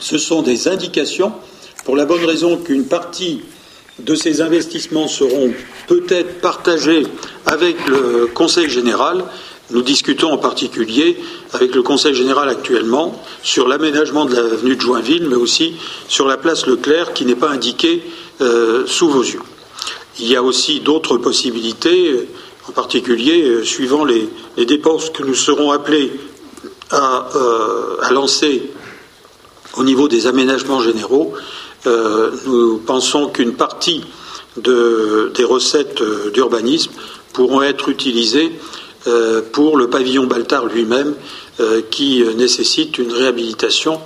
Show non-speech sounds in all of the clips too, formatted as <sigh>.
Ce sont des indications pour la bonne raison qu'une partie de ces investissements seront peut-être partagés avec le Conseil général. Nous discutons en particulier avec le Conseil général actuellement sur l'aménagement de l'avenue de Joinville, mais aussi sur la place Leclerc qui n'est pas indiquée euh, sous vos yeux. Il y a aussi d'autres possibilités, en particulier euh, suivant les, dépenses que nous serons appelés à, euh, à lancer au niveau des aménagements généraux. Euh, nous pensons qu'une partie des recettes euh, d'urbanisme pourront être utilisées euh, pour le pavillon Baltard lui-même, qui nécessite une réhabilitation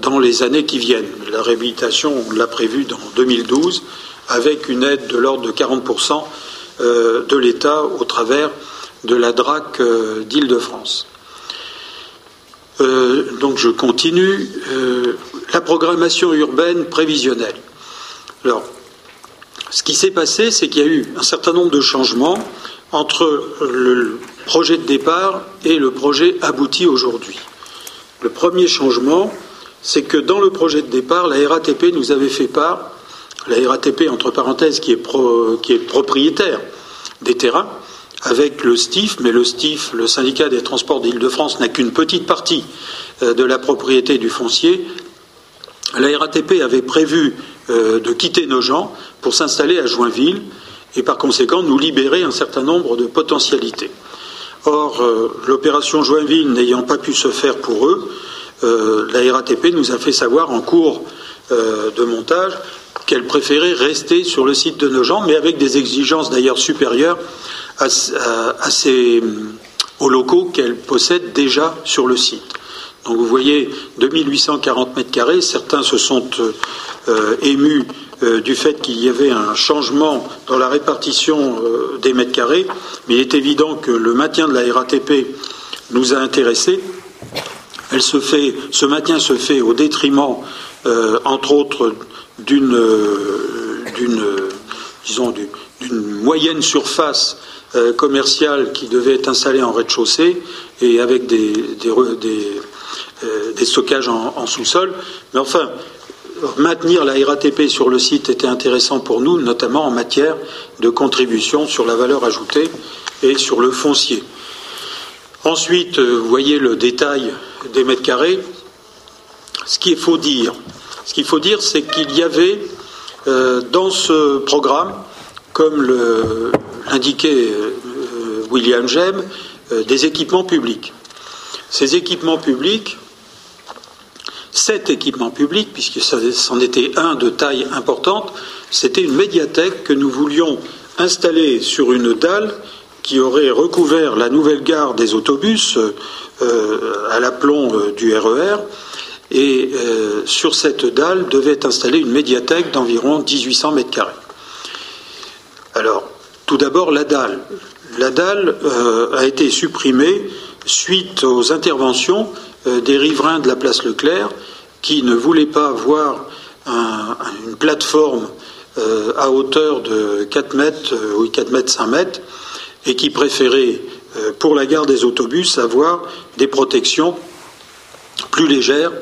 dans les années qui viennent. La réhabilitation, on l'a prévue dans 2012, avec une aide de l'ordre de 40% de l'État au travers de la DRAC d'Île-de-France. Donc je continue la programmation urbaine prévisionnelle. Alors, ce qui s'est passé, c'est qu'il y a eu un certain nombre de changements entre le projet de départ et le projet abouti aujourd'hui. Le premier changement, c'est que dans le projet de départ, la RATP nous avait fait part, la RATP entre parenthèses qui est, qui est propriétaire des terrains, avec le STIF, mais le STIF, le syndicat des transports d'Île-de-France, n'a qu'une petite partie euh, de la propriété du foncier, la RATP avait prévu euh, de quitter nos gens pour s'installer à Joinville et par conséquent nous libérer un certain nombre de potentialités. Or, euh, l'opération Joinville n'ayant pas pu se faire pour eux, la RATP nous a fait savoir en cours de montage qu'elle préférait rester sur le site de nos gens, mais avec des exigences d'ailleurs supérieures aux locaux qu'elle possède déjà sur le site. Donc vous voyez 2840 mètres carrés. Certains se sont euh, émus euh, du fait qu'il y avait un changement dans la répartition euh, des mètres carrés, mais il est évident que le maintien de la RATP nous a intéressés. Ce maintien se fait au détriment, entre autres, d'une, disons, d'une moyenne surface commerciale qui devait être installée en rez-de-chaussée et avec des, euh, stockages en, sous-sol. Mais enfin, maintenir la RATP sur le site était intéressant pour nous, notamment en matière de contribution sur la valeur ajoutée et sur le foncier. Ensuite, euh, vous voyez le détail des mètres carrés. Ce qu'il faut dire, c'est qu'il y avait euh, dans ce programme, comme l'indiquait William Jem, des équipements publics. Ces équipements publics cet équipement public, puisque c'en était un de taille importante, c'était une médiathèque que nous voulions installer sur une dalle qui aurait recouvert la nouvelle gare des autobus euh, à l'aplomb euh, du RER. Et euh, sur cette dalle devait être installée une médiathèque d'environ 1800 mètres carrés. Alors, tout d'abord, la dalle. La dalle a été supprimée suite aux interventions euh, des riverains de la place Leclerc qui ne voulaient pas voir une plateforme euh, à hauteur de 4 mètres euh, ou 4 mètres 5 mètres et qui préféraient pour la gare des autobus avoir des protections plus légères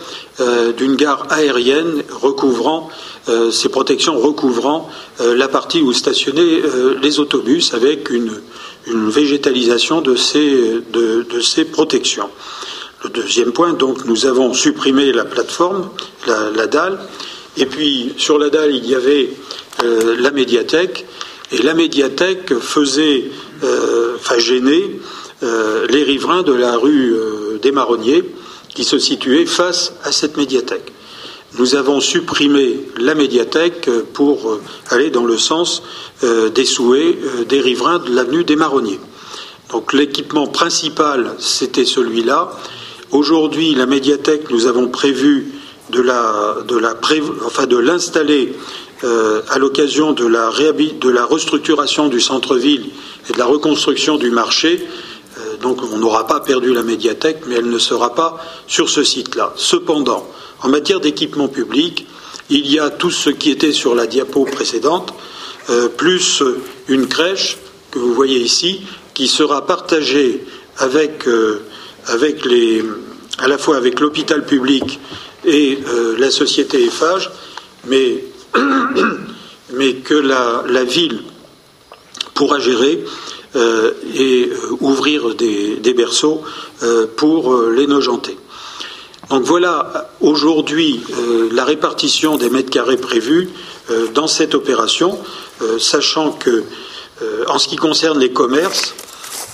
d'une gare aérienne recouvrant ces protections recouvrant la partie où stationnaient les autobus avec une, végétalisation de ces protections. Le deuxième point, donc, nous avons supprimé la plateforme, la, dalle, et puis sur la dalle, il y avait euh, la médiathèque, et la médiathèque faisait, euh, enfin euh, les riverains de la rue des Marronniers, qui se situait face à cette médiathèque. Nous avons supprimé la médiathèque pour aller dans le sens des souhaits des riverains de l'avenue des Marronniers. Donc l'équipement principal, c'était celui-là, Aujourd'hui, la médiathèque, nous avons prévu de la, de enfin de l'installer euh, à l'occasion de la, de la restructuration du centre-ville et de la reconstruction du marché. Euh, donc on n'aura pas perdu la médiathèque, mais elle ne sera pas sur ce site-là. Cependant, en matière d'équipement public, il y a tout ce qui était sur la diapo précédente, euh, plus une crèche que vous voyez ici, qui sera partagée avec les, à la fois avec l'hôpital public et la société mais, <coughs> mais que la, ville pourra gérer et ouvrir des, berceaux pour les nojentés. Donc voilà aujourd'hui la répartition des mètres carrés prévus dans cette opération, sachant que en ce qui concerne les commerces,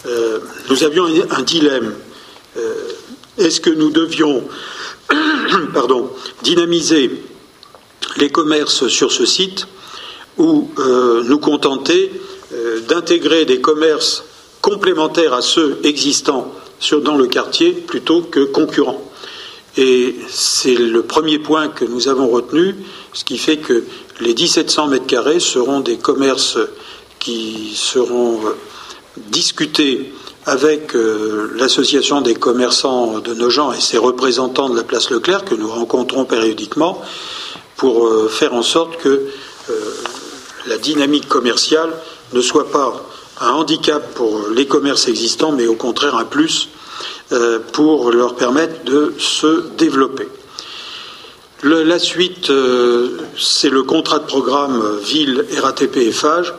euh, nous avions un dilemme. Euh, est-ce que nous devions <coughs> pardon, dynamiser les commerces sur ce site ou euh, nous contenter d'intégrer des commerces complémentaires à ceux existants dans le quartier plutôt que concurrents. Et c'est le premier point que nous avons retenu, ce qui fait que les 1700 mètres carrés seront des commerces qui seront discuter avec euh, l'association des commerçants de Nogent et ses représentants de la place Leclerc que nous rencontrons périodiquement pour euh, faire en sorte que euh, la dynamique commerciale ne soit pas un handicap pour les commerces existants, mais au contraire un plus pour leur permettre de se développer. la suite, c'est le contrat de programme Ville, RATP et FAGE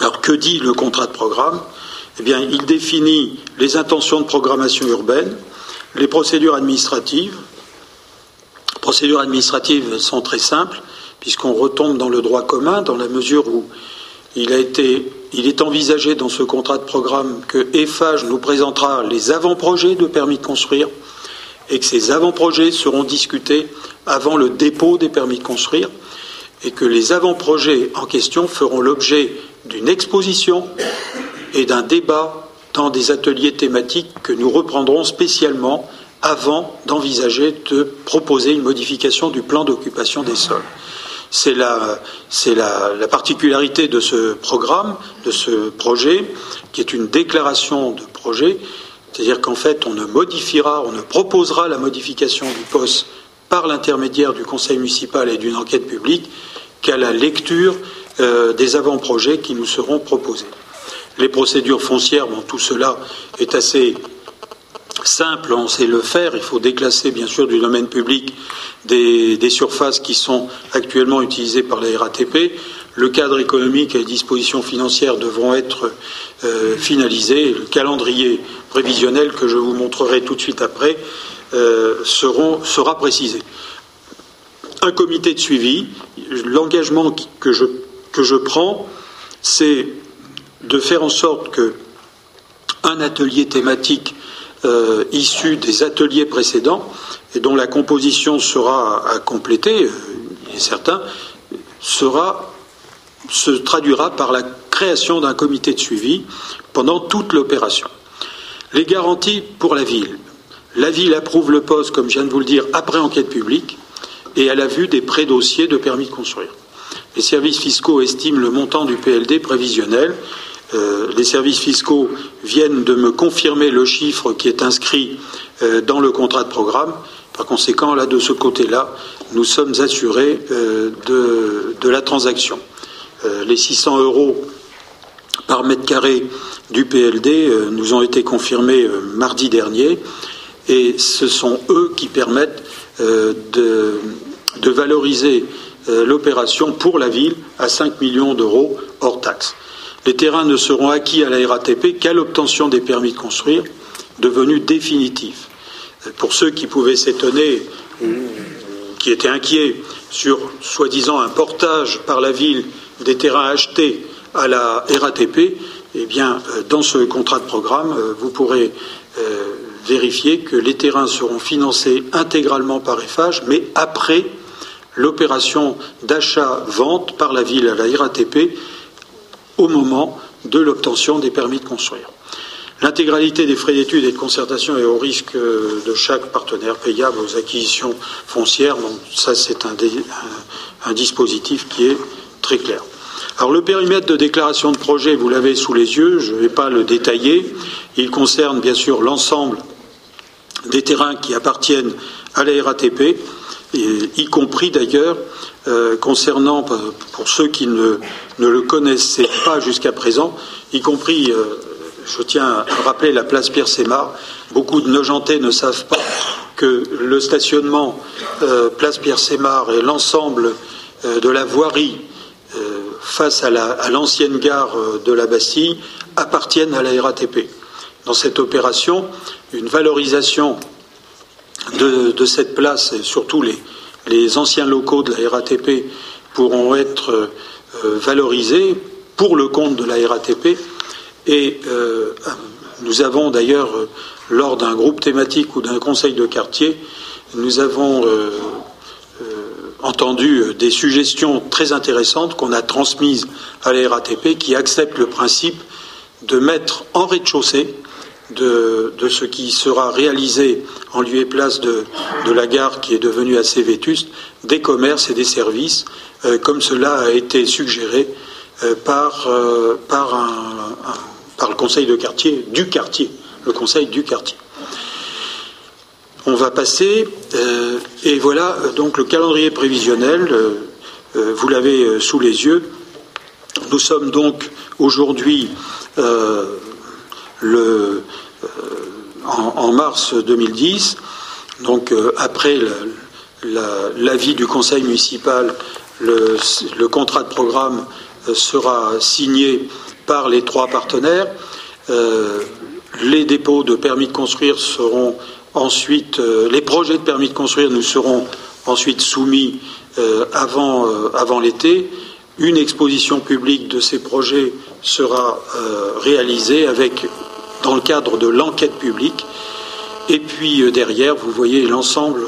alors que dit le contrat de programme? Eh bien, il définit les intentions de programmation urbaine, les procédures administratives. Les procédures administratives sont très simples, puisqu'on retombe dans le droit commun, dans la mesure où il, est envisagé dans ce contrat de programme que EFAGE nous présentera les avant-projets de permis de construire et que ces avant-projets seront discutés avant le dépôt des permis de construire et que les avant-projets en question feront l'objet d'une exposition et d'un débat dans des ateliers thématiques que nous reprendrons spécialement avant d'envisager de proposer une modification du plan d'occupation des sols. C'est la, la, particularité de ce programme, de ce projet, qui est une déclaration de projet, c'est-à-dire qu'en fait, on ne modifiera, on ne proposera la modification du poste par l'intermédiaire du conseil municipal et d'une enquête publique qu'à la lecture euh, des avant-projets qui nous seront proposés. Les procédures foncières, bon, tout cela est assez simple, on sait le faire. Il faut déclasser, bien sûr, du domaine public des, surfaces qui sont actuellement utilisées par la RATP. Le cadre économique et les dispositions financières devront être euh, finalisés. Le calendrier prévisionnel que je vous montrerai tout de suite après euh, sera précisé. Un comité de suivi, l'engagement que je que je prends, c'est de faire en sorte que un atelier thématique euh, issu des ateliers précédents et dont la composition sera à compléter, euh, il est certain, se traduira par la création d'un comité de suivi pendant toute l'opération. Les garanties pour la ville. La ville approuve le poste, comme je viens de vous le dire, après enquête publique et à la vue des pré-dossiers de permis de construire. Les services fiscaux estiment le montant du PLD prévisionnel. Euh, les services fiscaux viennent de me confirmer le chiffre qui est inscrit euh, dans le contrat de programme. Par conséquent, là, de ce côté-là, nous sommes assurés euh, de, la transaction. les 600 euros par mètre carré du PLD nous ont été confirmés mardi dernier et ce sont eux qui permettent de, de valoriser l'opération pour la ville à 5 millions d'euros hors taxes. Les terrains ne seront acquis à la RATP qu'à l'obtention des permis de construire, devenus définitifs. Euh, pour ceux qui pouvaient s'étonner ou qui étaient inquiets sur soi-disant un portage par la ville des terrains achetés à la RATP, eh bien, euh, dans ce contrat de programme, vous pourrez vérifier que les terrains seront financés intégralement par EFAGE, mais après l'opération d'achat-vente par la ville à la RATP au moment de l'obtention des permis de construire. L'intégralité des frais d'études et de concertation est au risque de chaque partenaire payable aux acquisitions foncières. Donc ça, c'est un, un, dispositif qui est très clair. Alors le périmètre de déclaration de projet, vous l'avez sous les yeux, je ne vais pas le détailler. Il concerne bien sûr l'ensemble des terrains qui appartiennent à la RATP y compris d'ailleurs euh, concernant, pour ceux qui ne, le connaissaient pas jusqu'à présent, y compris euh, je tiens à rappeler la place Pierre-Sémar. Beaucoup de Nogentais ne savent pas que le stationnement place Pierre-Sémar et l'ensemble de la voirie face à l'ancienne gare de la Bastille appartiennent à la RATP. Dans cette opération, une valorisation de, cette place et surtout les, anciens locaux de la RATP pourront être euh, valorisés pour le compte de la RATP. Et euh, nous avons d'ailleurs, lors d'un groupe thématique ou d'un conseil de quartier, nous avons euh, entendu des suggestions très intéressantes qu'on a transmises à la RATP qui acceptent le principe de mettre en rez-de-chaussée de, ce qui sera réalisé en lieu et place de, la gare qui est devenue assez vétuste, des commerces et des services, euh, comme cela a été suggéré euh, par, euh, par, par, le conseil de quartier, du quartier, le conseil du quartier. On va passer, et voilà donc le calendrier prévisionnel, vous l'avez sous les yeux. Nous sommes donc aujourd'hui le, euh, en, mars 2010, donc euh, après l'avis du conseil municipal, le, contrat de programme euh, sera signé par les trois partenaires. les dépôts de permis de construire seront ensuite, les projets de permis de construire nous seront ensuite soumis avant l'été. Une exposition publique de ces projets sera réalisée avec dans le cadre de l'enquête publique. Et puis euh, derrière, vous voyez l'ensemble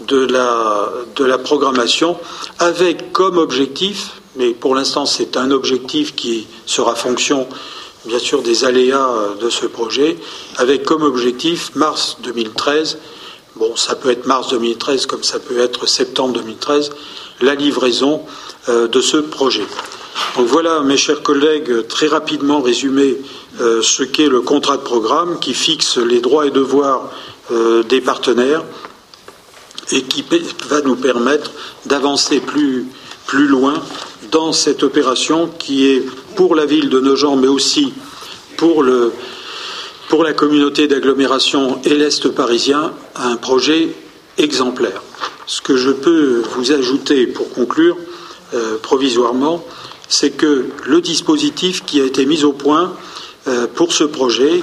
de la, de la programmation avec comme objectif, mais pour l'instant c'est un objectif qui sera fonction bien sûr des aléas euh, de ce projet, avec comme objectif mars 2013, bon ça peut être mars 2013 comme ça peut être septembre 2013, la livraison euh, de ce projet. Voilà, mes chers collègues, très rapidement résumé euh, ce qu'est le contrat de programme qui fixe les droits et devoirs euh, des partenaires et qui va nous permettre d'avancer plus, loin dans cette opération qui est pour la ville de Nogent, mais aussi pour la communauté d'agglomération et l'Est parisien, un projet exemplaire. Ce que je peux vous ajouter pour conclure euh, provisoirement, c'est que le dispositif qui a été mis au point euh, pour ce projet,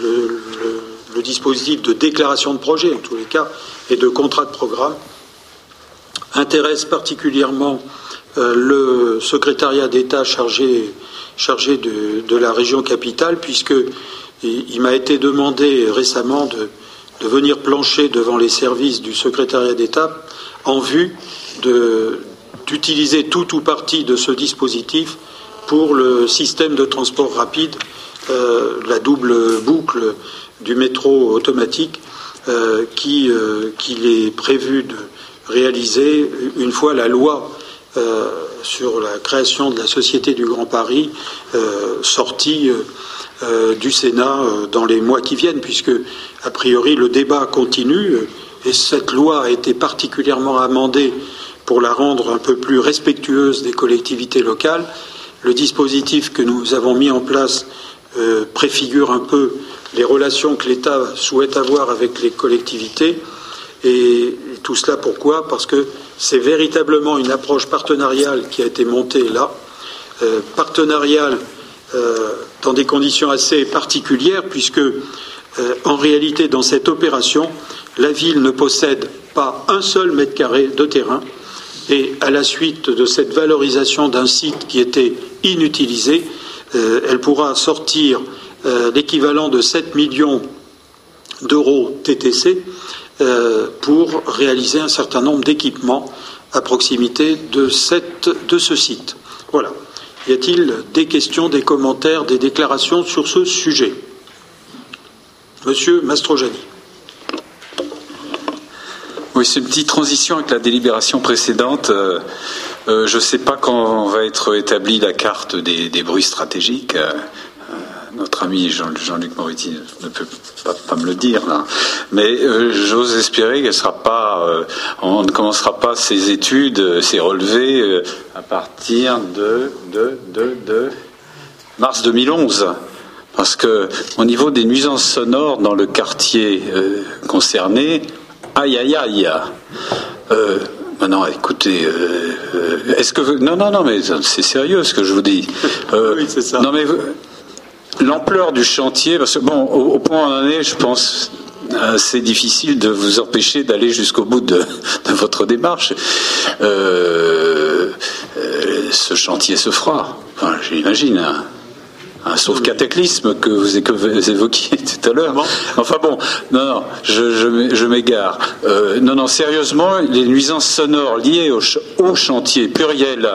le, dispositif de déclaration de projet en tous les cas et de contrat de programme, intéresse particulièrement euh, le secrétariat d'État chargé, de, la région capitale, puisque il, m'a été demandé récemment de, venir plancher devant les services du secrétariat d'État en vue de, d'utiliser tout ou partie de ce dispositif pour le système de transport rapide, euh, la double boucle du métro automatique euh, qui euh, qu'il est prévu de réaliser une fois la loi sur la création de la Société du Grand Paris sortie du Sénat dans les mois qui viennent, puisque a priori le débat continue et cette loi a été particulièrement amendée pour la rendre un peu plus respectueuse des collectivités locales. Le dispositif que nous avons mis en place euh, préfigure un peu les relations que l'État souhaite avoir avec les collectivités. Et tout cela pourquoi? Parce que c'est véritablement une approche partenariale qui a été montée là, euh, partenariale euh, dans des conditions assez particulières, puisque en réalité, dans cette opération, la ville ne possède pas un seul mètre carré de terrain, et à la suite de cette valorisation d'un site qui était inutilisé, euh, elle pourra sortir euh, l'équivalent de 7 millions d'euros TTC euh, pour réaliser un certain nombre d'équipements à proximité de, de ce site. Voilà. Y a-t-il des questions, des commentaires, des déclarations sur ce sujet? Monsieur Mastrojani. Oui, c'est une petite transition avec la délibération précédente. Euh, euh, je ne sais pas quand va être établie la carte des, bruits stratégiques. Euh, notre ami Jean-Luc Moretti ne peut pas, me le dire. Mais j'ose espérer qu'elle ne commencera pas ces études, ces relevés à partir de, mars 2011 parce que au niveau des nuisances sonores dans le quartier concerné, aïe aïe aïe. Euh, non, écoutez, est-ce que non, non, non, mais c'est sérieux ce que je vous dis. <laughs> oui, c'est ça. Non, mais l'ampleur du chantier, parce que bon, au, point où on en est, je pense, c'est difficile de vous empêcher d'aller jusqu'au bout de, <laughs> votre démarche. ce chantier se fera, enfin, j'imagine. Hein. Un sauf cataclysme que vous, évoquiez <laughs> tout à l'heure. Enfin bon, non, non, je, m'égare. Euh, non, non, sérieusement, les nuisances sonores liées au, chantier pluriel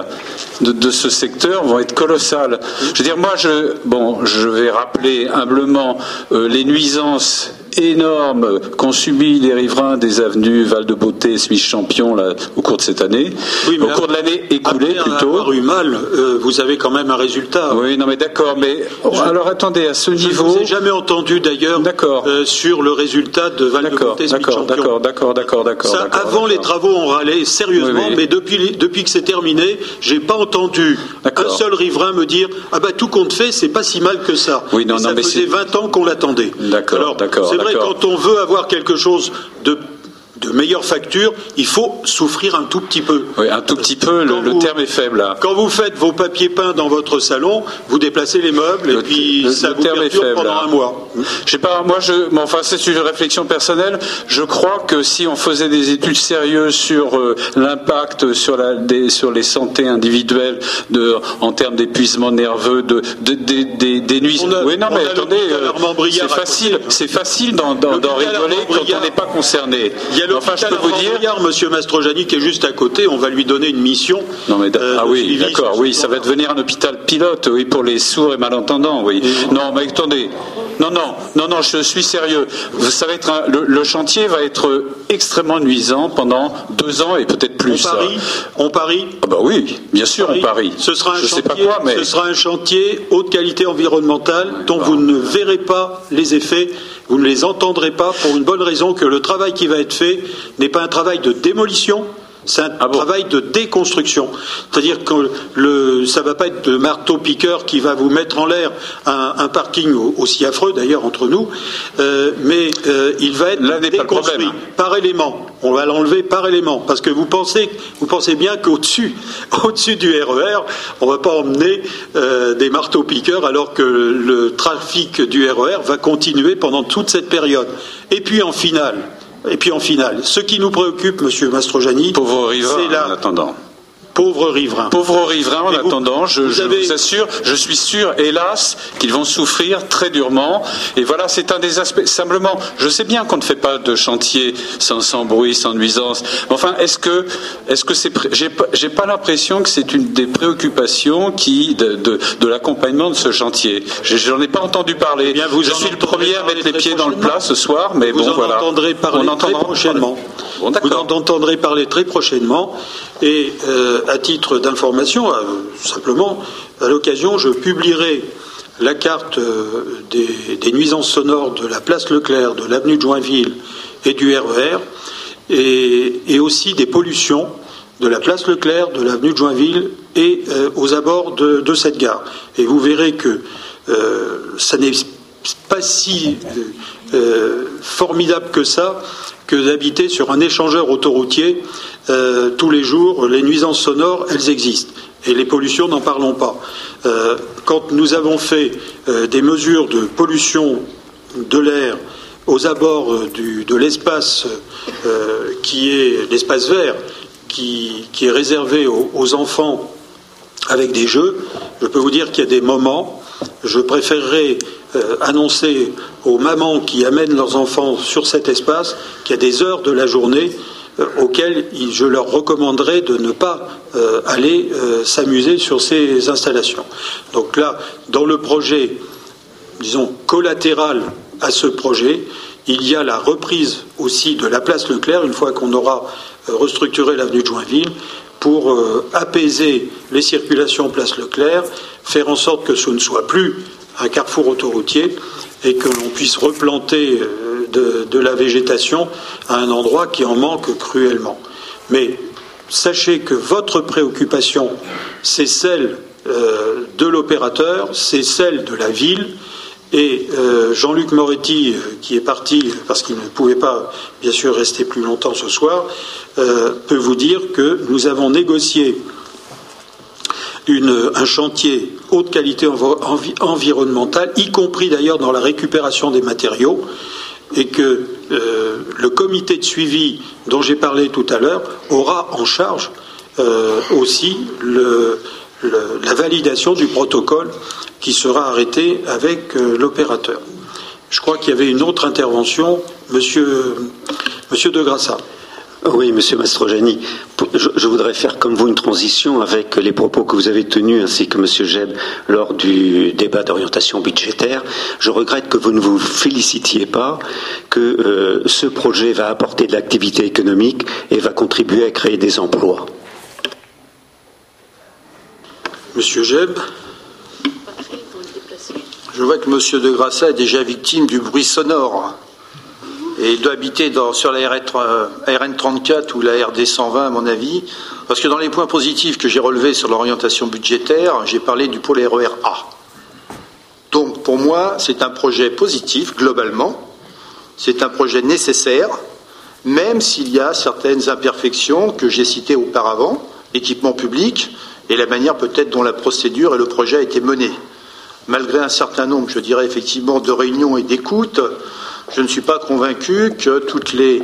de, ce secteur vont être colossales. Je veux dire, moi, je, bon, je vais rappeler humblement euh, les nuisances énorme qu'ont subi les riverains des avenues Val-de-Beauté, Smith-Champion au cours de cette année. Oui, au cours de l'année écoulée, plutôt. Avoir eu mal, euh, vous avez quand même un résultat. Oui, non, mais d'accord, mais alors attendez, à ce niveau. Je ne vous ai jamais entendu d'ailleurs euh, sur le résultat de Val-de-Beauté, Smith-Champion. D'accord, d'accord, d'accord, d'accord. Avant les travaux ont râlé sérieusement, mais depuis, depuis que c'est terminé, j'ai pas entendu un seul riverain me dire ah bah tout compte fait, c'est pas si mal que ça. Oui, non, non, ça mais faisait 20 ans qu'on l'attendait. D'accord, d'accord quand on veut avoir quelque chose de de meilleure facture, il faut souffrir un tout petit peu. Oui, un tout petit peu, le, terme est faible là. Quand vous faites vos papiers peints dans votre salon, vous déplacez les meubles et puis ça vous terme pendant un mois. Je sais pas, moi, je, enfin, c'est une réflexion personnelle. Je crois que si on faisait des études sérieuses sur euh, l'impact sur, la, des, sur les santé individuelles de, en termes d'épuisement nerveux, de, de, des nuisances. Oui, non, mais attendez, euh, c'est facile, c'est facile d'en rigoler quand on n'est pas concerné enfin, je peux vous dire, Monsieur Mastrojani, qui est juste à côté, on va lui donner une mission. Non mais euh, ah oui, d'accord, oui, ça va devenir un hôpital pilote, oui, pour les sourds et malentendants, oui. Non, mais attendez, non, non, non, non, je suis sérieux. Ça va être le, chantier va être extrêmement nuisant pendant deux ans et peut-être plus. On parie, on parie. Ah bah oui, bien sûr, on parie. Ce sera un chantier, sais pas quoi, mais... ce sera un chantier haute qualité environnementale dont vous ne verrez pas les effets vous ne les entendrez pas pour une bonne raison que le travail qui va être fait n'est pas un travail de démolition, c'est un ah travail de déconstruction. C'est-à-dire que le, ça ne va pas être de marteau-piqueur qui va vous mettre en l'air un, parking aussi affreux d'ailleurs entre nous, euh, mais euh, il va être déconstruit par élément. On va l'enlever par élément parce que vous pensez, vous pensez bien qu'au-dessus, <laughs> au-dessus du RER, e on ne va pas emmener euh, des marteaux-piqueurs alors que le trafic du RER e va continuer pendant toute cette période. Et puis en finale, et puis en finale, ce qui nous préoccupe, Monsieur Mastrojani, c'est la, en attendant. Pauvres riverains. Pauvres riverains, en attendant, je, vous assure, je suis sûr, hélas, qu'ils vont souffrir très durement. Et voilà, c'est un des aspects. Simplement, je sais bien qu'on ne fait pas de chantier sans, bruit, sans nuisance. Mais enfin, est-ce que, est-ce que c'est, j'ai pas, l'impression que c'est une des préoccupations qui de, de, l'accompagnement de ce chantier. J'en ai pas entendu parler. Eh bien, vous je suis le premier à mettre les pieds dans le plat ce soir, mais vous bon, en voilà. Entendrez parler très prochainement. vous en entendrez parler très prochainement. Et euh, à titre d'information, euh, simplement, à l'occasion, je publierai la carte euh, des, nuisances sonores de la place Leclerc, de l'avenue de Joinville et du RER, e et, aussi des pollutions de la place Leclerc, de l'avenue de Joinville et aux abords de, cette gare. Et vous verrez que ça n'est pas si formidable que ça que d'habiter sur un échangeur autoroutier euh, tous les jours. Les nuisances sonores, elles existent. Et les pollutions, n'en parlons pas. Euh, quand nous avons fait euh, des mesures de pollution de l'air aux abords de l'espace qui est l'espace vert, qui, est réservé aux, enfants avec des jeux, je peux vous dire qu'il y a des moments, je préférerais annoncer aux mamans qui amènent leurs enfants sur cet espace qu'il y a des heures de la journée euh, auxquelles je leur recommanderais de ne pas euh, aller euh, s'amuser sur ces installations. Donc là, dans le projet, disons, collatéral à ce projet, il y a la reprise aussi de la place Leclerc, une fois qu'on aura restructuré l'avenue de Joinville, pour apaiser les circulations place Leclerc, faire en sorte que ce ne soit plus un carrefour autoroutier et que l'on puisse replanter de, la végétation à un endroit qui en manque cruellement. Mais sachez que votre préoccupation, c'est celle euh, de l'opérateur, c'est celle de la ville, Et euh, Jean-Luc Moretti, euh, qui est parti parce qu'il ne pouvait pas, bien sûr, rester plus longtemps ce soir, euh, peut vous dire que nous avons négocié un chantier haute qualité environnementale, y compris d'ailleurs dans la récupération des matériaux, et que le comité de suivi dont j'ai parlé tout à l'heure aura en charge aussi la validation du protocole qui sera arrêté avec euh, l'opérateur. Je crois qu'il y avait une autre intervention, Monsieur, Monsieur de Grassa. Oui, Monsieur Mastrojani, je, voudrais faire comme vous une transition avec les propos que vous avez tenus ainsi que Monsieur Jeb lors du débat d'orientation budgétaire. Je regrette que vous ne vous félicitiez pas que euh, ce projet va apporter de l'activité économique et va contribuer à créer des emplois. Monsieur Jeb. Je vois que M. de Grassa est déjà victime du bruit sonore. Et il doit habiter sur la RN 34 ou la RD 120, à mon avis. Parce que dans les points positifs que j'ai relevés sur l'orientation budgétaire, j'ai parlé du pôle RER A. Donc, pour moi, c'est un projet positif, globalement. C'est un projet nécessaire, même s'il y a certaines imperfections que j'ai citées auparavant, équipement public, et la manière peut-être dont la procédure et le projet a été mené malgré un certain nombre, je dirais effectivement, de réunions et d'écoutes, je ne suis pas convaincu que toutes les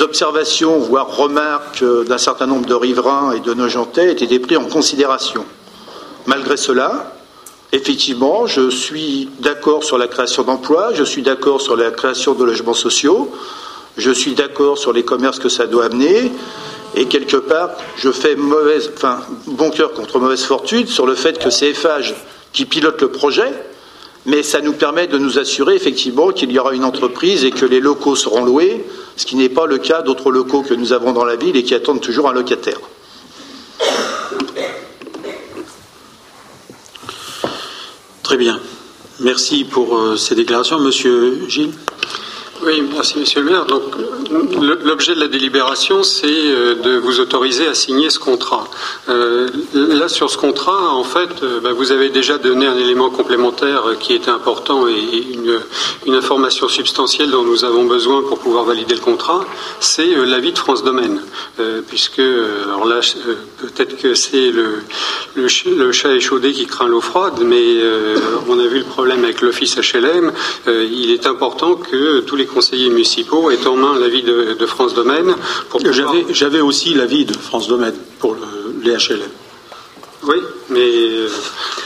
observations, voire remarques d'un certain nombre de riverains et de Nogentais aient été prises en considération. Malgré cela, effectivement, je suis d'accord sur la création d'emplois, je suis d'accord sur la création de logements sociaux, je suis d'accord sur les commerces que ça doit amener, et quelque part, je fais bon cœur contre mauvaise fortune sur le fait que CFH qui pilote le projet, mais ça nous permet de nous assurer effectivement qu'il y aura une entreprise et que les locaux seront loués, ce qui n'est pas le cas d'autres locaux que nous avons dans la ville et qui attendent toujours un locataire. Très bien. Merci pour euh, ces déclarations. Monsieur Gilles? Oui, merci Monsieur le maire. Donc, l'objet de la délibération, c'est euh, de vous autoriser à signer ce contrat. Euh, là, sur ce contrat, en fait, euh, bah, vous avez déjà donné un élément complémentaire qui était important et une, information substantielle dont nous avons besoin pour pouvoir valider le contrat, c'est l'avis de France Domaine. puisque, alors là, peut-être que c'est le, chat échaudé qui craint l'eau froide, mais on a vu le problème avec l'office HLM. il est important que tous les conseillers municipaux aient en main l'avis de, de, France Domaine. J'avais aussi l'avis de France Domaine pour le, les HLM. Oui, mais euh,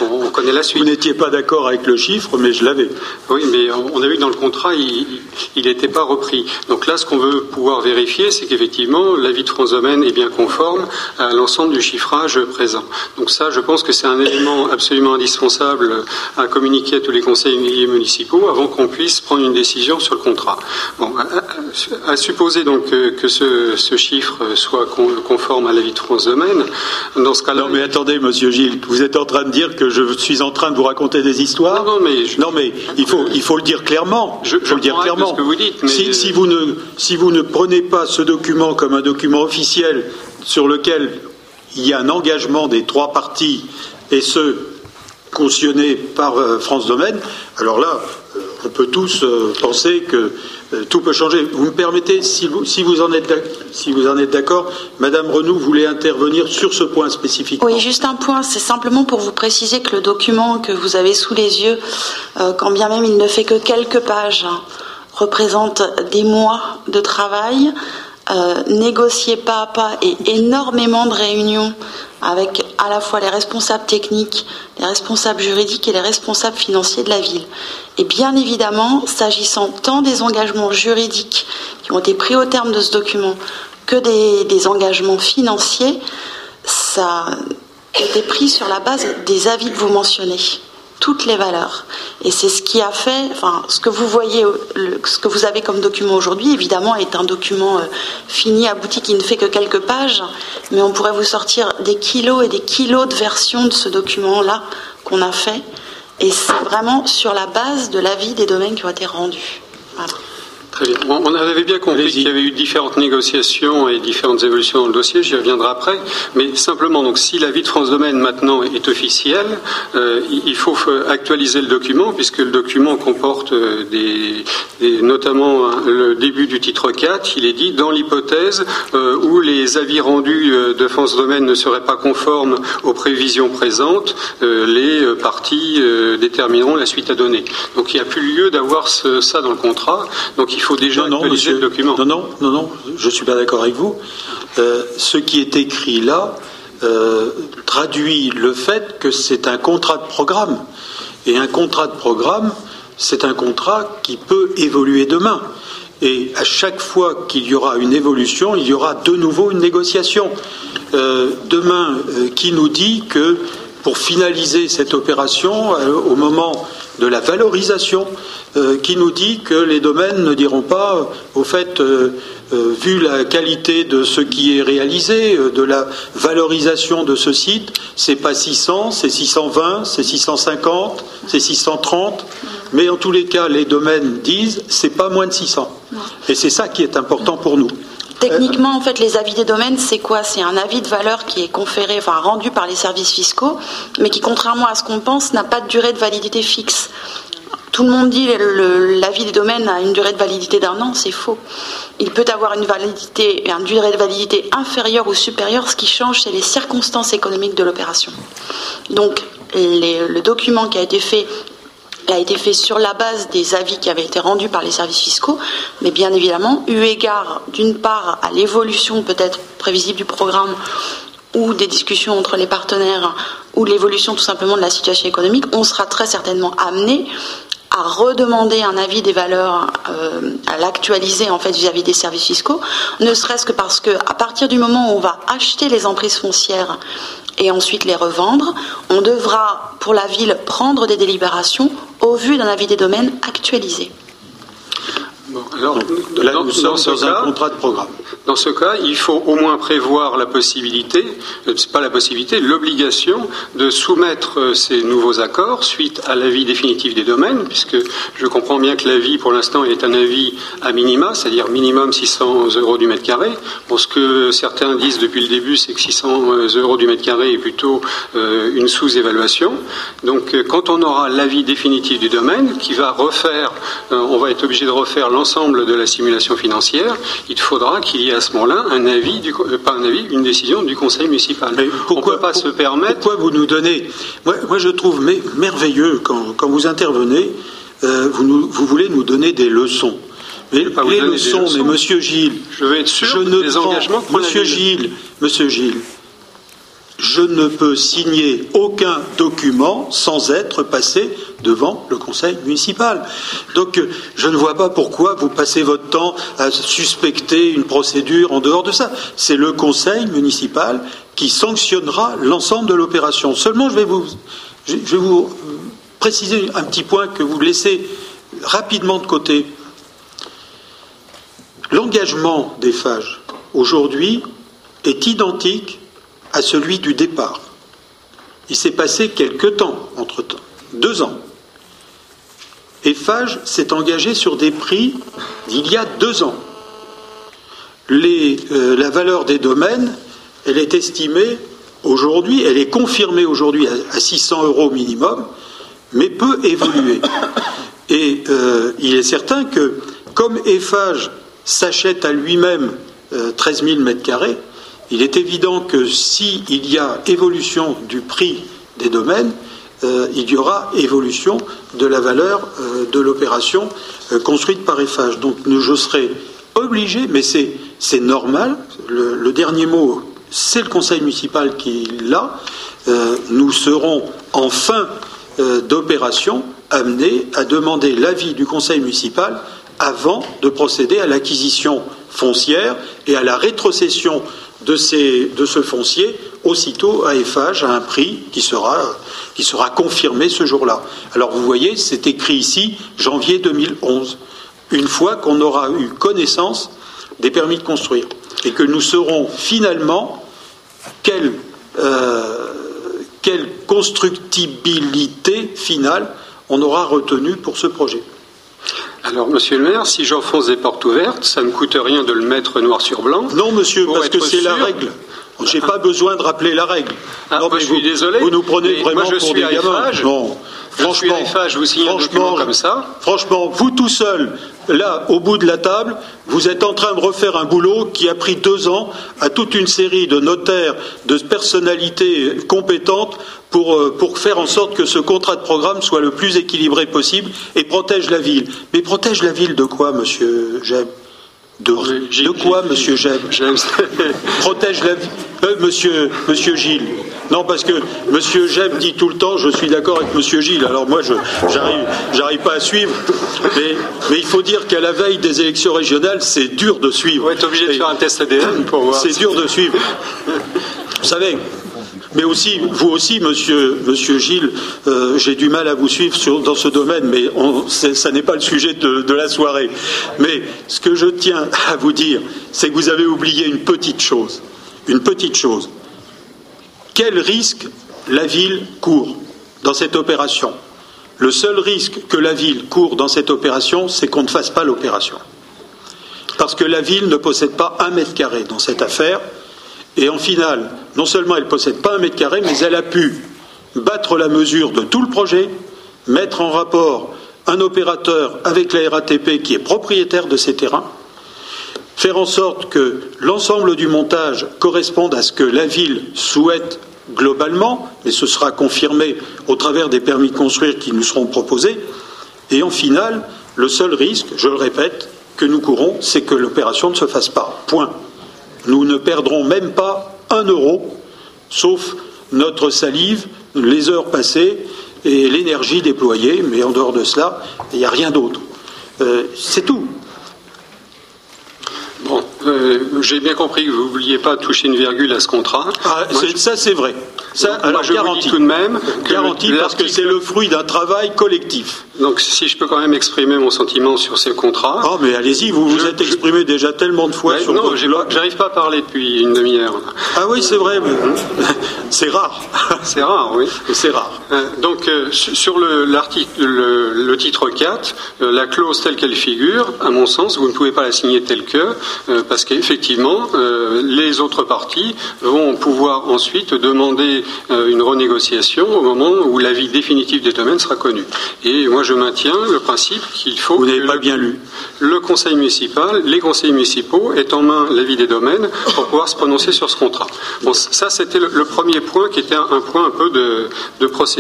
on, connaît la suite. Vous n'étiez pas d'accord avec le chiffre, mais je l'avais. Oui, mais on a vu dans le contrat, il n'était pas repris. Donc là, ce qu'on veut pouvoir vérifier, c'est qu'effectivement, l'avis de France Domaine est bien conforme à l'ensemble du chiffrage présent. Donc ça, je pense que c'est un élément absolument indispensable à communiquer à tous les conseils municipaux avant qu'on puisse prendre une décision sur le contrat. Bon, à, supposer donc que, ce, chiffre soit conforme à l'avis de France Domaine, dans ce cas-là... Non, mais attendez, Monsieur Gilles, vous êtes en train de dire que je suis en train de vous raconter des histoires Non, mais, non, mais il, faut, il faut le dire clairement. Je, le dire clairement. Ce que vous dites, si, vous ne, si vous ne prenez pas ce document comme un document officiel sur lequel il y a un engagement des trois parties et ce cautionné par euh, France Domaine, alors là, euh, on peut tous euh, penser que euh, tout peut changer. Vous me permettez, si vous, en êtes d'accord, Madame Renou voulait intervenir sur ce point spécifique. Oui, juste un point. C'est simplement pour vous préciser que le document que vous avez sous les yeux, euh, quand bien même il ne fait que quelques pages, hein, représente des mois de travail, euh, négocié pas à pas et énormément de réunions avec à la fois les responsables techniques, les responsables juridiques et les responsables financiers de la ville. Et bien évidemment, s'agissant tant des engagements juridiques qui ont été pris au terme de ce document que des, engagements financiers, ça a été pris sur la base des avis que vous mentionnez toutes les valeurs. Et c'est ce qui a fait, enfin, ce que vous voyez, ce que vous avez comme document aujourd'hui, évidemment, est un document euh, fini, abouti, qui ne fait que quelques pages, mais on pourrait vous sortir des kilos et des kilos de versions de ce document-là qu'on a fait. Et c'est vraiment sur la base de l'avis des domaines qui ont été rendus. Très bien. On avait bien compris qu'il y avait eu différentes négociations et différentes évolutions dans le dossier, j'y reviendrai après. Mais simplement, donc, si l'avis de France Domaine maintenant est officiel, euh, il faut actualiser le document, puisque le document comporte euh, des, notamment le début du titre 4, il est dit dans l'hypothèse euh, où les avis rendus de France Domaine ne seraient pas conformes aux prévisions présentes, les parties détermineront la suite à donner. Donc il n'y a plus lieu d'avoir ça dans le contrat. Donc il faut déjà non, actualiser le document. Non, non, non, non, je suis pas d'accord avec vous. Euh, ce qui est écrit là euh, traduit le fait que c'est un contrat de programme. Et un contrat de programme, c'est un contrat qui peut évoluer demain. Et à chaque fois qu'il y aura une évolution, il y aura de nouveau une négociation. Euh, demain, qui nous dit que pour finaliser cette opération, au moment de la valorisation, euh, qui nous dit que les domaines ne diront pas, euh, au fait, euh, vu la qualité de ce qui est réalisé, de la valorisation de ce site, c'est pas 600, c'est 620, c'est 650, c'est 630, mais en tous les cas, les domaines disent c'est pas moins de 600. Et c'est ça qui est important pour nous. Techniquement, en fait, les avis des domaines, c'est quoi? C'est un avis de valeur qui est conféré, enfin rendu par les services fiscaux, mais qui, contrairement à ce qu'on pense, n'a pas de durée de validité fixe. Tout le monde dit que l'avis des domaines a une durée de validité d'un an, c'est faux. Il peut avoir une validité, une durée de validité inférieure ou supérieure. Ce qui change, c'est les circonstances économiques de l'opération. Donc, le document qui a été fait a été fait sur la base des avis qui avaient été rendus par les services fiscaux, mais bien évidemment, eu égard d'une part à l'évolution peut-être prévisible du programme ou des discussions entre les partenaires ou l'évolution tout simplement de la situation économique, on sera très certainement amené à redemander un avis des valeurs, euh, à l'actualiser en fait vis-à-vis des services fiscaux, ne serait-ce que parce que à partir du moment où on va acheter les emprises foncières et ensuite les revendre, on devra pour la ville prendre des délibérations au vu d'un avis des domaines actualisé. Alors, là, nous sommes dans, un contrat de programme. Dans ce cas, il faut au moins prévoir la possibilité, euh, c'est pas la possibilité, l'obligation de soumettre euh, ces nouveaux accords suite à l'avis définitif des domaines, puisque je comprends bien que l'avis pour l'instant est un avis à minima, c'est-à-dire minimum 600 euros du mètre carré. Bon, ce que certains disent depuis le début, c'est que 600 euh, euros du mètre carré est plutôt une sous-évaluation. Donc, quand on aura l'avis définitif du domaine, qui va refaire, on va être obligé de refaire l'ensemble de la simulation financière, il faudra qu'il y ait à ce moment-là un avis, du, euh, pas un avis, une décision du conseil municipal. Mais pourquoi, pas se permettre Pourquoi vous nous donnez moi, je trouve merveilleux quand, vous intervenez, euh, vous, vous voulez nous donner des leçons. Mais les leçons, mais Monsieur Gilles, je vais être sûr des engagements. Monsieur Gilles, Monsieur Gilles, je ne peux signer aucun document sans être passé devant le conseil municipal. Donc je ne vois pas pourquoi vous passez votre temps à suspecter une procédure en dehors de ça. C'est le conseil municipal qui sanctionnera l'ensemble de l'opération. Seulement, je vais vous, préciser un petit point que vous laissez rapidement de côté. L'engagement des FAGE aujourd'hui est identique à celui du départ. Il s'est passé quelque temps entre-temps, deux ans. Eiffage s'est engagé sur des prix d'il y a deux ans. Euh, la valeur des domaines, elle est estimée aujourd'hui, elle est confirmée aujourd'hui à, 600 euros minimum, mais peut évoluer. Et euh, il est certain que, comme Eiffage s'achète à lui-même 13 000 mètres carrés, il est évident que s'il y a évolution du prix des domaines, euh, il y aura évolution de la valeur euh, de l'opération euh, construite par EFH. Donc je serai obligé, mais c'est normal, le, dernier mot, c'est le conseil municipal qui l'a, nous serons en fin d'opération amenés à demander l'avis du conseil municipal avant de procéder à l'acquisition foncière et à la rétrocession de, ce foncier aussitôt à Eiffage à un prix qui sera, confirmé ce jour-là. Alors vous voyez, c'est écrit ici janvier 2011, une fois qu'on aura eu connaissance des permis de construire et que nous saurons finalement quelle, euh, quelle constructibilité finale on aura retenue pour ce projet. Alors, monsieur le maire, si j'enfonce des portes ouvertes, ça ne coûte rien de le mettre noir sur blanc. Non, monsieur, Pour parce que c'est la règle. J'ai pas besoin de rappeler la règle. Ah, non, moi, je suis vous, désolé, Vous nous prenez vraiment moi, je pour suis des gamins. Non. Je suis Franchement, à FH, je vous signe franchement, comme ça. Franchement, vous tout seul, là, au bout de la table, vous êtes en train de refaire un boulot qui a pris deux ans à toute une série de notaires, de personnalités compétentes pour, euh, pour faire en sorte que ce contrat de programme soit le plus équilibré possible et protège la ville. Mais protège la ville de quoi, monsieur Jeb de, quoi, monsieur Jeb <laughs> J'aime protège la vie. Euh, monsieur, monsieur Gilles. Non, parce que Monsieur Jeb dit tout le temps, je suis d'accord avec Monsieur Gilles. Alors moi, je j'arrive, j'arrive pas à suivre. Mais, mais il faut dire qu'à la veille des élections régionales, c'est dur de suivre. Va être obligé de faire un test ADN pour voir. C'est dur de suivre. <laughs> Vous savez. Mais aussi, vous aussi, Monsieur, Gilles, euh, j'ai du mal à vous suivre dans ce domaine, mais on, ça n'est pas le sujet de, de la soirée. Mais ce que je tiens à vous dire, c'est que vous avez oublié une petite chose. Une petite chose. Quel risque la ville court dans cette opération? Le seul risque que la ville court dans cette opération, c'est qu'on ne fasse pas l'opération. Parce que la ville ne possède pas un mètre carré dans cette affaire. Et en finale, non seulement elle ne possède pas un mètre carré, mais elle a pu battre la mesure de tout le projet, mettre en rapport un opérateur avec la RATP qui est propriétaire de ces terrains, faire en sorte que l'ensemble du montage corresponde à ce que la ville souhaite globalement, et ce sera confirmé au travers des permis de construire qui nous seront proposés, et en finale, le seul risque, je le répète, que nous courons, c'est que l'opération ne se fasse pas. Point. Nous ne perdrons même pas un euro, sauf notre salive, les heures passées et l'énergie déployée, mais en dehors de cela, il n'y a rien d'autre. Euh, c'est tout. Bon, euh, j'ai bien compris que vous ne vouliez pas toucher une virgule à ce contrat. Ah, Moi, c'est- je- ça, c'est vrai. Ça, Moi, alors, je vous garanti. dis tout de même que parce que c'est le fruit d'un travail collectif. Donc, si je peux quand même exprimer mon sentiment sur ce contrat. Ah, mais allez-y, vous vous êtes exprimé déjà tellement de fois Ouais, sur non, blog. pas- j'arrive pas à parler depuis une demi-heure. Ah oui, c'est vrai, mais <laughs> c'est rare. C'est rare, oui. c'est rare. Euh, Donc, euh, su- sur le, l'article, le, le titre 4, euh, la clause telle qu'elle figure, à mon sens, vous ne pouvez pas la signer telle que, euh, parce qu'effectivement, les autres parties vont pouvoir ensuite demander une renégociation au moment où l'avis définitif des domaines sera connu. Et moi, je maintiens le principe qu'il faut Vous n'avez pas le- bien lu. le conseil municipal, les conseils municipaux aient en main l'avis des domaines pour pouvoir se prononcer sur ce contrat. Bon, ça, c'était le, le premier point qui était un, un point un peu de, de procédure.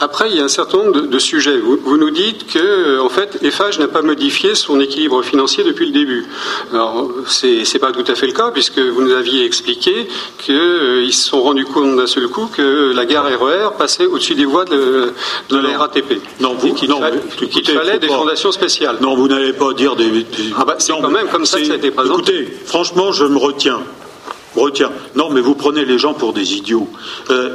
Après, il y a un certain nombre de, de sujets. Vous, vous nous dites que, euh, en fait, EFAGE n'a pas modifié son équilibre financier depuis le début. Alors, c'est c'est pas tout à fait le cas, puisque vous nous aviez expliqué qu'ils se sont rendus compte d'un seul coup que la gare RER passait au-dessus des voies de, de Non, la. RATP. Non, vous- qu'il non, fa- écoutez, fallait des pas- fondations spéciales. Non, vous n'allez pas dire des. des- Ah bah, c'est quand même comme ça que ça a été présenté. Écoutez, franchement, je me retiens. Retiens. Non, mais vous prenez les gens pour des idiots. Euh,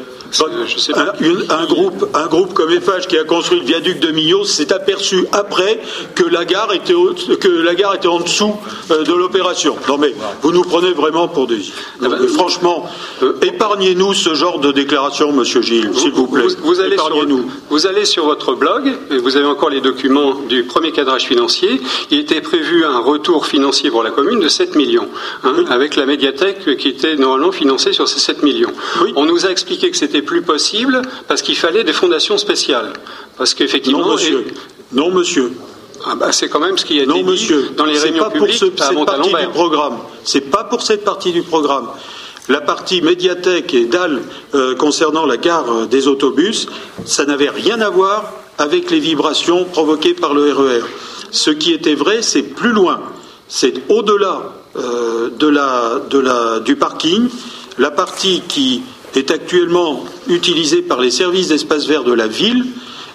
je sais pas. un, groupe, un groupe comme EFH qui a construit le viaduc de Millau s'est aperçu après que la gare était, au- que la gare était en dessous euh, de l'opération. Non, mais vous nous prenez vraiment pour des. Ah bah, Mais franchement, euh, épargnez-nous ce genre de déclaration, Monsieur Gilles, s'il vous plaît. Vous, vous allez sur, épargnez-nous. vous allez sur votre blog, et vous avez encore les documents du premier cadrage financier. Il était prévu un retour financier pour la commune de 7 millions, hein, avec la médiathèque qui était normalement financée sur ces 7 millions. Oui. On nous a expliqué que c'était plus possible parce qu'il fallait des fondations spéciales. Parce qu'effectivement. Non, monsieur. Non, monsieur. Ah bah, c'est quand même ce qui a été Non, dit monsieur. dans les réunions pas pour publiques ce- à cette partie du programme. C'est pas pour cette partie du programme. La partie médiathèque et dalle euh, concernant la gare euh, des autobus, ça n'avait rien à voir avec les vibrations provoquées par le RER. Ce qui était vrai, c'est plus loin. C'est au-delà euh, de la, de la, du parking, la partie qui est actuellement utilisée par les services d'espace vert de la ville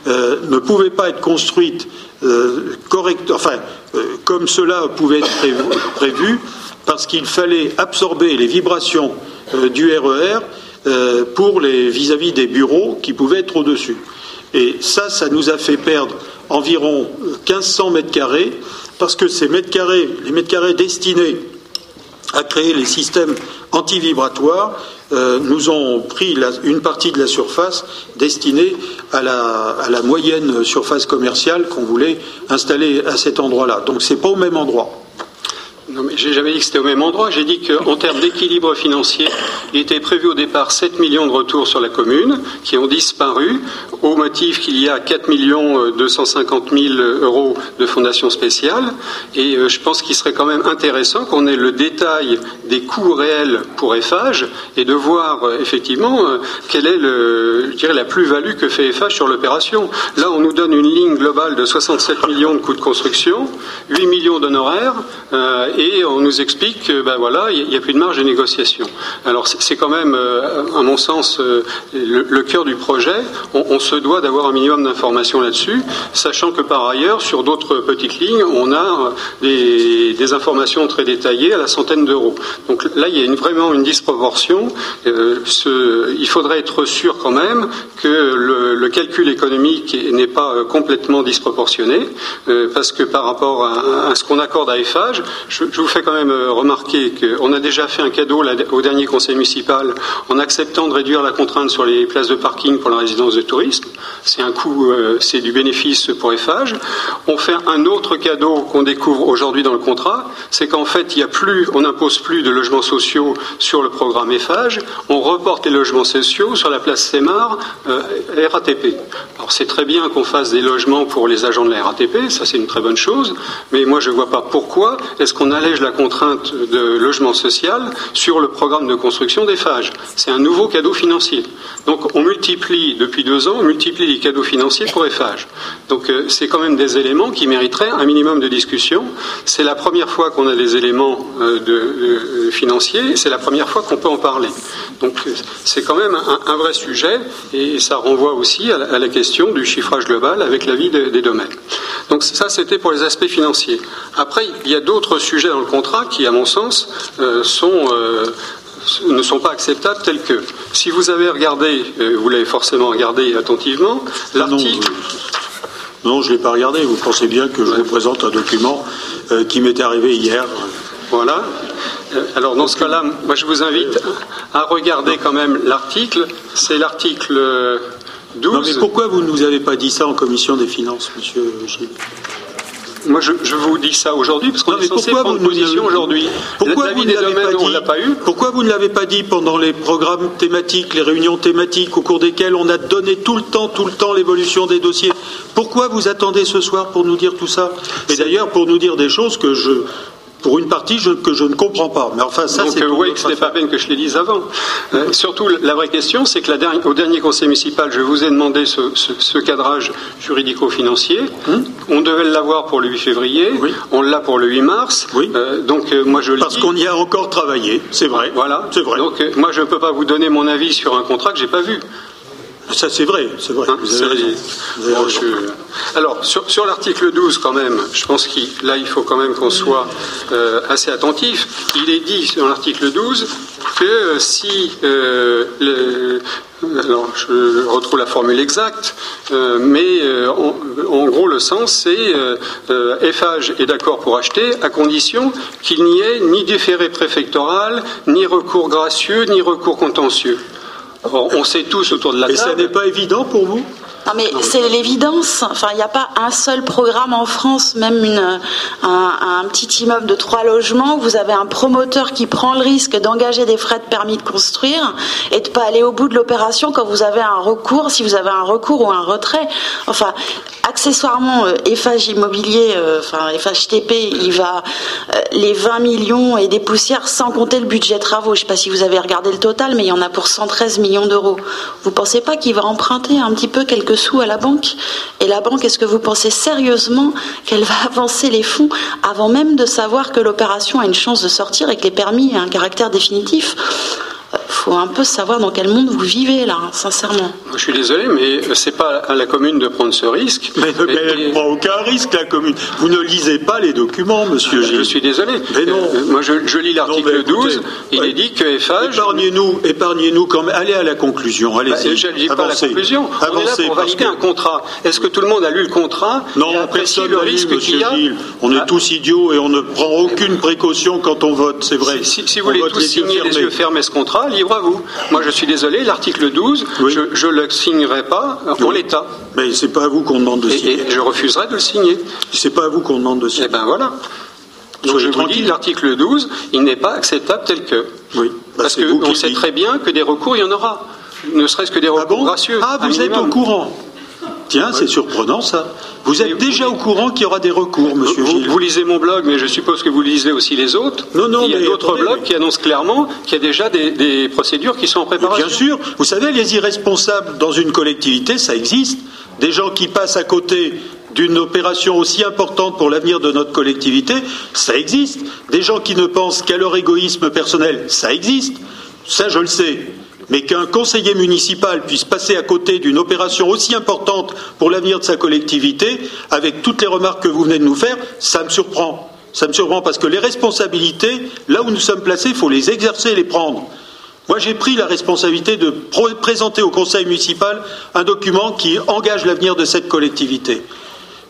euh, ne pouvait pas être construite euh, correct, enfin, euh, comme cela pouvait être prévu, parce qu'il fallait absorber les vibrations euh, du RER euh, pour les vis-à-vis des bureaux qui pouvaient être au-dessus. Et ça, ça nous a fait perdre environ 1500 mètres carrés, parce que ces mètres carrés, les mètres carrés destinés à créer les systèmes antivibratoires euh, nous ont pris une partie de la surface destinée à la, à la moyenne surface commerciale qu'on voulait installer à cet endroit-là. Donc c'est pas au même endroit. Non, mais j'ai jamais dit que c'était au même endroit. J'ai dit qu'en termes d'équilibre financier, il était prévu au départ 7 millions de retours sur la commune, qui ont disparu, au motif qu'il y a 4 millions 250 000 euros de fondation spéciale. Et euh, je pense qu'il serait quand même intéressant qu'on ait le détail des coûts réels pour EFAGE et de voir euh, effectivement euh, quelle est la plus-value que fait EFAGE sur l'opération. Là, on nous donne une ligne globale de 67 millions de coûts de construction, 8 millions d'honoraires et on nous explique que ben voilà, il n'y a plus de marge de négociation. Alors c'est quand même, euh, à mon sens, euh, le, cœur du projet. On, se doit d'avoir un minimum d'informations là-dessus, sachant que par ailleurs, sur d'autres petites lignes, on a des, informations très détaillées à la centaine d'euros. Donc là, il y a vraiment une disproportion. Euh, il faudrait être sûr quand même que le, calcul économique n'est pas complètement disproportionné, parce que par rapport à, ce qu'on accorde à EFAGE, je, je, vous fais quand même euh, remarquer qu'on a déjà fait un cadeau au dernier conseil municipal en acceptant de réduire la contrainte sur les places de parking pour la résidence de tourisme. C'est un coût, euh, c'est du bénéfice pour EFAGE. On fait un autre cadeau qu'on découvre aujourd'hui dans le contrat, c'est qu'en fait, il y a plus, on n'impose plus de logements sociaux sur le programme EFAGE, on reporte les logements sociaux sur la place Sémar euh, RATP. Alors c'est très bien qu'on fasse des logements pour les agents de la RATP, ça c'est une très bonne chose, mais moi je ne vois pas pourquoi est-ce qu'on allège la contrainte de logement social sur le programme de construction des phages. C'est un nouveau cadeau financier. Donc on multiplie, depuis deux ans, on multiplie les cadeaux financiers pour les phages. Donc euh, c'est quand même des éléments qui mériteraient un minimum de discussion. C'est la première fois qu'on a des éléments euh, de, financiers, c'est la première fois qu'on peut en parler. Donc euh, c'est quand même un, vrai sujet et ça renvoie aussi à la, question du chiffrage global avec l'avis des, des domaines. Donc ça c'était pour les aspects financiers. Après il y a d'autres sujets dans le contrat qui, à mon sens, euh, euh, ne sont pas acceptables tels que. Si vous avez regardé, euh, vous l'avez forcément regardé attentivement, l'article. Non, je ne l'ai pas regardé. Vous pensez bien que je vous présente un document qui m'était arrivé hier. Voilà. Alors dans ce cas-là, moi je vous invite à regarder quand même l'article. C'est l'article 12. Non, mais pourquoi vous ne nous avez pas dit ça en commission des finances, monsieur Gilles? Moi, je, vous dis ça aujourd'hui parce qu'on est censé prendre position aujourd'hui? Pourquoi vous ne l'avez pas, dit Pourquoi vous ne l'avez pas dit pendant les programmes thématiques, les réunions thématiques au cours desquelles on a donné tout le temps, tout le temps l'évolution des dossiers? Pourquoi vous attendez ce soir pour nous dire tout ça? Et d'ailleurs pour nous dire des choses que je pour une partie que je ne comprends pas. Mais enfin, ça, c'est. oui, ce n'est pas peine que je les dise avant. Euh, surtout, la vraie question, c'est que la au dernier conseil municipal, je vous ai demandé ce, cadrage juridico-financier. Hum. On devait l'avoir pour le 8 février. On l'a pour le 8 mars. Oui. Euh, donc, euh, moi, je Parce qu'on y a encore travaillé, c'est vrai. Voilà. C'est vrai. Donc, moi, je ne peux pas vous donner mon avis sur un contrat que j'ai pas vu. Ça, c'est vrai, c'est vrai. Hein, vous avez Alors, sur, l'article 12, quand même, je pense qu'il là, il faut quand même qu'on soit euh, assez attentif. Il est dit dans l'article 12 que euh, si euh, alors je retrouve la formule exacte, mais en, gros le sens c'est FH est d'accord pour acheter à condition qu'il n'y ait ni déféré préfectoral, ni recours gracieux, ni recours contentieux on sait tous autour de la table. Et ça n'est pas évident pour vous? Non mais c'est l'évidence. Enfin, il n'y a pas un seul programme en France, même une, un, petit immeuble de trois logements, vous avez un promoteur qui prend le risque d'engager des frais de permis de construire et de pas aller au bout de l'opération quand vous avez un recours, si vous avez un recours ou un retrait. Enfin, accessoirement, euh, Immobilier, euh, enfin FHTP, il va euh, les 20 millions et des poussières sans compter le budget travaux. Je ne sais pas si vous avez regardé le total, mais il y en a pour 113 millions d'euros. Vous pensez pas qu'il va emprunter un petit peu quelques sous à la banque. Et la banque, est-ce que vous pensez sérieusement qu'elle va <laughs> avancer les fonds avant même de savoir que l'opération a une chance de sortir et que les permis ont un caractère définitif? Faut un peu savoir dans quel monde vous vivez là, hein, sincèrement. Je suis désolé, mais c'est pas à la commune de prendre ce risque. Mais, mais elle ne prend aucun risque, la commune. Vous ne lisez pas les documents, monsieur Gilles. Je suis désolé. Mais non. Euh, moi, je, je lis l'article 12. Il est dit que FH. Épargnez-nous, épargnez-nous quand même. Allez à la conclusion. Allez, Bah, je ne dis pas la conclusion. On est là Avancez, pour valider que- un contrat. Est-ce que tout le monde a lu le contrat Non, et personne le n'a lu, risque monsieur qu'il y a Gilles. On est Ah. tous idiots et on ne prend aucune précaution quand on vote, c'est vrai. Si, si vous On voulez tous signer les yeux fermés ce contrat, libre à vous. Moi, je suis désolé, l'article 12, Oui. je ne le signerai pas en Oui. l'état. Mais c'est pas à vous qu'on demande de Et, signer. et je refuserai de le signer. C'est pas à vous qu'on demande de signer. Eh ben voilà. Donc Soyez je vous dis, tranquille. l'article 12, il n'est pas acceptable tel que. Oui. Bah, Parce qu'on sait dites. très bien que des recours, il y en aura. Ne serait-ce que des Ah recours bon? gracieux. Ah, vous êtes au courant Tiens, c'est surprenant ça. Vous êtes déjà au courant qu'il y aura des recours, monsieur Vous, Gilles vous lisez mon blog, mais je suppose que vous lisez aussi les autres. Non, non, Il y a d'autres blogs mais- qui annoncent clairement qu'il y a déjà des, des procédures qui sont en préparation. Bien sûr, vous savez, les irresponsables dans une collectivité, ça existe. Des gens qui passent à côté d'une opération aussi importante pour l'avenir de notre collectivité, ça existe. Des gens qui ne pensent qu'à leur égoïsme personnel, ça existe. Ça, je le sais. Mais qu'un conseiller municipal puisse passer à côté d'une opération aussi importante pour l'avenir de sa collectivité, avec toutes les remarques que vous venez de nous faire, ça me surprend. Ça me surprend parce que les responsabilités, là où nous sommes placés, il faut les exercer et les prendre. Moi, j'ai pris la responsabilité de présenter au conseil municipal un document qui engage l'avenir de cette collectivité.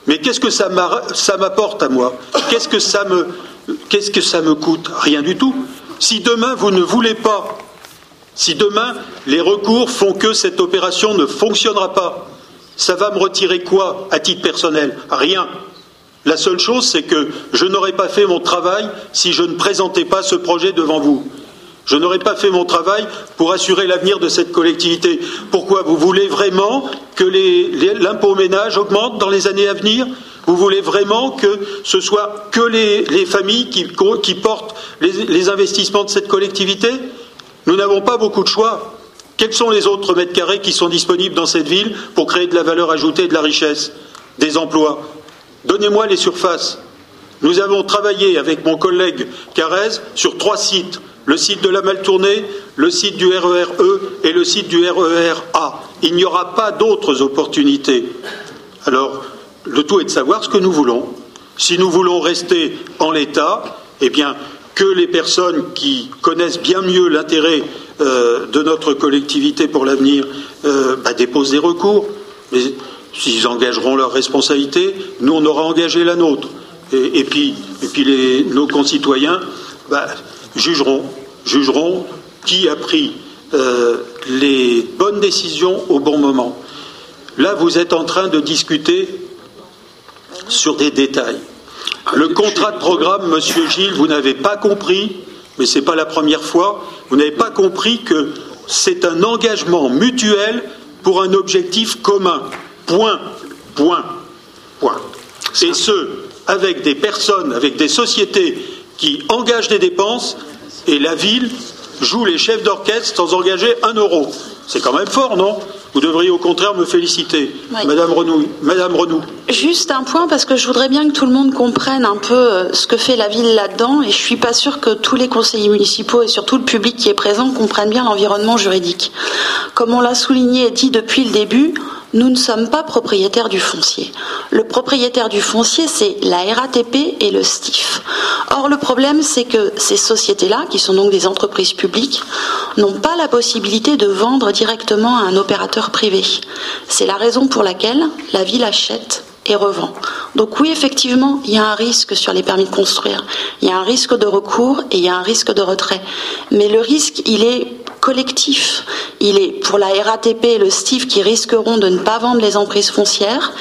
Mais qu'est-ce que ça m'a- ça m'apporte à moi? Qu'est-ce qu'est-ce que ça me coûte? Rien du tout. Si demain vous ne voulez pas, si demain les recours font que cette opération ne fonctionnera pas, ça va me retirer quoi à titre personnel? Rien. La seule chose, c'est que je n'aurais pas fait mon travail si je ne présentais pas ce projet devant vous. Je n'aurais pas fait mon travail pour assurer l'avenir de cette collectivité. Pourquoi? Vous voulez vraiment que l'impôt ménage augmente dans les années à venir? Vous voulez vraiment que ce soit que les, les familles qui, portent les investissements de cette collectivité? Nous n'avons pas beaucoup de choix. Quels sont les autres mètres carrés qui sont disponibles dans cette ville pour créer de la valeur ajoutée de la richesse, des emplois? Donnez-moi les surfaces. Nous avons travaillé avec mon collègue Carrez sur trois sites. Le site de la Maltournée, le site du RERE et le site du RERA. Il n'y aura pas d'autres opportunités. Alors, le tout est de savoir ce que nous voulons. Si nous voulons rester en l'état, eh bien, que les personnes qui connaissent bien mieux l'intérêt euh, de notre collectivité pour l'avenir euh, bah, déposent des recours. Mais s'ils engageront leur responsabilité, nous, on aura engagé la nôtre. Et, puis, nos concitoyens bah, jugeront, jugeront qui a pris euh, les bonnes décisions au bon moment. Là, vous êtes en train de discuter sur des détails. Le contrat de programme, Monsieur Gilles, vous n'avez pas compris, mais ce n'est pas la première fois, vous n'avez pas compris que c'est un engagement mutuel pour un objectif commun. Point. Point. Point. Et ce, avec des personnes, avec des sociétés qui engagent des dépenses, et la ville joue les chefs d'orchestre sans engager un euro. C'est quand même fort, non? Vous devriez au contraire me féliciter, Oui. Madame Renou. Madame Renou. Juste un point parce que je voudrais bien que tout le monde comprenne un peu euh, ce que fait la ville là-dedans et je suis pas sûre que tous les conseillers municipaux et surtout le public qui est présent comprennent bien l'environnement juridique. Comme on l'a souligné et dit depuis le début, nous ne sommes pas propriétaires du foncier. Le propriétaire du foncier, c'est la RATP et le STIF. Or, le problème, c'est que ces sociétés-là, qui sont donc des entreprises publiques, n'ont pas la possibilité de vendre directement à un opérateur privé. C'est la raison pour laquelle la ville achète et revend. Donc oui, effectivement, il y a un risque sur les permis de construire. Il y a un risque de recours et il y a un risque de retrait. Mais le risque, il est collectif. Il est pour la RATP et le STIF qui risqueront de ne pas vendre les emprises foncières.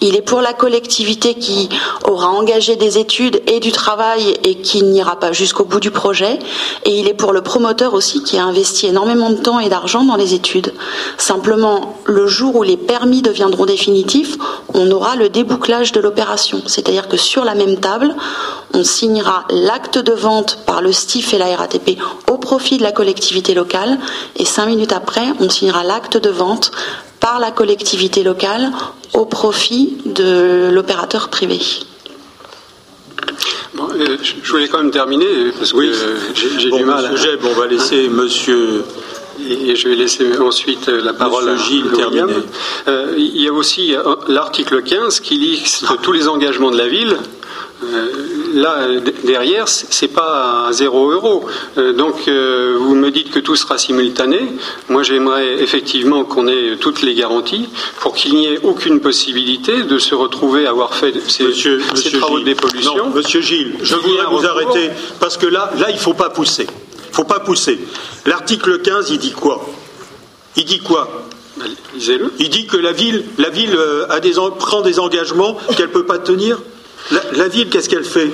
Il est pour la collectivité qui aura engagé des études et du travail et qui n'ira pas jusqu'au bout du projet. Et il est pour le promoteur aussi qui a investi énormément de temps et d'argent dans les études. Simplement, le jour où les permis deviendront définitifs, on aura le débouclage de l'opération. C'est-à-dire que sur la même table, on signera l'acte de vente par le STIF et la RATP au profit de la collectivité locale et cinq minutes après, on signera l'acte de vente par la collectivité locale au profit de l'opérateur privé. Bon, euh, je voulais quand même terminer parce que j'ai du mal. Monsieur Jeb, on va laisser Monsieur. Et je vais laisser ensuite la parole à Gilles terminer. Euh, il y a aussi l'article 15 qui liste tous les engagements de la ville. Euh, là, derrière, c'est pas zéro euro. Euh, donc, euh, vous me dites que tout sera simultané. Moi, j'aimerais effectivement qu'on ait toutes les garanties pour qu'il n'y ait aucune possibilité de se retrouver à avoir fait ces, travaux de dépollution. monsieur Gilles, je voudrais vous arrêter parce que là, là, il faut pas pousser. Il faut pas pousser. L'article 15, il dit quoi? Il dit quoi? Ben, Il dit que la ville, la ville a des, prend des engagements qu'elle ne peut pas tenir la, ville, qu'est-ce qu'elle fait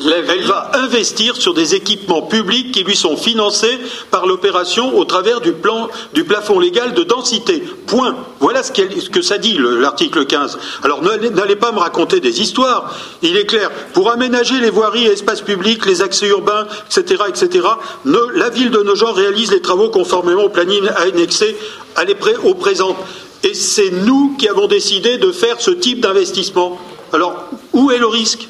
Elle va investir sur des équipements publics qui lui sont financés par l'opération au travers du, plan, du plafond légal de densité. Point. Voilà ce, que ça dit l'article 15. Alors n'allez pas me raconter des histoires. Il est clair. Pour aménager les voiries et espaces publics, les accès urbains, etc., etc., la ville de Nogent réalise les travaux conformément au planning annexé au présent. Et c'est nous qui avons décidé de faire ce type d'investissement. Alors, où est le risque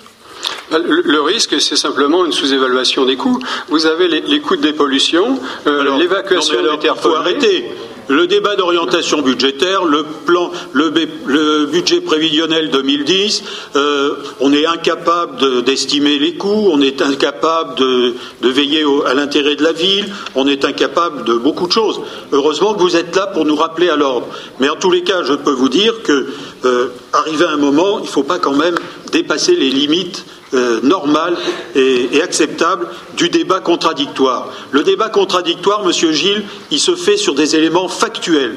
bah, le risque, c'est simplement une sous-évaluation des coûts. Vous avez les, coûts de dépollution, euh, l'évacuation des terres faut arrêter. Le débat d'orientation budgétaire, le plan, le, budget prévisionnel 2010, euh, on est incapable d'estimer les coûts, on est incapable de, veiller à l'intérêt de la ville, on est incapable de beaucoup de choses. Heureusement que vous êtes là pour nous rappeler à l'ordre. Mais en tous les cas, je peux vous dire que, euh, à un moment, il ne faut pas quand même dépasser les limites euh, normal et, acceptable du débat contradictoire. Le débat contradictoire, Monsieur Gilles, il se fait sur des éléments factuels,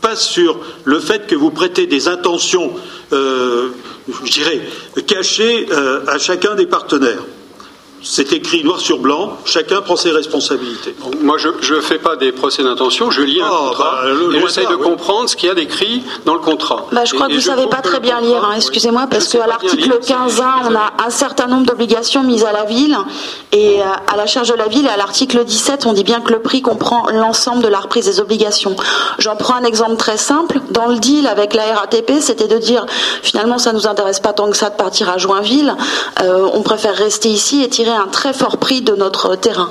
pas sur le fait que vous prêtez des intentions, euh, je dirais, cachées euh, à chacun des partenaires. C'est écrit noir sur blanc, chacun prend ses responsabilités. moi, je ne fais pas des procès d'intention, je lis un ah, contrat bah, et j'essaie de comprendre ce qu'il y a décrit dans le contrat. Bah, je crois que vous ne savez pas très bien lire, hein, excusez-moi, parce qu'à l'article 15.1, on a un certain nombre d'obligations mises à la ville, et euh, à la charge de la ville, et à l'article 17, on dit bien que le prix comprend l'ensemble de la reprise des obligations. J'en prends un exemple très simple. Dans le deal avec la RATP, c'était de dire, finalement, ça ne nous intéresse pas tant que ça de partir à Joinville, euh, on préfère rester ici et tirer un très fort prix de notre terrain.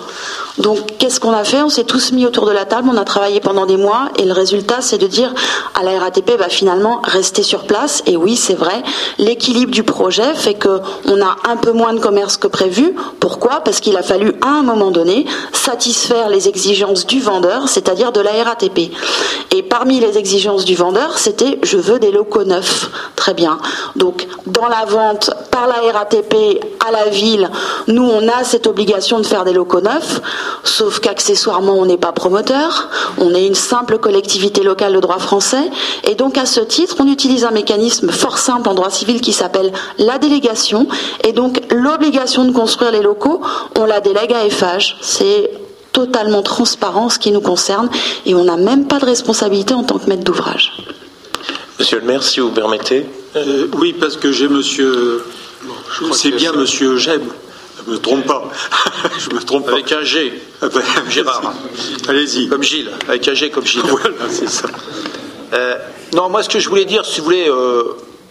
Donc, qu'est-ce qu'on a fait? On s'est tous mis autour de la table, on a travaillé pendant des mois, et le résultat, c'est de dire à la RATP, bah, finalement rester sur place. Et oui, c'est vrai, l'équilibre du projet fait que on a un peu moins de commerce que prévu. Pourquoi? Parce qu'il a fallu à un moment donné satisfaire les exigences du vendeur, c'est-à-dire de la RATP. Et parmi les exigences du vendeur, c'était je veux des locaux neufs. Très bien. Donc, dans la vente par la RATP à la ville, nous on a cette obligation de faire des locaux neufs. Sauf qu'accessoirement, on n'est pas promoteur, on est une simple collectivité locale de droit français, et donc à ce titre, on utilise un mécanisme fort simple en droit civil qui s'appelle la délégation, et donc l'obligation de construire les locaux, on la délègue à FH. C'est totalement transparent ce qui nous concerne, et on n'a même pas de responsabilité en tant que maître d'ouvrage. Monsieur le maire, si vous permettez. Euh, oui, parce que j'ai monsieur. C'est bien monsieur Jeb. Je me trompe pas. <laughs> je me trompe pas. Avec un G. Ah ben, Gérard. <laughs> Allez-y. Comme Gilles. Avec un G comme Gilles. voilà, c'est ça. Euh, non, moi, ce que je voulais dire, si vous voulez, euh,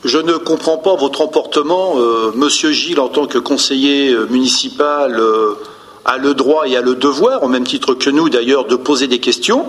je ne comprends pas votre emportement. Euh, Monsieur Gilles, en tant que conseiller municipal, a le droit et a le devoir, au même titre que nous d'ailleurs, de poser des questions.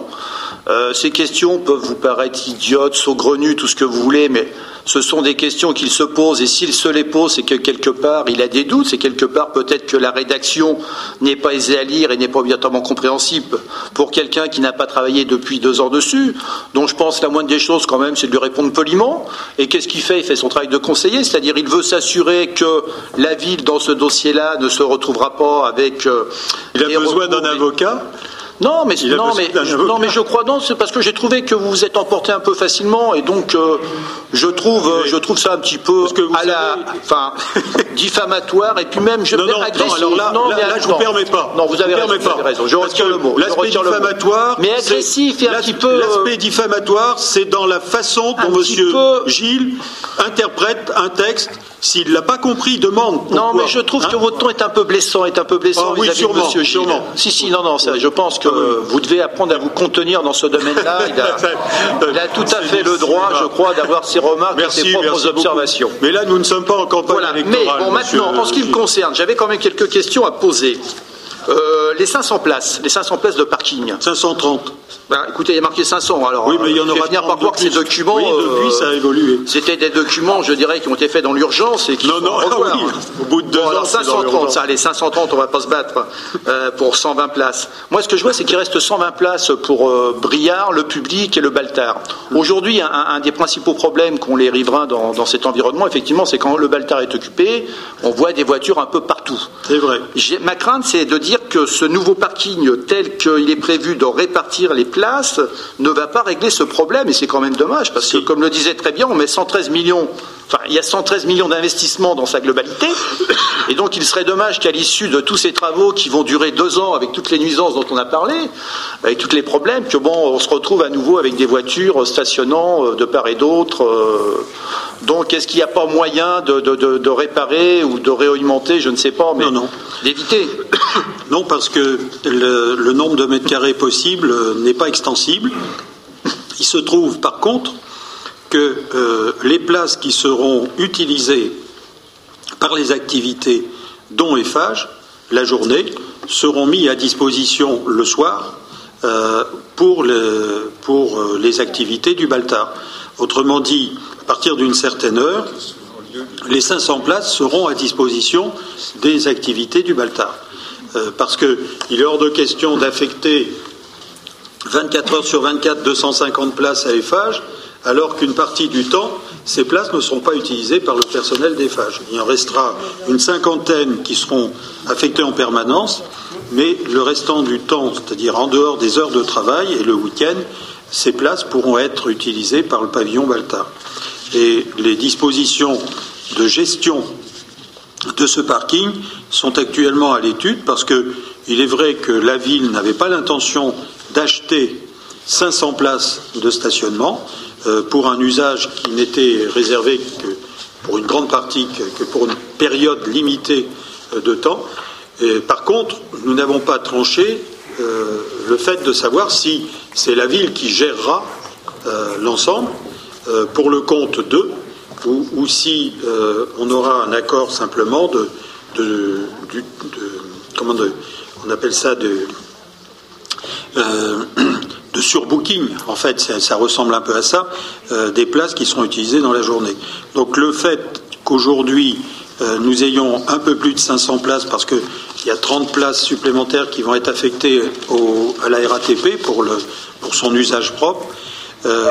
ces questions peuvent vous paraître idiotes, saugrenues, tout ce que vous voulez, mais ce sont des questions qu'il se pose et s'il se les pose, c'est que quelque part il a des doutes, c'est quelque part peut-être que la rédaction n'est pas aisée à lire et n'est pas obligatoirement compréhensible pour quelqu'un qui n'a pas travaillé depuis deux ans dessus. Donc je pense que la moindre des choses quand même, c'est de lui répondre poliment. Et qu'est-ce qu'il fait? Il fait son travail de conseiller, c'est-à-dire il veut s'assurer que la ville dans ce dossier-là ne se retrouvera pas avec. Euh, il a besoin d'un avocat non, mais, non, mais, non, mais je crois non, c'est parce que j'ai trouvé que vous vous êtes emporté un peu facilement et donc euh, je trouve, je trouve ça un petit peu à la, enfin, <laughs> diffamatoire et puis même je non, non, agressif. Non, alors là, non, là, je vous permets pas. Non, vous avez, raison, vous avez raison. Je retire le mot. L'aspect diffamatoire, mais agressif et un petit peu. Euh, l'aspect diffamatoire, c'est dans la façon dont Monsieur Gilles interprète un texte. S'il l'a pas compris, demande. non, mais je trouve que hein votre ton est un peu blessant, est un peu blessant ah vis-à-vis de Monsieur Gilles. Si, si, non, non, ça, je pense que que vous devez apprendre à vous contenir dans ce domaine-là. Il a, <laughs> tout à fait le droit, je crois, d'avoir ses remarques et ses propres observations. Mais là, nous ne sommes pas en campagne voilà. Mais bon, maintenant, en ce qui me concerne, j'avais quand même quelques questions à poser. Euh, les 500 places, les 500 places de parking. 530. Ben, écoutez, il y a marqué 500. Alors, oui, mais il y en aura venir par voir que ces documents. Oui, depuis, ça a évolué. Euh, c'était des documents, je dirais, qui ont été faits dans l'urgence et qui. Non, non, <laughs> ah oui, au bout de deux bon, ans. Alors 530, ça, les 530, on va pas se battre euh, pour 120 places. Moi, ce que je vois, c'est qu'il reste 120 places pour euh, Briard, le public et le Baltard. Aujourd'hui, un, un, des principaux problèmes qu'ont les riverains dans, dans, cet environnement, effectivement, c'est quand le Baltard est occupé, on voit des voitures un peu partout. C'est vrai. Ma crainte, c'est de dire que ce nouveau parking, tel qu'il est prévu de répartir les places, ne va pas régler ce problème. Et c'est quand même dommage, parce que, comme le disait très bien, on met 113 millions, enfin, il y a 113 millions d'investissements dans sa globalité. Et donc, il serait dommage qu'à l'issue de tous ces travaux qui vont durer deux ans, avec toutes les nuisances dont on a parlé, avec tous les problèmes, que bon, on se retrouve à nouveau avec des voitures stationnant euh, de part et d'autre. Euh. Donc, est-ce qu'il n'y a pas moyen de, de, de, de, réparer ou de réalimenter, je ne sais pas, mais d'éviter <coughs> Non, parce que le, le, nombre de mètres carrés possible n'est pas extensible. Il se trouve, par contre, euh, les places qui seront utilisées par les activités dont Eiffage, la journée, seront mis à disposition le soir euh, pour, euh, les activités du Baltar. Autrement dit, à partir d'une certaine heure, les 500 places seront à disposition des activités du Baltar. Parce qu'il est hors de question d'affecter 24 heures sur 24 250 places à Eiffage, alors qu'une partie du temps, ces places ne seront pas utilisées par le personnel d'Eiffage. Il en restera une cinquantaine qui seront affectées en permanence, mais le restant du temps, c'est-à-dire en dehors des heures de travail et le week-end, ces places pourront être utilisées par le pavillon Balta. Et les dispositions de gestion de ce parking sont actuellement à l'étude parce qu'il est vrai que la ville n'avait pas l'intention d'acheter 500 places de stationnement pour un usage qui n'était réservé que pour une grande partie, que, pour une période limitée euh, de temps. Par contre, nous n'avons pas tranché euh, le fait de savoir si c'est la ville qui gérera euh, l'ensemble euh, pour le compte d'eux ou, ou, si on aura un accord simplement de comment on appelle ça de <clears throat> de surbooking. En fait, ça, ressemble un peu à ça, euh, des places qui seront utilisées dans la journée. Donc le fait qu'aujourd'hui euh, nous ayons un peu plus de 500 places parce qu'il y a 30 places supplémentaires qui vont être affectées à la RATP pour, son usage propre, euh,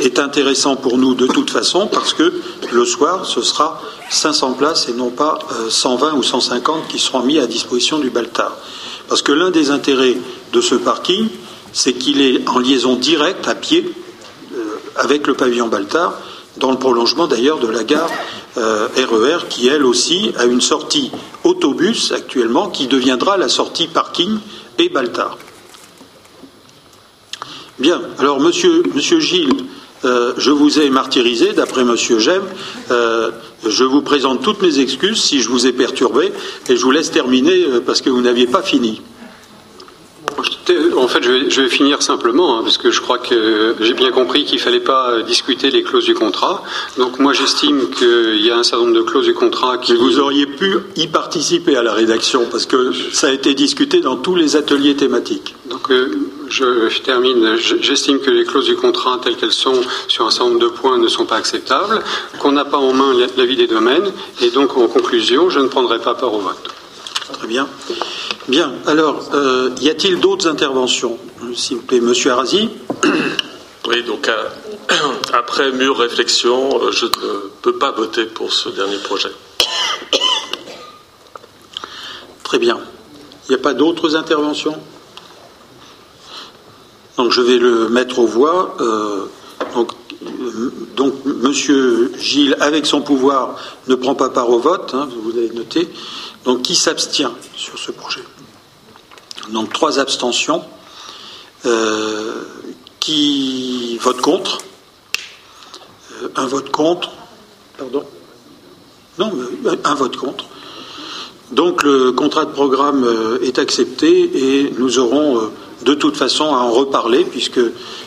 est intéressant pour nous de toute façon parce que le soir, ce sera 500 places et non pas 120 ou 150 qui seront mis à disposition du Baltar. Parce que l'un des intérêts de ce parking, c'est qu'il est en liaison directe à pied euh, avec le pavillon Baltard, dans le prolongement d'ailleurs de la gare euh, RER, qui elle aussi a une sortie autobus actuellement, qui deviendra la sortie parking et Baltard. Bien, alors monsieur Gilles, euh, je vous ai martyrisé, d'après monsieur Gem. Euh, je vous présente toutes mes excuses si je vous ai perturbé et je vous laisse terminer euh, parce que vous n'aviez pas fini. En fait, je vais, je vais finir simplement, hein, parce que je crois que j'ai bien compris qu'il ne fallait pas discuter les clauses du contrat. Donc moi, j'estime qu'il y a un certain nombre de clauses du contrat qui... Mais vous auriez pu y participer à la rédaction, parce que ça a été discuté dans tous les ateliers thématiques. Donc je, je, termine. J'estime que les clauses du contrat, telles qu'elles sont sur un certain nombre de points, ne sont pas acceptables, qu'on n'a pas en main l'avis des domaines, et donc en conclusion, je ne prendrai pas part au vote. Très bien. Bien. Alors, euh, y a-t-il d'autres interventions S'il vous plaît, Monsieur Arasi. <coughs> Oui, donc à, <coughs> après mûre réflexion, euh, je ne peux pas voter pour ce dernier projet. Très bien. Il n'y a pas d'autres interventions? Donc je vais le mettre aux voix. Euh, donc, donc, Monsieur Gilles, avec son pouvoir, ne prend pas part au vote, hein, vous avez noté. Donc, qui s'abstient sur ce projet? Donc, trois abstentions. Euh, qui vote contre? Euh, Un vote contre. Pardon? Non, un vote contre. Donc, le contrat de programme est accepté et nous aurons de toute façon à en reparler, puisque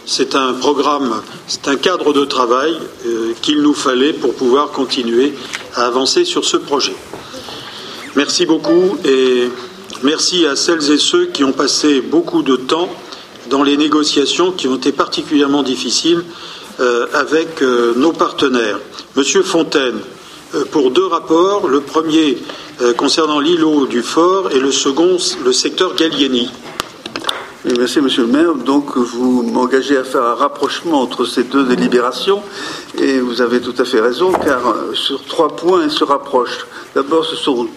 c'est un programme, c'est un cadre de travail euh, qu'il nous fallait pour pouvoir continuer à avancer sur ce projet. Merci beaucoup et merci à celles et ceux qui ont passé beaucoup de temps dans les négociations qui ont été particulièrement difficiles euh, avec euh, nos partenaires. Monsieur Fontaine, pour deux rapports, le premier concernant l'îlot du Fort et le second le secteur Gallieni merci, Monsieur le maire. Donc, vous m'engagez à faire un rapprochement entre ces deux délibérations, et vous avez tout à fait raison, car euh, sur trois points, elles se rapprochent. D'abord, ce sont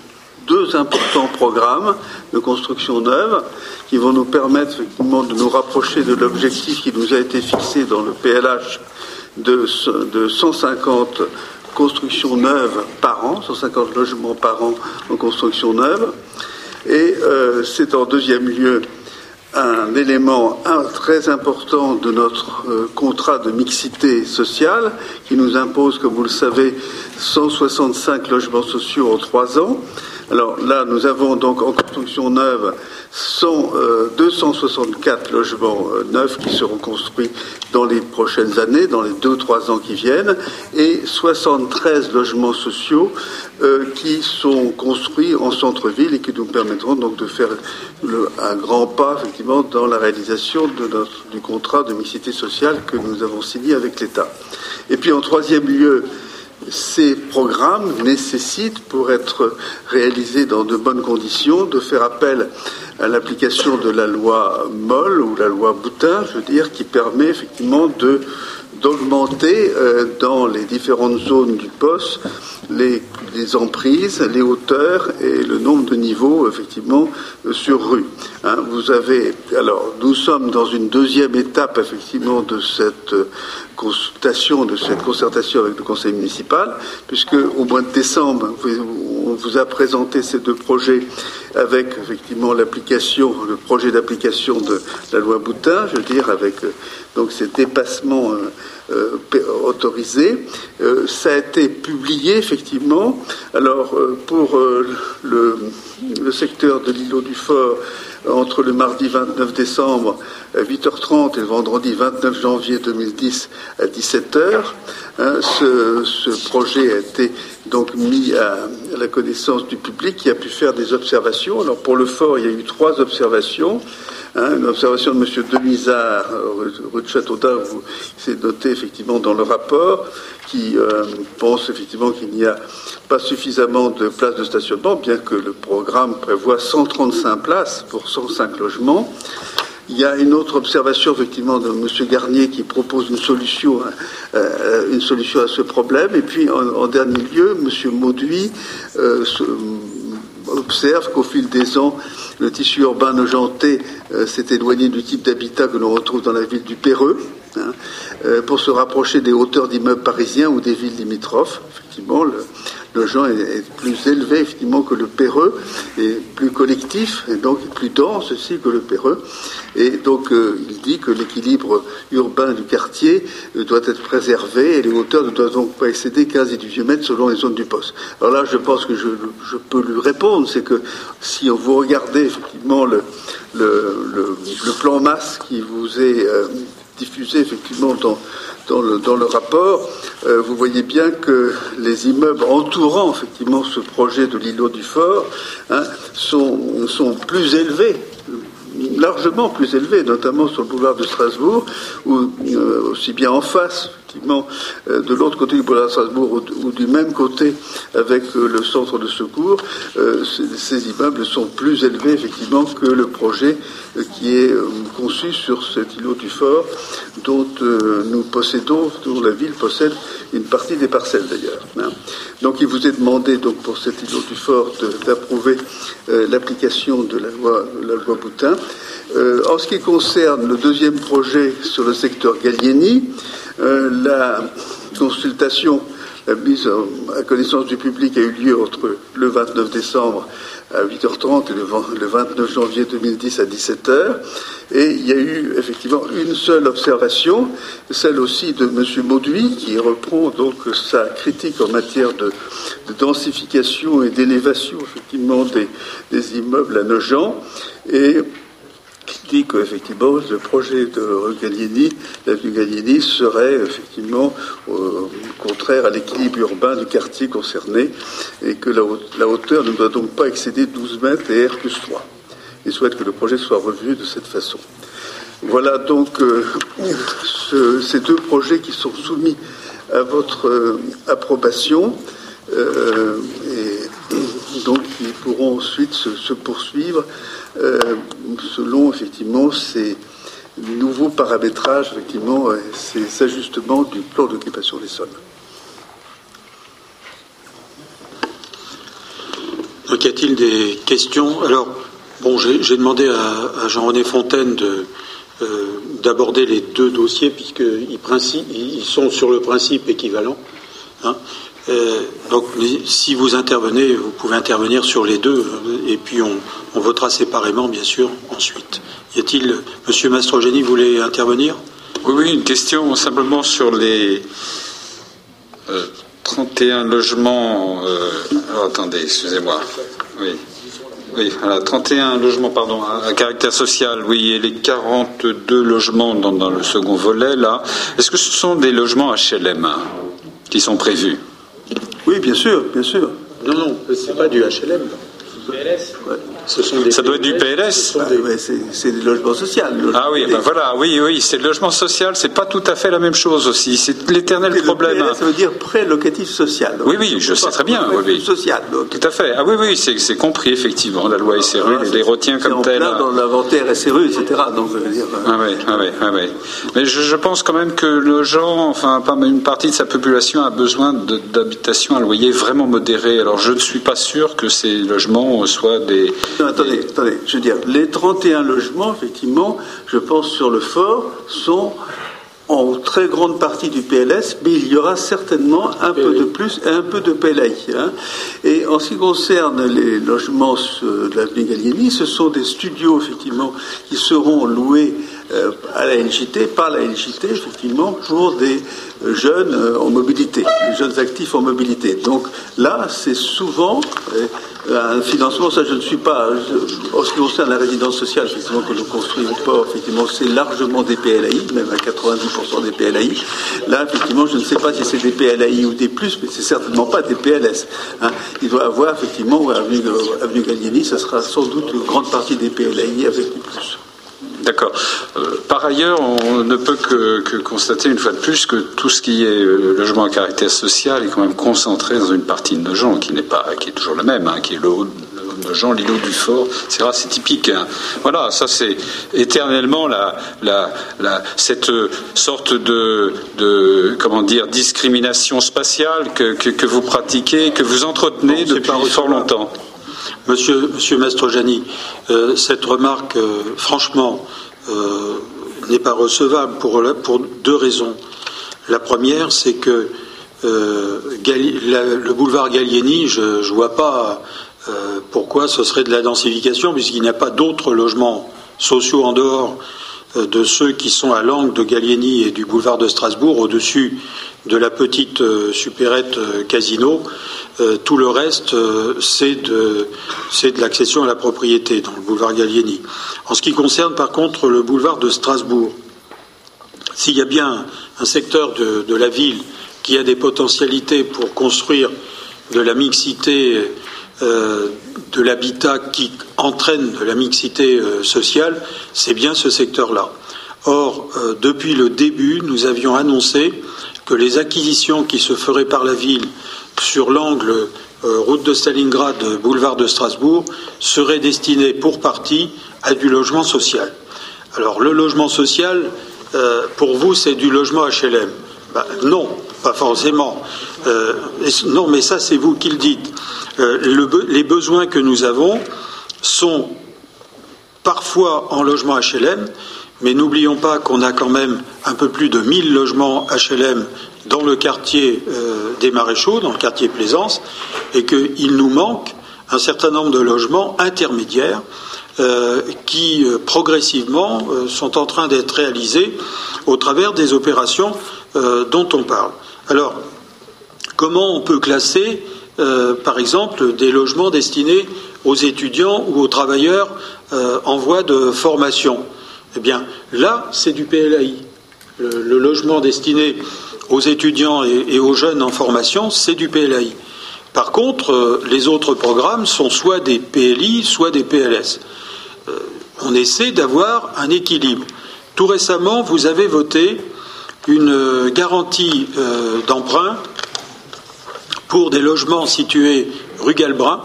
deux importants programmes de construction neuve qui vont nous permettre effectivement de nous rapprocher de l'objectif qui nous a été fixé dans le PLH de, 150 constructions neuves par an, 150 logements par an en construction neuve. Et euh, c'est en deuxième lieu un élément très important de notre euh, contrat de mixité sociale qui nous impose, comme vous le savez, 165 logements sociaux en trois ans. Alors là, nous avons donc en construction neuve 264 euh, logements euh, neufs qui seront construits dans les prochaines années, dans les deux ou trois ans qui viennent, et 73 logements sociaux euh, qui sont construits en centre-ville et qui nous permettront donc de faire un grand pas effectivement dans la réalisation du contrat de mixité sociale que nous avons signé avec l'État. Et puis en troisième lieu, ces programmes nécessitent, pour être réalisés dans de bonnes conditions, de faire appel à l'application de la loi Moll ou la loi Boutin, je veux dire, qui permet effectivement de d'augmenter euh, dans les différentes zones du poste les, emprises, les hauteurs et le nombre de niveaux effectivement euh, sur rue. Hein. vous avez alors nous sommes dans une deuxième étape effectivement de cette euh, consultation, de cette concertation avec le conseil municipal, puisque au mois de décembre on vous a présenté ces deux projets avec effectivement l'application, le projet d'application de la loi Boutin, je veux dire avec donc ces dépassements euh. Euh, ça a été publié effectivement. Alors euh, pour le, secteur de l'îlot du Fort, entre le mardi 29 décembre à 8h30 et le vendredi 29 janvier 2010 à 17h. Hein, ce, projet a été donc mis à, la connaissance du public qui a pu faire des observations. Alors pour le fort, il y a eu trois observations. Hein, une observation de M. Demisard, rue de Châteaudun, c'est noté effectivement dans le rapport, qui euh, pense effectivement qu'il n'y a pas suffisamment de places de stationnement, bien que le programme prévoit 135 places pour 105 logements. Il y a une autre observation effectivement de M. Garnier qui propose une solution, euh, à ce problème. Et puis en, dernier lieu, M. Mauduit euh, observe qu'au fil des ans, le tissu urbain nojenté euh, s'est éloigné du type d'habitat que l'on retrouve dans la ville du Péreux, hein, euh, pour se rapprocher des hauteurs d'immeubles parisiens ou des villes limitrophes. Effectivement, le, le genre est, plus élevé effectivement que le Péreux, et plus collectif, et donc plus dense aussi que le Péreux. Et donc euh, il dit que l'équilibre urbain du quartier doit être préservé et les hauteurs ne doivent donc pas excéder 15 et 18 mètres selon les zones du poste. Alors là, je pense que je, je peux lui répondre, c'est que si vous regardez effectivement le, le, plan masse qui vous est euh, diffusé effectivement dans, dans, le, dans le rapport, euh, vous voyez bien que les immeubles entourant effectivement ce projet de l'îlot du Fort hein, sont, sont plus élevés largement plus élevés, notamment sur le boulevard de Strasbourg, ou euh, aussi bien en face effectivement euh, de l'autre côté du boulevard Strasbourg ou, du même côté avec euh, le centre de secours, euh, ces, immeubles sont plus élevés effectivement que le projet qui est conçu sur cet îlot du fort dont nous possédons, dont la ville possède une partie des parcelles d'ailleurs. Hein. Donc il vous est demandé donc pour cet îlot du fort d'approuver l'application de la loi, la loi Boutin. En ce qui concerne le deuxième projet sur le secteur Gallieni, euh, la consultation, la mise à connaissance du public a eu lieu entre le 29 décembre à 8h30 et le 29 janvier 2010 à 17h. Et il y a eu effectivement une seule observation, celle aussi de M. Mauduit, qui reprend donc sa critique en matière de, densification et d'élévation effectivement des, des, immeubles à Nogent. Et dit qu'effectivement le projet de Gallieni, l'avenue Gallieni, serait effectivement contraire à l'équilibre urbain du quartier concerné et que la, hauteur ne doit donc pas excéder 12 mètres et R plus 3. Il souhaite que le projet soit revu de cette façon. Voilà donc ces deux projets qui sont soumis à votre approbation. Euh, et donc ils pourront ensuite se, poursuivre euh, selon effectivement ces nouveaux paramétrages, effectivement, ces ajustements du plan d'occupation des sols. Donc y a-t-il des questions? Alors, bon, j'ai demandé à, Jean-René Fontaine euh, d'aborder les deux dossiers puisqu'ils ils sont sur le principe équivalent. Hein. Euh, donc, si vous intervenez, vous pouvez intervenir sur les deux, euh, et puis on, votera séparément, bien sûr, ensuite. Y a-t-il, Monsieur Mastrogeni voulait intervenir? Oui, oui, une question simplement sur les 31 euh, logements. alors, attendez, excusez-moi. Oui. Oui, 31 logements pardon, à, caractère social, oui, et les 42 logements dans, dans le second volet, là, est-ce que ce sont des logements HLM qui sont prévus? Oui, bien sûr, bien sûr. Non, non, c'est pas du HLM. Ça doit être du PLS ah, C'est des logements sociaux. ah oui, ben voilà, oui, oui, c'est le logement social, c'est pas tout à fait la même chose aussi. C'est l'éternel problème. PLS, ça veut dire prêt locatif social. oui, oui, je sais très bien. Oui, Social. Tout à fait. Ah oui, oui, c'est compris, effectivement. La loi SRU les, les retient comme telle. dans l'inventaire SRU, etc. Donc, je veux dire, euh, ah oui, ah oui, ah oui. Mais je, pense quand même que le genre, enfin, pas une partie de sa population a besoin d'habitation à loyer vraiment modéré. Alors, je ne suis pas sûr que ces logements soient des attendez, attendez, je veux dire, les 31 logements, effectivement, je pense sur le fort, sont en très grande partie du PLS, mais il y aura certainement un peu de plus et un peu de PLAI. Hein. Et en ce qui concerne les logements de l'avenue Gallieni, ce sont des studios, effectivement, qui seront loués à la NJT, par la NJT, effectivement, pour des euh, jeunes euh, en mobilité, des jeunes actifs en mobilité. Donc là, c'est souvent un financement, ça je ne suis pas, en ce qui concerne la résidence sociale, effectivement, que nous construisons pas, effectivement, c'est largement des PLAI, même à 90% des PLAI. Là, effectivement, je ne sais pas si c'est des PLAI ou des plus, mais c'est certainement pas des PLS. Hein. Il doit avoir, effectivement, avenue, avenue Gallieni, ça sera sans doute une grande partie des PLAI avec des plus. D'accord. Euh, par ailleurs, on ne peut que, constater une fois de plus que tout ce qui est euh, logement à caractère social est quand même concentré dans une partie de nos gens qui n'est pas, qui est toujours la même, hein, qui est le de gens, l'îlot du fort, c'est c'est typique. Hein. Voilà, ça c'est éternellement la, cette sorte de, de, comment dire, discrimination spatiale que, vous pratiquez, que vous entretenez depuis fort longtemps. Monsieur, Monsieur euh, cette remarque, euh, franchement, euh, n'est pas recevable pour, deux raisons. La première, c'est que le boulevard Gallieni, je ne vois pas pourquoi ce serait de la densification, puisqu'il n'y a pas d'autres logements sociaux en dehors de ceux qui sont à l'angle de Gallieni et du boulevard de Strasbourg, au-dessus de la petite supérette Casino. Euh, tout le reste, euh, c'est de, l'accession à la propriété dans le boulevard Gallieni. En ce qui concerne par contre le boulevard de Strasbourg, s'il y a bien un secteur de, la ville qui a des potentialités pour construire de la mixité euh, de l'habitat qui entraîne de la mixité sociale, c'est bien ce secteur-là. Or, depuis le début, nous avions annoncé que les acquisitions qui se feraient par la ville sur l'angle euh, route de Stalingrad, boulevard de Strasbourg, serait destiné pour partie à du logement social. Alors le logement social, euh, pour vous, c'est du logement HLM ben, Non, pas forcément. Euh, non, mais ça, c'est vous qui le dites. les besoins que nous avons sont parfois en logement HLM, mais n'oublions pas qu'on a quand même un peu plus de 1000 logements HLM dans le quartier euh, des Maréchaux, dans le quartier Plaisance, et qu'il nous manque un certain nombre de logements intermédiaires euh, qui euh, progressivement sont en train d'être réalisés au travers des opérations dont on parle. Alors, comment on peut classer, par exemple, des logements destinés aux étudiants ou aux travailleurs en voie de formation? Eh bien, là, c'est du PLAI. Le, logement destiné aux étudiants et, aux jeunes en formation, c'est du PLAI. Par contre, euh, les autres programmes sont soit des PLI, soit des PLS. Euh, on essaie d'avoir un équilibre. Tout récemment, vous avez voté une garantie euh, d'emprunt pour des logements situés rue Galbrun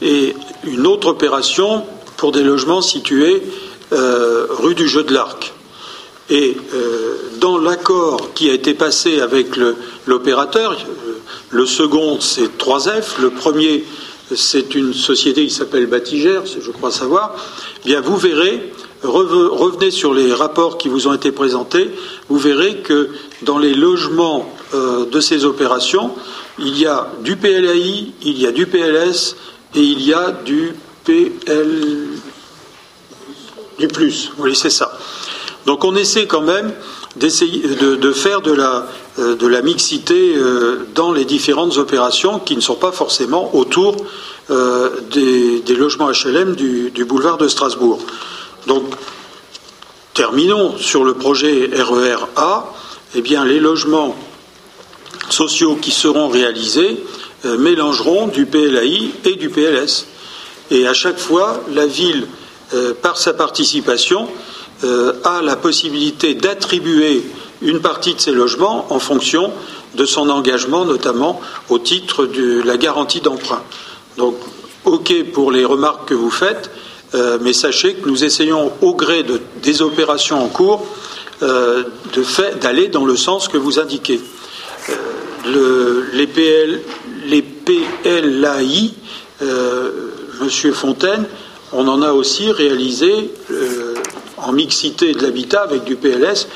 et une autre opération pour des logements situés euh, rue du Jeu de l'Arc. Et euh, dans l'accord qui a été passé avec l'opérateur, le second c'est 3F, le premier c'est une société qui s'appelle Batigère, je crois savoir, eh bien vous verrez revenez sur les rapports qui vous ont été présentés, vous verrez que dans les logements euh, de ces opérations, il y a du PLAI, il y a du PLS et il y a du PL du plus. Oui, c'est ça. Donc on essaie quand même d'essayer de, faire de la, euh, de la mixité euh, dans les différentes opérations qui ne sont pas forcément autour des, logements HLM du, du boulevard de Strasbourg. Donc, terminons sur le projet RER A. Eh bien, les logements sociaux qui seront réalisés euh, mélangeront du PLAI et du PLS. Et à chaque fois, la ville, euh, par sa participation, euh, a la possibilité d'attribuer une partie de ces logements en fonction de son engagement, notamment au titre de la garantie d'emprunt. Donc, OK pour les remarques que vous faites. Mais sachez que nous essayons, au gré des opérations en cours, d'aller dans le sens que vous indiquez. Euh, les, PL, les PLAI, Monsieur Fontaine, on en a aussi réalisé en mixité de l'habitat avec du PLS,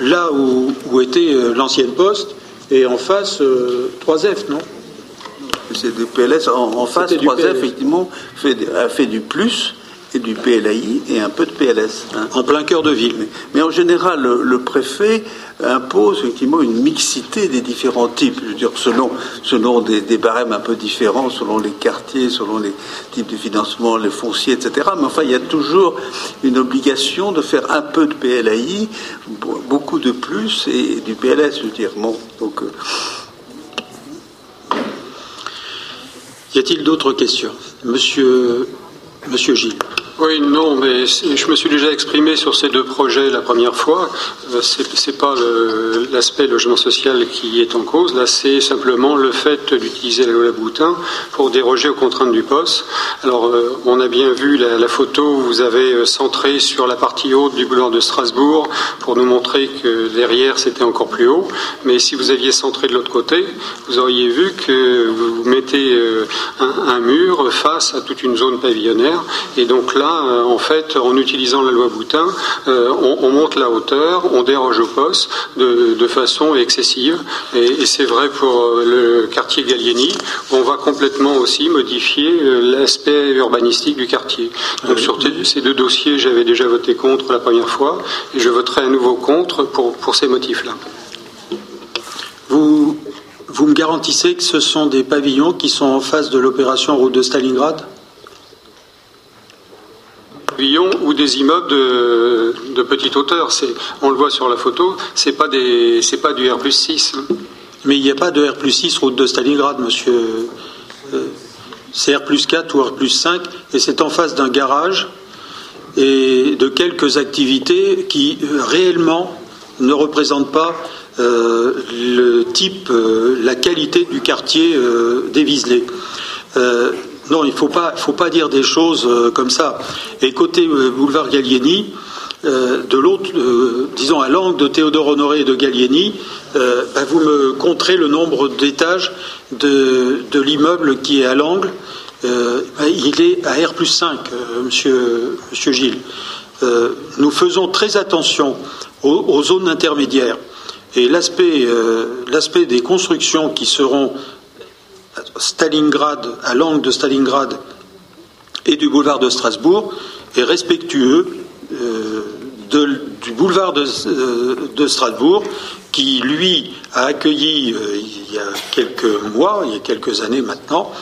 là où, était l'ancienne poste, et en face 3F, non? C'est du PLS. En, face, 3F, effectivement, a fait du plus du PLAI et un peu de PLS. Hein. En plein cœur de ville. Mais, en général, le, préfet impose effectivement une mixité des différents types, je veux dire, selon, selon des, barèmes un peu différents, selon les quartiers, selon les types de financement, les fonciers, etc. Mais enfin, il y a toujours une obligation de faire un peu de PLAI, beaucoup de plus, et du PLS, je veux dire. donc. Euh, Y a-t-il d'autres questions? Monsieur, Monsieur Gilles. Oui, non, mais je me suis déjà exprimé sur ces deux projets la première fois. Euh, Ce n'est pas l'aspect logement social qui est en cause. Là, c'est simplement le fait d'utiliser la loi Boutin pour déroger aux contraintes du poste. Alors, euh, on a bien vu la, photo où vous avez euh, centré sur la partie haute du boulevard de Strasbourg pour nous montrer que derrière c'était encore plus haut. Mais si vous aviez centré de l'autre côté, vous auriez vu que vous mettez un, un mur face à toute une zone pavillonnaire. Et donc là, euh, en fait, en utilisant la loi Boutin, euh, on, monte la hauteur, on déroge au poste de, façon excessive. Et, c'est vrai pour euh, le quartier Gallieni, on va complètement aussi modifier l'aspect urbanistique du quartier. Donc sur ces deux dossiers, j'avais déjà voté contre la première fois, et je voterai à nouveau contre pour, pour ces motifs-là. Vous, vous me garantissez que ce sont des pavillons qui sont en face de l'opération route de Stalingrad? Ou des immeubles de, petite hauteur. On le voit sur la photo, c'est pas pas du R 6. Hein. Mais il n'y a pas de R 6 route de Stalingrad, monsieur. Euh, c'est R 4 ou R 5, et c'est en face d'un garage et de quelques activités qui euh, réellement ne représentent pas euh, le type, la qualité du quartier des Viselets. Non, il ne faut pas, faut pas dire des choses euh, comme ça. Et côté euh, boulevard Gallieni, euh, de l'autre, disons à l'angle de Théodore Honoré et de Gallieni, bah, vous me compterez le nombre d'étages de, l'immeuble qui est à l'angle. Bah, il est à R plus 5, monsieur, Gilles. nous faisons très attention aux, aux zones intermédiaires. Et l'aspect des constructions qui seront Stalingrad, à l'angle de Stalingrad et du boulevard de Strasbourg, est respectueux euh, du boulevard euh, de, Strasbourg, qui lui a accueilli euh, il y a quelques mois, il y a quelques années maintenant,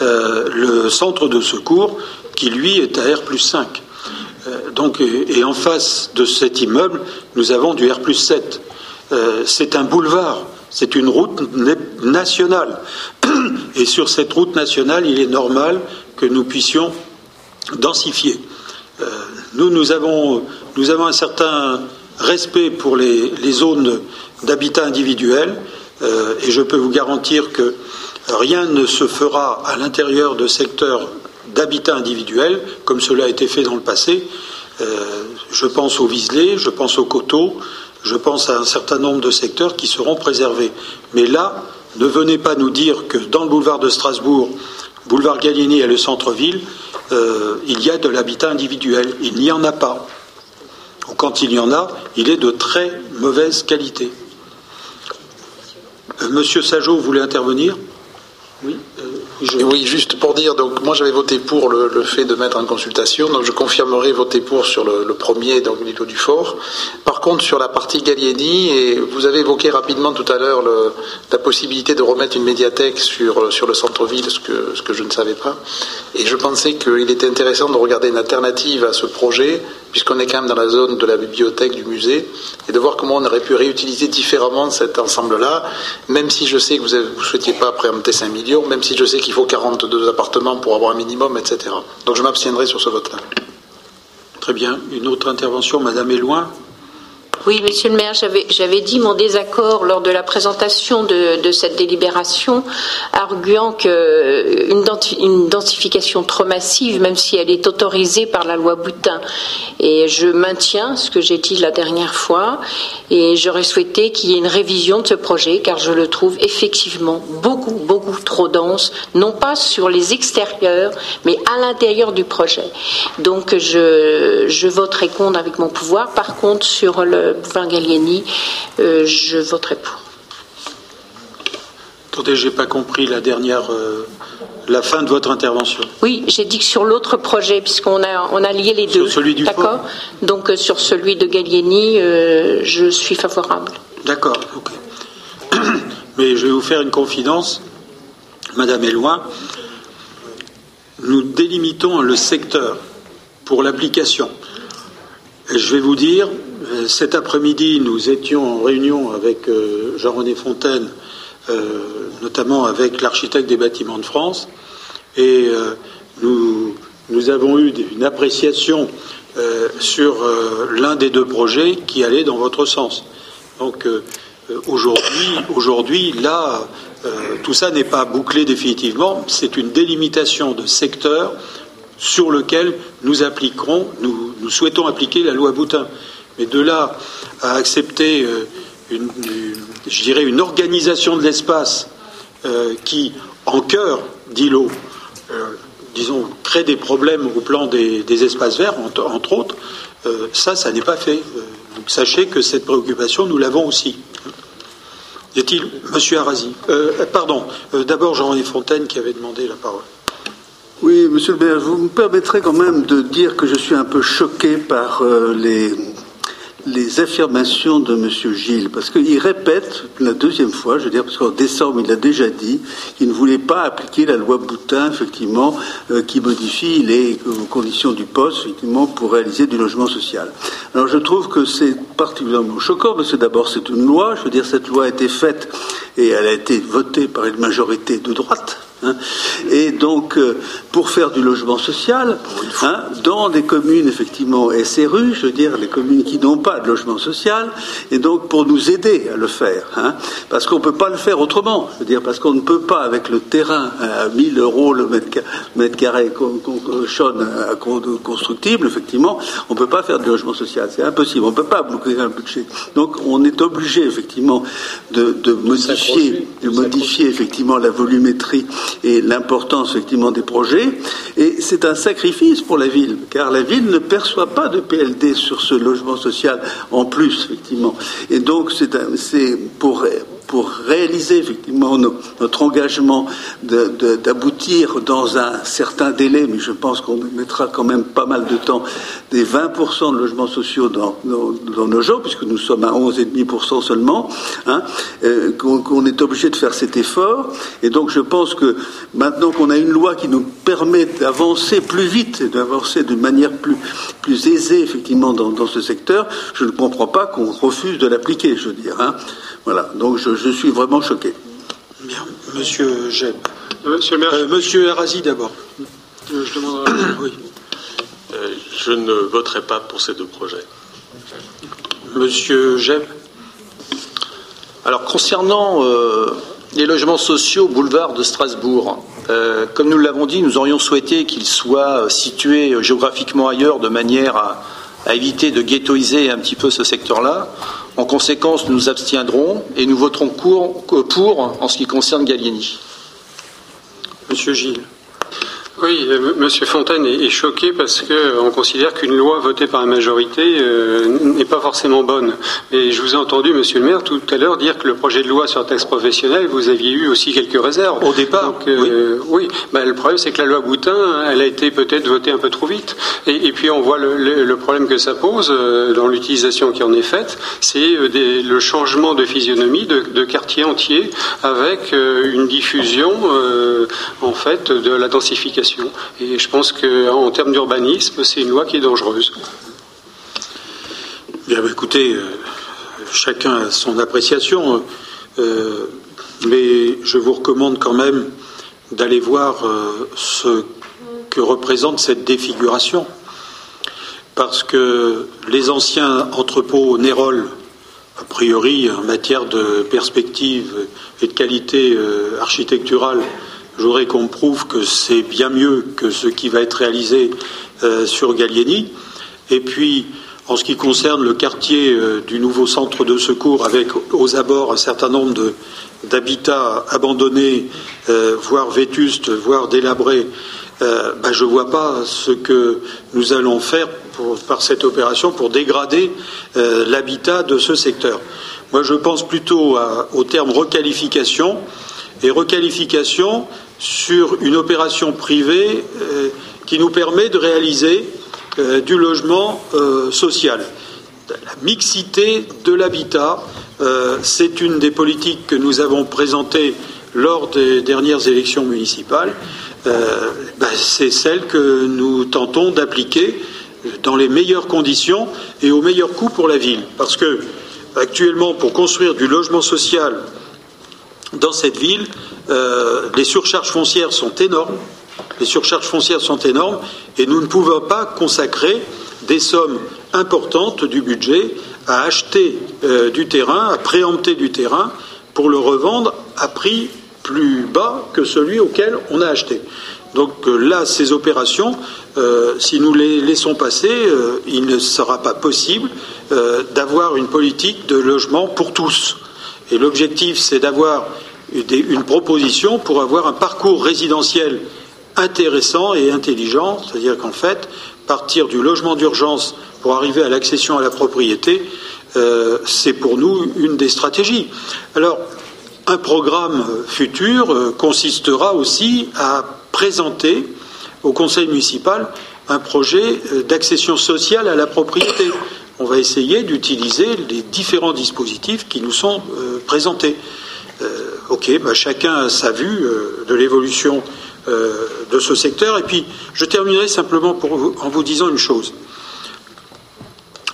le centre de secours, qui lui est à R plus 5. donc, et, en face de cet immeuble, nous avons du R 7. c'est un boulevard, c'est une route nationale. <clears throat> Et sur cette route nationale, il est normal que nous puissions densifier. nous, nous avons, nous avons un certain respect pour les, zones d'habitat individuel euh, et je peux vous garantir que rien ne se fera à l'intérieur de secteurs d'habitat individuel comme cela a été fait dans le passé. Euh, je pense aux Viselets, je pense aux coteaux, je pense à un certain nombre de secteurs qui seront préservés. Mais là, ne venez pas nous dire que dans le boulevard de Strasbourg, boulevard Gallieni et le centre-ville, euh, il y a de l'habitat individuel. Il n'y en a pas quand il y en a, il est de très mauvaise qualité. Euh, Monsieur Sajot voulait intervenir? Oui. Euh, oui, juste pour dire, donc moi j'avais voté pour le, fait de mettre en consultation, donc je confirmerai voter pour sur le, premier, donc niveau du fort. Par contre, sur la partie Gallieni, et vous avez évoqué rapidement tout à l'heure la possibilité de remettre une médiathèque sur, sur le centre-ville, ce que, ce que je ne savais pas. Et je pensais qu'il était intéressant de regarder une alternative à ce projet, puisqu'on est quand même dans la zone de la bibliothèque du musée, et de voir comment on aurait pu réutiliser différemment cet ensemble-là, même si je sais que vous ne souhaitiez pas préempter 5 millions, même si je sais qu'il faut 42 appartements pour avoir un minimum, etc. Donc je m'abstiendrai sur ce vote-là. Très bien. Une autre intervention, Madame Éloin oui, Monsieur le maire, j'avais dit mon désaccord lors de la présentation de, cette délibération, arguant qu'une une densification trop massive, même si elle est autorisée par la loi Boutin, et je maintiens ce que j'ai dit la dernière fois, et j'aurais souhaité qu'il y ait une révision de ce projet, car je le trouve effectivement beaucoup, beaucoup trop dense, non pas sur les extérieurs, mais à l'intérieur du projet. Donc je voterai contre avec mon pouvoir. Par contre, sur le boulevard Gallieni, euh, je voterai pour. Attendez, j'ai pas compris la dernière, euh, la fin de votre intervention. Oui, j'ai dit que sur l'autre projet, puisqu'on a, on a lié les deux. Sur celui du D'accord. Donc euh, sur celui de Gallieni, je suis favorable. D'accord, ok. <clears throat> Mais je vais vous faire une confidence, Madame Eloin. Nous délimitons le secteur pour l'application. Je vais vous dire, euh, cet après-midi, nous étions en réunion avec euh, Jean-René Fontaine, euh, notamment avec l'architecte des bâtiments de France, et nous, avons eu une appréciation sur l'un des deux projets qui allait dans votre sens. Donc aujourd'hui, là, tout ça n'est pas bouclé définitivement, c'est une délimitation de secteur sur lequel nous appliquerons, nous souhaitons appliquer la loi Boutin. Mais de là à accepter euh, une, je dirais une organisation de l'espace euh, qui, en cœur d'îlot, euh, disons, crée des problèmes au plan des, espaces verts, entre, autres, ça, ça n'est pas fait. donc sachez que cette préoccupation, nous l'avons aussi. Y a-t-il, Monsieur Arasi Pardon, d'abord Jean-René Fontaine qui avait demandé la parole. Oui, Monsieur le maire, vous me permettrez quand même de dire que je suis un peu choqué par les les affirmations de M. Gilles, parce qu'il répète la deuxième fois, je veux dire, parce qu'en décembre, il a déjà dit qu'il ne voulait pas appliquer la loi Boutin, effectivement, euh, qui modifie les euh, conditions du poste, effectivement, pour réaliser du logement social. Alors je trouve que c'est particulièrement choquant, parce que d'abord, c'est une loi, je veux dire, cette loi a été faite et elle a été votée par une majorité de droite, Hein. Et donc, euh, pour faire du logement social, hein, dans des communes effectivement SRU, je veux dire les communes qui n'ont pas de logement social, et donc pour nous aider à le faire, hein, parce qu'on ne peut pas le faire autrement, je veux dire parce qu'on ne peut pas avec le terrain à 1000 euros le mètre, carré à constructible, effectivement, on ne peut pas faire de logement social, c'est impossible, on ne peut pas bloquer un budget. Donc on est obligé effectivement de, modifier, de modifier effectivement la volumétrie et l'importance effectivement des projets. Et c'est un sacrifice pour la ville, car la ville ne perçoit pas de PLD sur ce logement social en plus, effectivement. Et donc c'est pour pour réaliser effectivement notre engagement d'aboutir dans un certain délai, mais je pense qu'on mettra quand même pas mal de temps, des 20% de logements sociaux dans, nos jours, puisque nous sommes à 11,5% seulement, hein, euh, qu'on est obligé de faire cet effort. Et donc je pense que maintenant qu'on a une loi qui nous permet d'avancer plus vite et d'avancer de manière plus, aisée effectivement dans, dans ce secteur, je ne comprends pas qu'on refuse de l'appliquer, je veux dire. Hein. Voilà, donc je, suis vraiment choqué. Bien, monsieur Jeb. Euh, monsieur, le euh, monsieur Arazi d'abord. Euh, je demande. oui. je ne voterai pas pour ces deux projets. Monsieur Jeb. Alors, concernant les logements sociaux boulevard de Strasbourg, comme nous l'avons dit, nous aurions souhaité qu'ils soient situés géographiquement ailleurs de manière à, à éviter de ghettoiser un petit peu ce secteur-là. En conséquence, nous nous abstiendrons et nous voterons pour en ce qui concerne Gallieni. Monsieur Gilles. Oui, euh, Monsieur Fontaine est choqué parce qu'on euh, considère qu'une loi votée par la majorité euh, n'est pas forcément bonne. Et je vous ai entendu, Monsieur le maire, tout à l'heure dire que le projet de loi sur le texte professionnel, vous aviez eu aussi quelques réserves. Au départ. oui. Bah, le problème, c'est que la loi Boutin, elle a été peut-être votée un peu trop vite. Et, puis on voit le, problème que ça pose dans l'utilisation qui en est faite, c'est le changement de physionomie de, de quartiers entiers avec une diffusion en fait de la densification et je pense qu'en termes d'urbanisme, c'est une loi qui est dangereuse. Bien, bah, écoutez, euh, chacun a son appréciation, euh, mais je vous recommande quand même d'aller voir euh, ce que représente cette défiguration. Parce que les anciens entrepôts Nérol, a priori en matière de perspective et de qualité architecturale, je voudrais qu'on prouve que c'est bien mieux que ce qui va être réalisé euh, sur Gallieni. Et puis, en ce qui concerne le quartier euh, du nouveau centre de secours, avec aux abords un certain nombre d'habitats abandonnés, euh, voire vétustes, voire délabrés, bah, je ne vois pas ce que nous allons faire par cette opération pour dégrader l'habitat de ce secteur. Moi, je pense plutôt au terme requalification et requalification sur une opération privée euh, qui nous permet de réaliser euh, du logement euh, social. La mixité de l'habitat, c'est une des politiques que nous avons présentées lors des dernières élections municipales. Ben, c'est celle que nous tentons d'appliquer dans les meilleures conditions et au meilleur coût pour la ville. Parce que actuellement, pour construire du logement social dans cette ville, euh, les surcharges foncières sont énormes. Les surcharges foncières sont énormes et nous ne pouvons pas consacrer des sommes importantes du budget à acheter euh, du terrain, à préempter du terrain pour le revendre à prix plus bas que celui auquel on a acheté. Donc euh, là, ces opérations, si nous les laissons passer, il ne sera pas possible d'avoir une politique de logement pour tous. L'objectif, c'est d'avoir une proposition pour avoir un parcours résidentiel intéressant et intelligent, c'est-à-dire qu'en fait, partir du logement d'urgence pour arriver à l'accession à la propriété, euh, c'est pour nous une des stratégies. Alors, un programme futur euh, consistera aussi à présenter au conseil municipal un projet euh, d'accession sociale à la propriété. On va essayer d'utiliser les différents dispositifs qui nous sont présentés. Ok, bah, chacun a sa vue euh, de l'évolution euh, de ce secteur. Et puis, je terminerai simplement en vous disant une chose.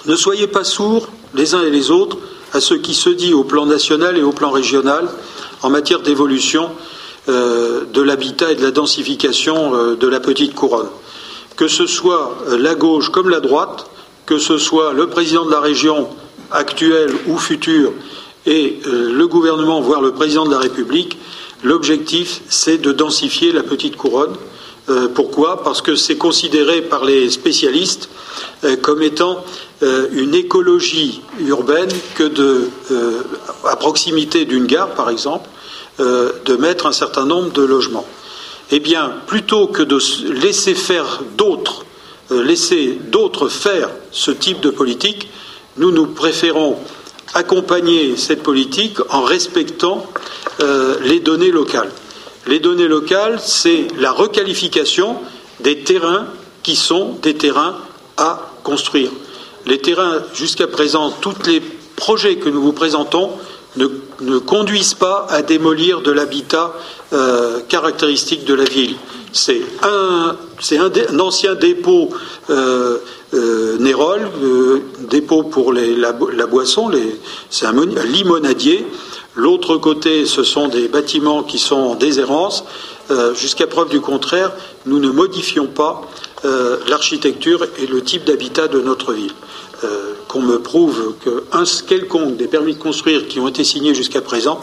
Ne soyez pas sourds, les uns et les autres, à ce qui se dit au plan national et au plan régional en matière d'évolution euh, de l'habitat et de la densification de la petite couronne. Que ce soit la gauche comme la droite, que ce soit le président de la région actuel ou futur et euh, le gouvernement, voire le président de la République, l'objectif, c'est de densifier la petite couronne. Euh, pourquoi? Parce que c'est considéré par les spécialistes euh, comme étant une écologie urbaine que de, à proximité d'une gare, par exemple, de mettre un certain nombre de logements. Eh bien, plutôt que de laisser faire d'autres, laisser d'autres faire ce type de politique, nous nous préférons accompagner cette politique en respectant les données locales. Les données locales, c'est la requalification des terrains qui sont des terrains à construire. Les terrains, jusqu'à présent, tous les projets que nous vous présentons ne, conduisent pas à démolir de l'habitat euh, caractéristique de la ville. C'est un, ancien dépôt euh, euh, Nérol, dépôt pour la, boisson, c'est un limonadier. L'autre côté, ce sont des bâtiments qui sont en déshérence. Jusqu'à preuve du contraire, nous ne modifions pas l'architecture et le type d'habitat de notre ville. Euh, qu'on me prouve qu'un quelconque des permis de construire qui ont été signés jusqu'à présent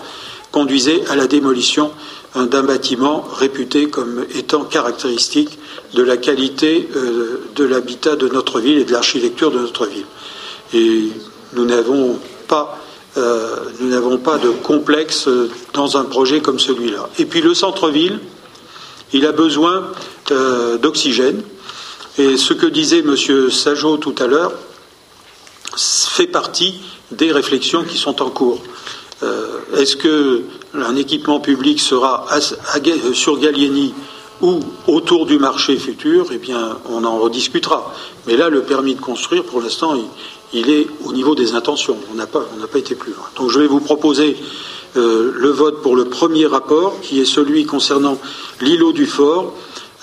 conduisait à la démolition d'un bâtiment réputé comme étant caractéristique de la qualité euh, de l'habitat de notre ville et de l'architecture de notre ville. Et nous n'avons pas, euh, nous pas de complexe dans un projet comme celui-là. Et puis le centre-ville, il a besoin d'oxygène. Et ce que disait M. Sajot tout à l'heure, fait partie des réflexions qui sont en cours. Euh, est-ce que un équipement public sera sur Gallieni ou autour du marché futur Eh bien, on en rediscutera. Mais là, le permis de construire, pour l'instant, il, est au niveau des intentions. On n'a pas, été plus loin. Donc, je vais vous proposer euh, le vote pour le premier rapport, qui est celui concernant l'îlot du fort.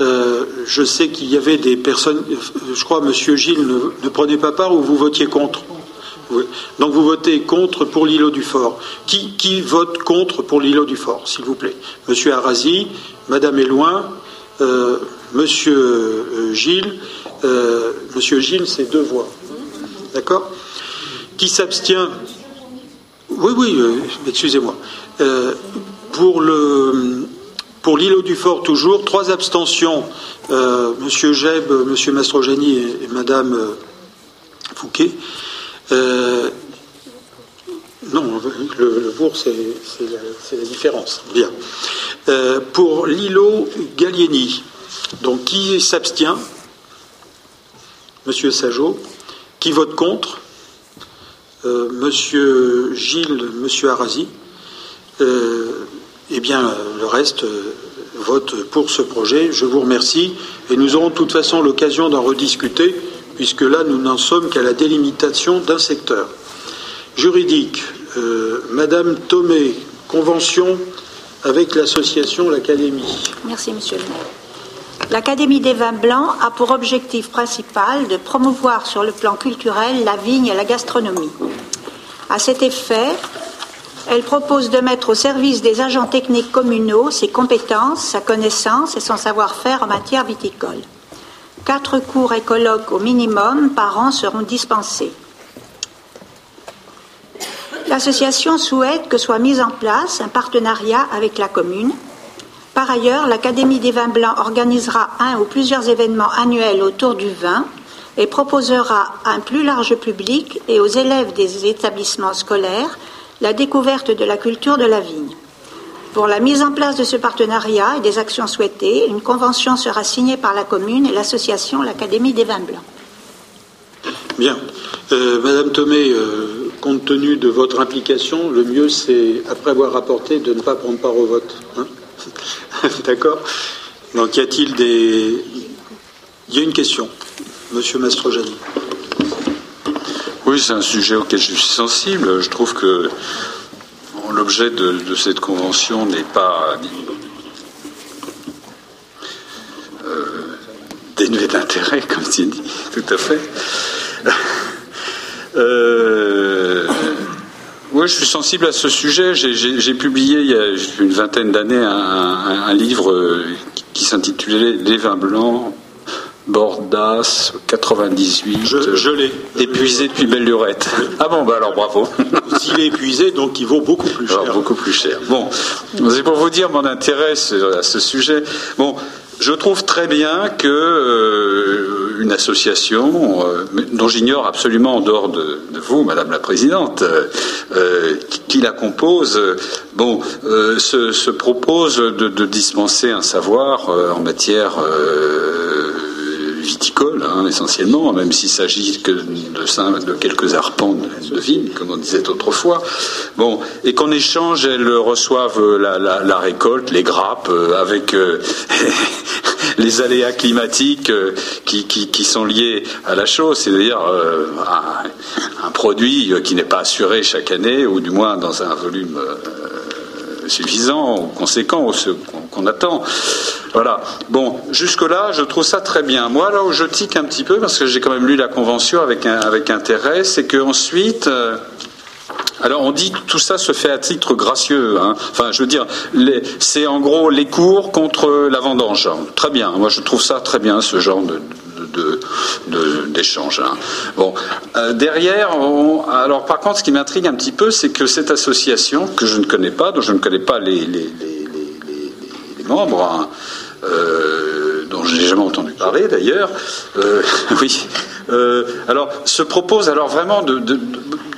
Euh, je sais qu'il y avait des personnes, je crois, M. Gilles ne, prenait pas part ou vous votiez contre? Donc vous votez contre pour l'îlot du Fort. Qui, vote contre pour l'îlot du Fort, s'il vous plaît? M. Arasi, Mme Éloin, euh, M. Euh, Gilles. Euh, M. Gilles, c'est deux voix. D'accord? Qui s'abstient? Oui, oui, excusez-moi. pour pour l'îlot du Fort, toujours, trois abstentions, euh, M. Jeb, M. Mastrogeni et, euh, Fouquet. Euh, non, le, pour, c'est la, différence. Bien. pour l'îlot Gallieni, donc qui s'abstient? M. Sajot. Qui vote contre? M. Gilles, M. Arasi. Eh bien, le reste euh, vote pour ce projet. Je vous remercie et nous aurons de toute façon l'occasion d'en rediscuter puisque là, nous n'en sommes qu'à la délimitation d'un secteur. Juridique, euh, Madame Thomé, convention avec l'association L'Académie. Merci, Monsieur le maire. L'Académie des vins blancs a pour objectif principal de promouvoir sur le plan culturel la vigne et la gastronomie. À cet effet, elle propose de mettre au service des agents techniques communaux ses compétences, sa connaissance et son savoir-faire en matière viticole. Quatre cours et au minimum par an seront dispensés. L'association souhaite que soit mis en place un partenariat avec la commune. Par ailleurs, l'Académie des vins blancs organisera un ou plusieurs événements annuels autour du vin et proposera à un plus large public et aux élèves des établissements scolaires la découverte de la culture de la vigne. Pour la mise en place de ce partenariat et des actions souhaitées, une convention sera signée par la commune et l'association l'Académie des vins blancs. Bien. Euh, Madame Thomé, euh, compte tenu de votre implication, le mieux c'est, après avoir rapporté, de ne pas prendre part au vote. Hein. <laughs> D'accord Donc y a-t-il des. Il y a une question. Monsieur Mastrojani. Oui, c'est un sujet auquel je suis sensible. Je trouve que l'objet de, cette convention n'est pas euh, dénué d'intérêt, comme tu dis, tout à fait. Euh, oui, je suis sensible à ce sujet. J'ai publié il y a une vingtaine d'années un, livre qui s'intitulait Les vins blancs Bordas 98. Je, l'ai. Épuisé depuis belle lurette. Ah bon, bah alors bravo. <laughs> S'il est épuisé, donc il vaut beaucoup plus cher. beaucoup plus cher. Bon, c'est pour vous dire mon intérêt à ce sujet. Bon, je trouve très bien que euh, une association, euh, dont j'ignore absolument en dehors de, vous, Madame la Présidente, euh, qui, la compose, bon, se, propose de, de, dispenser un savoir en matière viticole, hein, essentiellement, même s'il s'agit de, quelques arpents de, vignes, comme on disait autrefois. Et qu'en échange, elles reçoivent la, récolte, les grappes, euh, avec euh, <laughs> les aléas climatiques euh, qui, sont liés à la chose, c'est-à-dire un, produit qui n'est pas assuré chaque année, ou du moins dans un volume suffisant ou conséquent ou ce qu'on attend. Voilà. Bon, jusque-là, je trouve ça très bien. Moi, là où je tique un petit peu, parce que j'ai quand même lu la convention avec, intérêt, c'est qu'ensuite. Euh, alors on dit que tout ça se fait à titre gracieux. Hein. Enfin, je veux dire, c'est en gros les cours contre la vendange. Très bien. Moi, je trouve ça très bien ce genre de, d'échange. Hein. Bon, euh, derrière, alors par contre, ce qui m'intrigue un petit peu, c'est que cette association que je ne connais pas, dont je ne connais pas les, membres, hein, euh, dont je n'ai jamais entendu parler d'ailleurs, euh, <laughs> oui, alors se propose alors vraiment de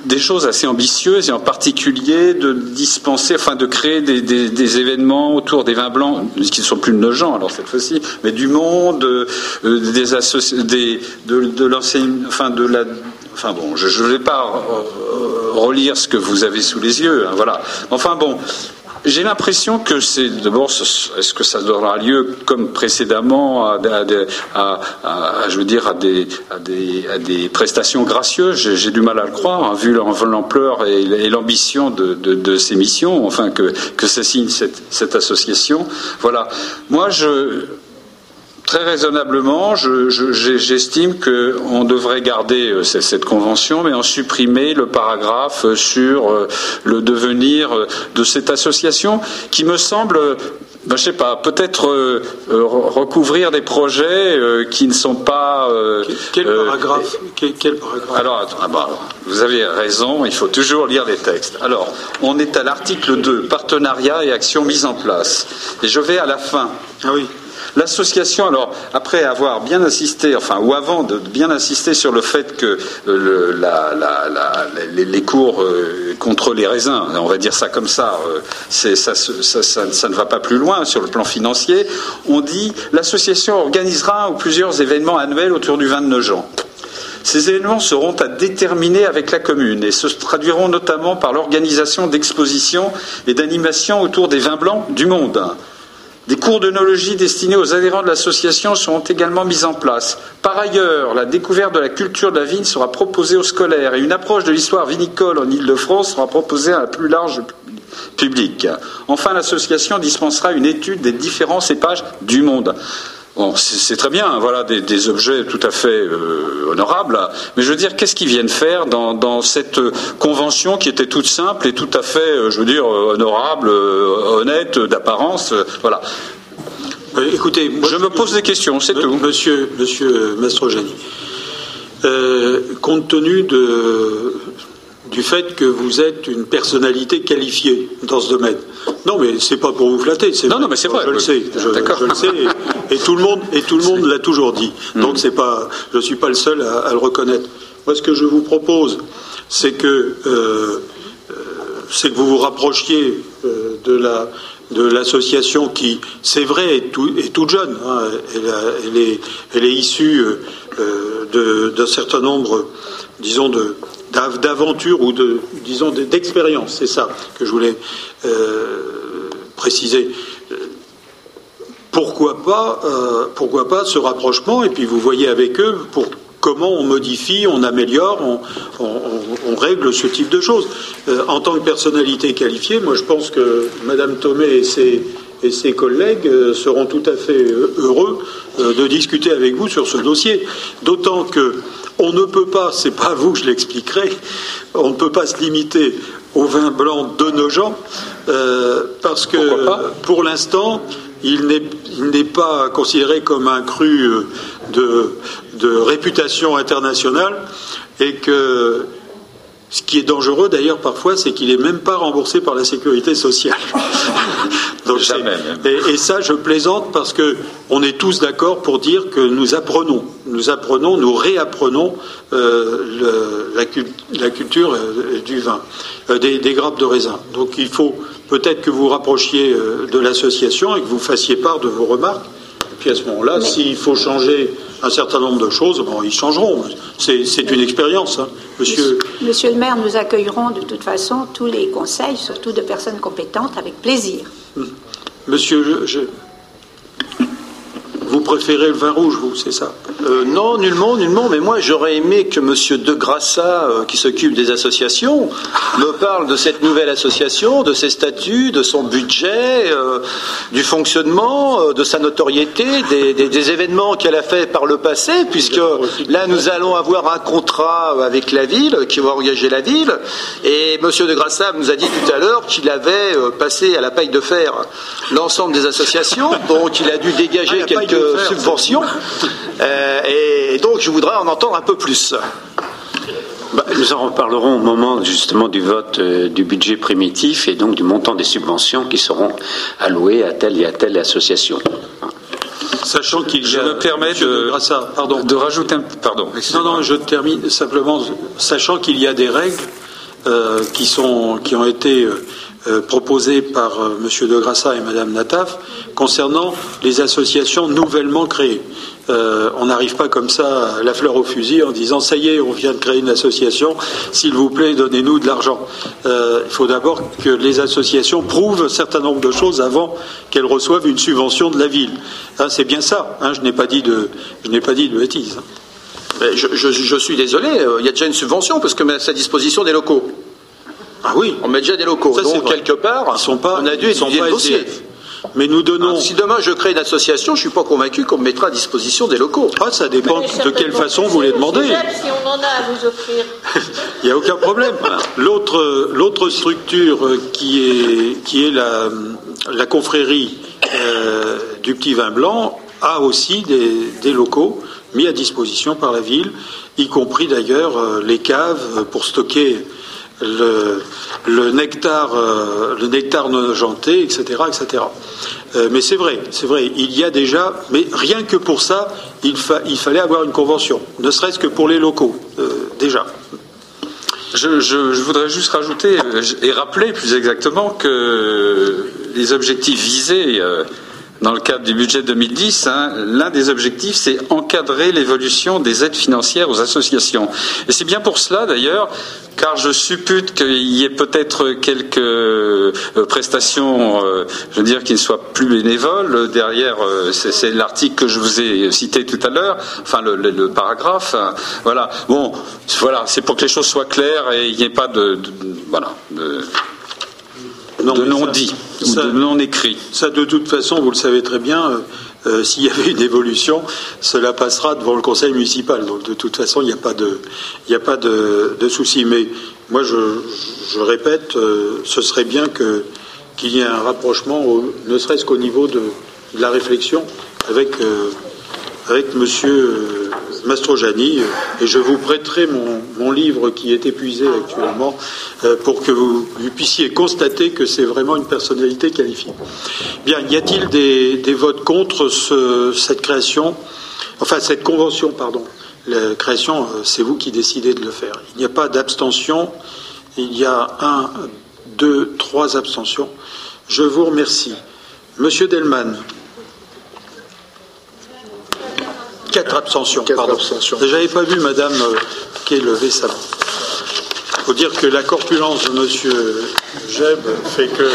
des choses assez ambitieuses et en particulier de dispenser, enfin de créer des, événements autour des vins blancs qui ne sont plus de nos gens alors cette fois-ci, mais du monde, euh, des, des de, de l'enseigne, enfin de la Enfin bon, je ne vais pas relire ce que vous avez sous les yeux, hein, voilà. Enfin bon, j'ai l'impression que c'est d'abord, est-ce que ça donnera lieu comme précédemment à, je veux dire, à des, des, prestations gracieuses? J'ai du mal à le croire, hein, vu l'ampleur et l'ambition de, ces missions, enfin que, que ça signe cette, cette association. Voilà. Moi, je Très raisonnablement, j'estime qu'on devrait garder euh, cette convention, mais en supprimer le paragraphe euh, sur euh, le devenir de cette association, qui me semble ben, je sais pas, peut-être recouvrir des projets qui ne sont pas. quel, paragraphe, quel, paragraphe? Alors, ah vous avez raison, il faut toujours lire les textes. Alors, on est à l'article 2, partenariat et actions mises en place. Et je vais à la fin. Ah oui. L'association, alors, après avoir bien insisté, enfin, ou avant de bien insister sur le fait que euh, les, cours euh, contre les raisins, on va dire ça comme ça, euh, ça, ça, ne va pas plus loin sur le plan financier, on dit l'association organisera plusieurs événements annuels autour du 29 juin. Ces événements seront à déterminer avec la commune et se traduiront notamment par l'organisation d'expositions et d'animations autour des vins blancs du monde. Des cours d'œnologie destinés aux adhérents de l'association seront également mis en place. Par ailleurs, la découverte de la culture de la vigne sera proposée aux scolaires et une approche de l'histoire vinicole en Île-de-France sera proposée à un plus large public. Enfin, l'association dispensera une étude des différents cépages du monde. Bon, c'est très bien, voilà des, objets tout à fait euh, honorables, mais je veux dire, qu'est-ce qu'ils viennent faire dans, cette convention qui était toute simple et tout à fait, euh, je veux dire, honorable, euh, honnête, d'apparence, voilà. Écoutez, je me pose des questions, c'est tout. Monsieur, monsieur compte tenu de, du fait que vous êtes une personnalité qualifiée dans ce domaine. Non, mais c'est pas pour vous flatter. Non, non, mais c'est vrai. Je le sais. Je, le sais. Et, tout le monde, et tout le monde l'a toujours dit. Mm. Donc c'est pas, je suis pas le seul à, le reconnaître. Moi, ce que je vous propose, c'est que, euh, euh, c'est que vous vous rapprochiez euh, de la de l'association qui, c'est vrai, est, tout, est, toute jeune. Hein. Elle, est, elle, est, issue d'un certain nombre, disons, de, d'aventure ou de, disons, d'expérience. C'est ça que je voulais euh, préciser. Pourquoi pas, euh, pourquoi pas ce rapprochement et puis vous voyez avec eux comment on modifie, on améliore, on, règle ce type de choses. Euh, en tant que personnalité qualifiée, moi je pense que Madame Thomé et ses, et ses collègues seront tout à fait heureux de discuter avec vous sur ce dossier. D'autant que on ne peut pas, c'est pas vous que je l'expliquerai, on ne peut pas se limiter au vin blanc de nos gens, euh, parce que pour l'instant, il n'est pas considéré comme un cru euh, de, de réputation internationale et que ce qui est dangereux d'ailleurs parfois, c'est qu'il n'est même pas remboursé par la sécurité sociale. <laughs> et, ça, je plaisante parce que on est tous d'accord pour dire que nous apprenons, nous apprenons, nous réapprenons euh, la, culture euh, du vin, euh, des, grappes de raisin. Donc il faut peut-être que vous rapprochiez de l'association et que vous fassiez part de vos remarques. Puis à ce moment-là, s'il faut changer un certain nombre de choses, bon, ils changeront. C'est une expérience, hein. monsieur. Monsieur le maire, nous accueillerons de toute façon tous les conseils, surtout de personnes compétentes, avec plaisir. Monsieur, je, vous préférez le vin rouge, vous, c'est ça? Euh, Non, nullement, nullement. Mais moi, j'aurais aimé que Monsieur De Grassa, euh, qui s'occupe des associations, me parle de cette nouvelle association, de ses statuts, de son budget, euh, du fonctionnement, de sa notoriété, des, événements qu'elle a fait par le passé, puisque là, nous allons avoir un contrat avec la ville, qui va engager la ville. Et Monsieur De Grassa nous a dit tout à l'heure qu'il avait passé à la paille de fer l'ensemble des associations, <laughs> donc il a dû dégager ah, quelques subventions. Euh, et donc, je voudrais en entendre un peu plus. Bah, nous en reparlerons au moment justement du vote euh, du budget primitif et donc du montant des subventions qui seront allouées à telle et à telle association. Sachant qu'il je me permets de, pardon. de rajouter un pardon. Non, non, je termine simplement, sachant qu'il y a des règles euh, qui sont qui ont été euh, proposé par euh, M. de Grassa et Mme Nataf concernant les associations nouvellement créées. Euh, on n'arrive pas comme ça la fleur au fusil en disant ça y est, on vient de créer une association, s'il vous plaît, donnez-nous de l'argent. il faut d'abord que les associations prouvent un certain nombre de choses avant qu'elles reçoivent une subvention de la ville. Hein, c'est bien ça. Hein, je n'ai pas dit de, je n'ai pas dit de bêtises. Je, suis désolé, il y a déjà une subvention parce que met à sa disposition des locaux. Ah oui. On met déjà des locaux. Donc, quelque part, ils sont pas, on a dû étudier le dossier. Mais nous donnons. si demain je crée une association, je ne suis pas convaincu qu'on me mettra à disposition des locaux. Ah, ça dépend de quelle façon vous les demandez. Si on en a à vous offrir. <laughs> Il n'y a aucun problème. L'autre, l'autre structure qui est, qui est la, la confrérie euh, du petit vin blanc a aussi des, des, locaux mis à disposition par la ville, y compris d'ailleurs euh, les caves pour stocker le, nectar, euh, le nectar non agenté, etc., etc. Euh, mais c'est vrai, c'est vrai. Il y a déjà, mais rien que pour ça, il, fallait avoir une convention, ne serait-ce que pour les locaux, euh, déjà. Je, voudrais juste rajouter et rappeler plus exactement que les objectifs visés dans le cadre du budget 2010, hein, l'un des objectifs, c'est encadrer l'évolution des aides financières aux associations. Et c'est bien pour cela, d'ailleurs, car je suppute qu'il y ait peut-être quelques euh, prestations, euh, je veux dire, qui ne soient plus bénévoles. Derrière, euh, c'est l'article que je vous ai cité tout à l'heure, enfin le, paragraphe. Hein. voilà. Bon, voilà, c'est pour que les choses soient claires et il n'y ait pas de, voilà. De, non-dit, de non-écrit. Ça, de toute façon, vous le savez très bien, euh, <laughs> s'il y avait une évolution, cela passera devant le conseil municipal. Donc de toute façon, il n'y a pas de, il a pas de, de souci. Mais moi, je, répète, euh, ce serait bien que qu'il y ait un rapprochement, ne serait-ce qu'au niveau de, la réflexion avec euh, avec Monsieur Mastrojani, et je vous prêterai mon, livre qui est épuisé actuellement pour que vous, puissiez constater que c'est vraiment une personnalité qualifiée. Bien, y a-t-il des, votes contre cette création, enfin cette convention, pardon? La création, euh, c'est vous qui décidez de le faire. Il n'y a pas d'abstention. Il y a un, deux, trois abstentions. Je vous remercie. Monsieur Delman. Quatre abstentions. Quatre abstentions. J'avais pas vu Madame euh, qui est levée sa main. Il faut dire que la corpulence de Monsieur Jeb fait que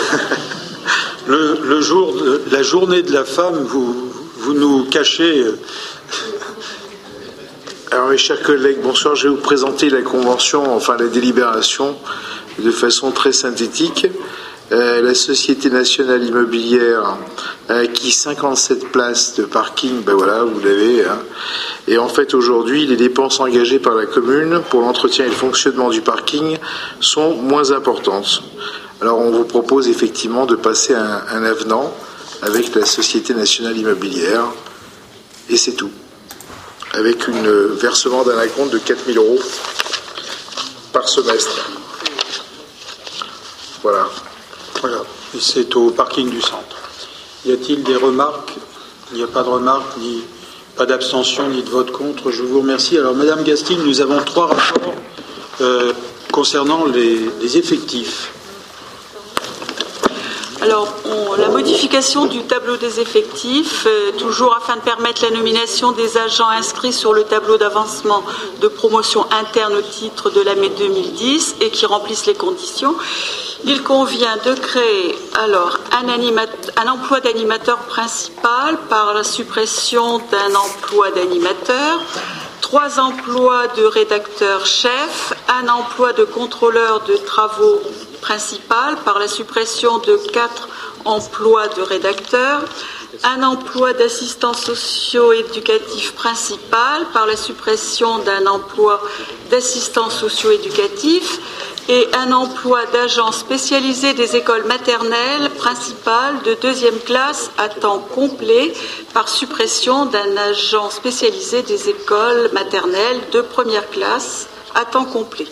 <laughs> le, jour, la journée de la femme, vous, vous nous cachez. Euh, Alors mes chers collègues, bonsoir. Je vais vous présenter la convention, enfin la délibération, de façon très synthétique. Euh, la Société nationale immobilière a acquis 57 places de parking, ben voilà, vous l'avez. Hein. Et en fait, aujourd'hui, les dépenses engagées par la commune pour l'entretien et le fonctionnement du parking sont moins importantes. Alors on vous propose effectivement de passer un, avenant avec la Société nationale immobilière, et c'est tout. Avec un versement d'un acompte de 4000 euros par semestre. Voilà. Voilà. C'est au parking du centre. Y a-t-il des remarques? Il n'y a pas de remarques, ni pas d'abstention, ni de vote contre. Je vous remercie. Alors, Madame Gastine, nous avons trois rapports euh, concernant les effectifs. Alors, la modification du tableau des effectifs, euh, toujours afin de permettre la nomination des agents inscrits sur le tableau d'avancement de promotion interne au titre de l'année 2010 et qui remplissent les conditions. Il convient de créer alors un, un emploi d'animateur principal par la suppression d'un emploi d'animateur, trois emplois de rédacteur chef, un emploi de contrôleur de travaux principal par la suppression de quatre emplois de rédacteurs, un emploi d'assistant socio-éducatif principal par la suppression d'un emploi d'assistant socio-éducatif et un emploi d'agent spécialisé des écoles maternelles principales de deuxième classe à temps complet par suppression d'un agent spécialisé des écoles maternelles de première classe à temps complet.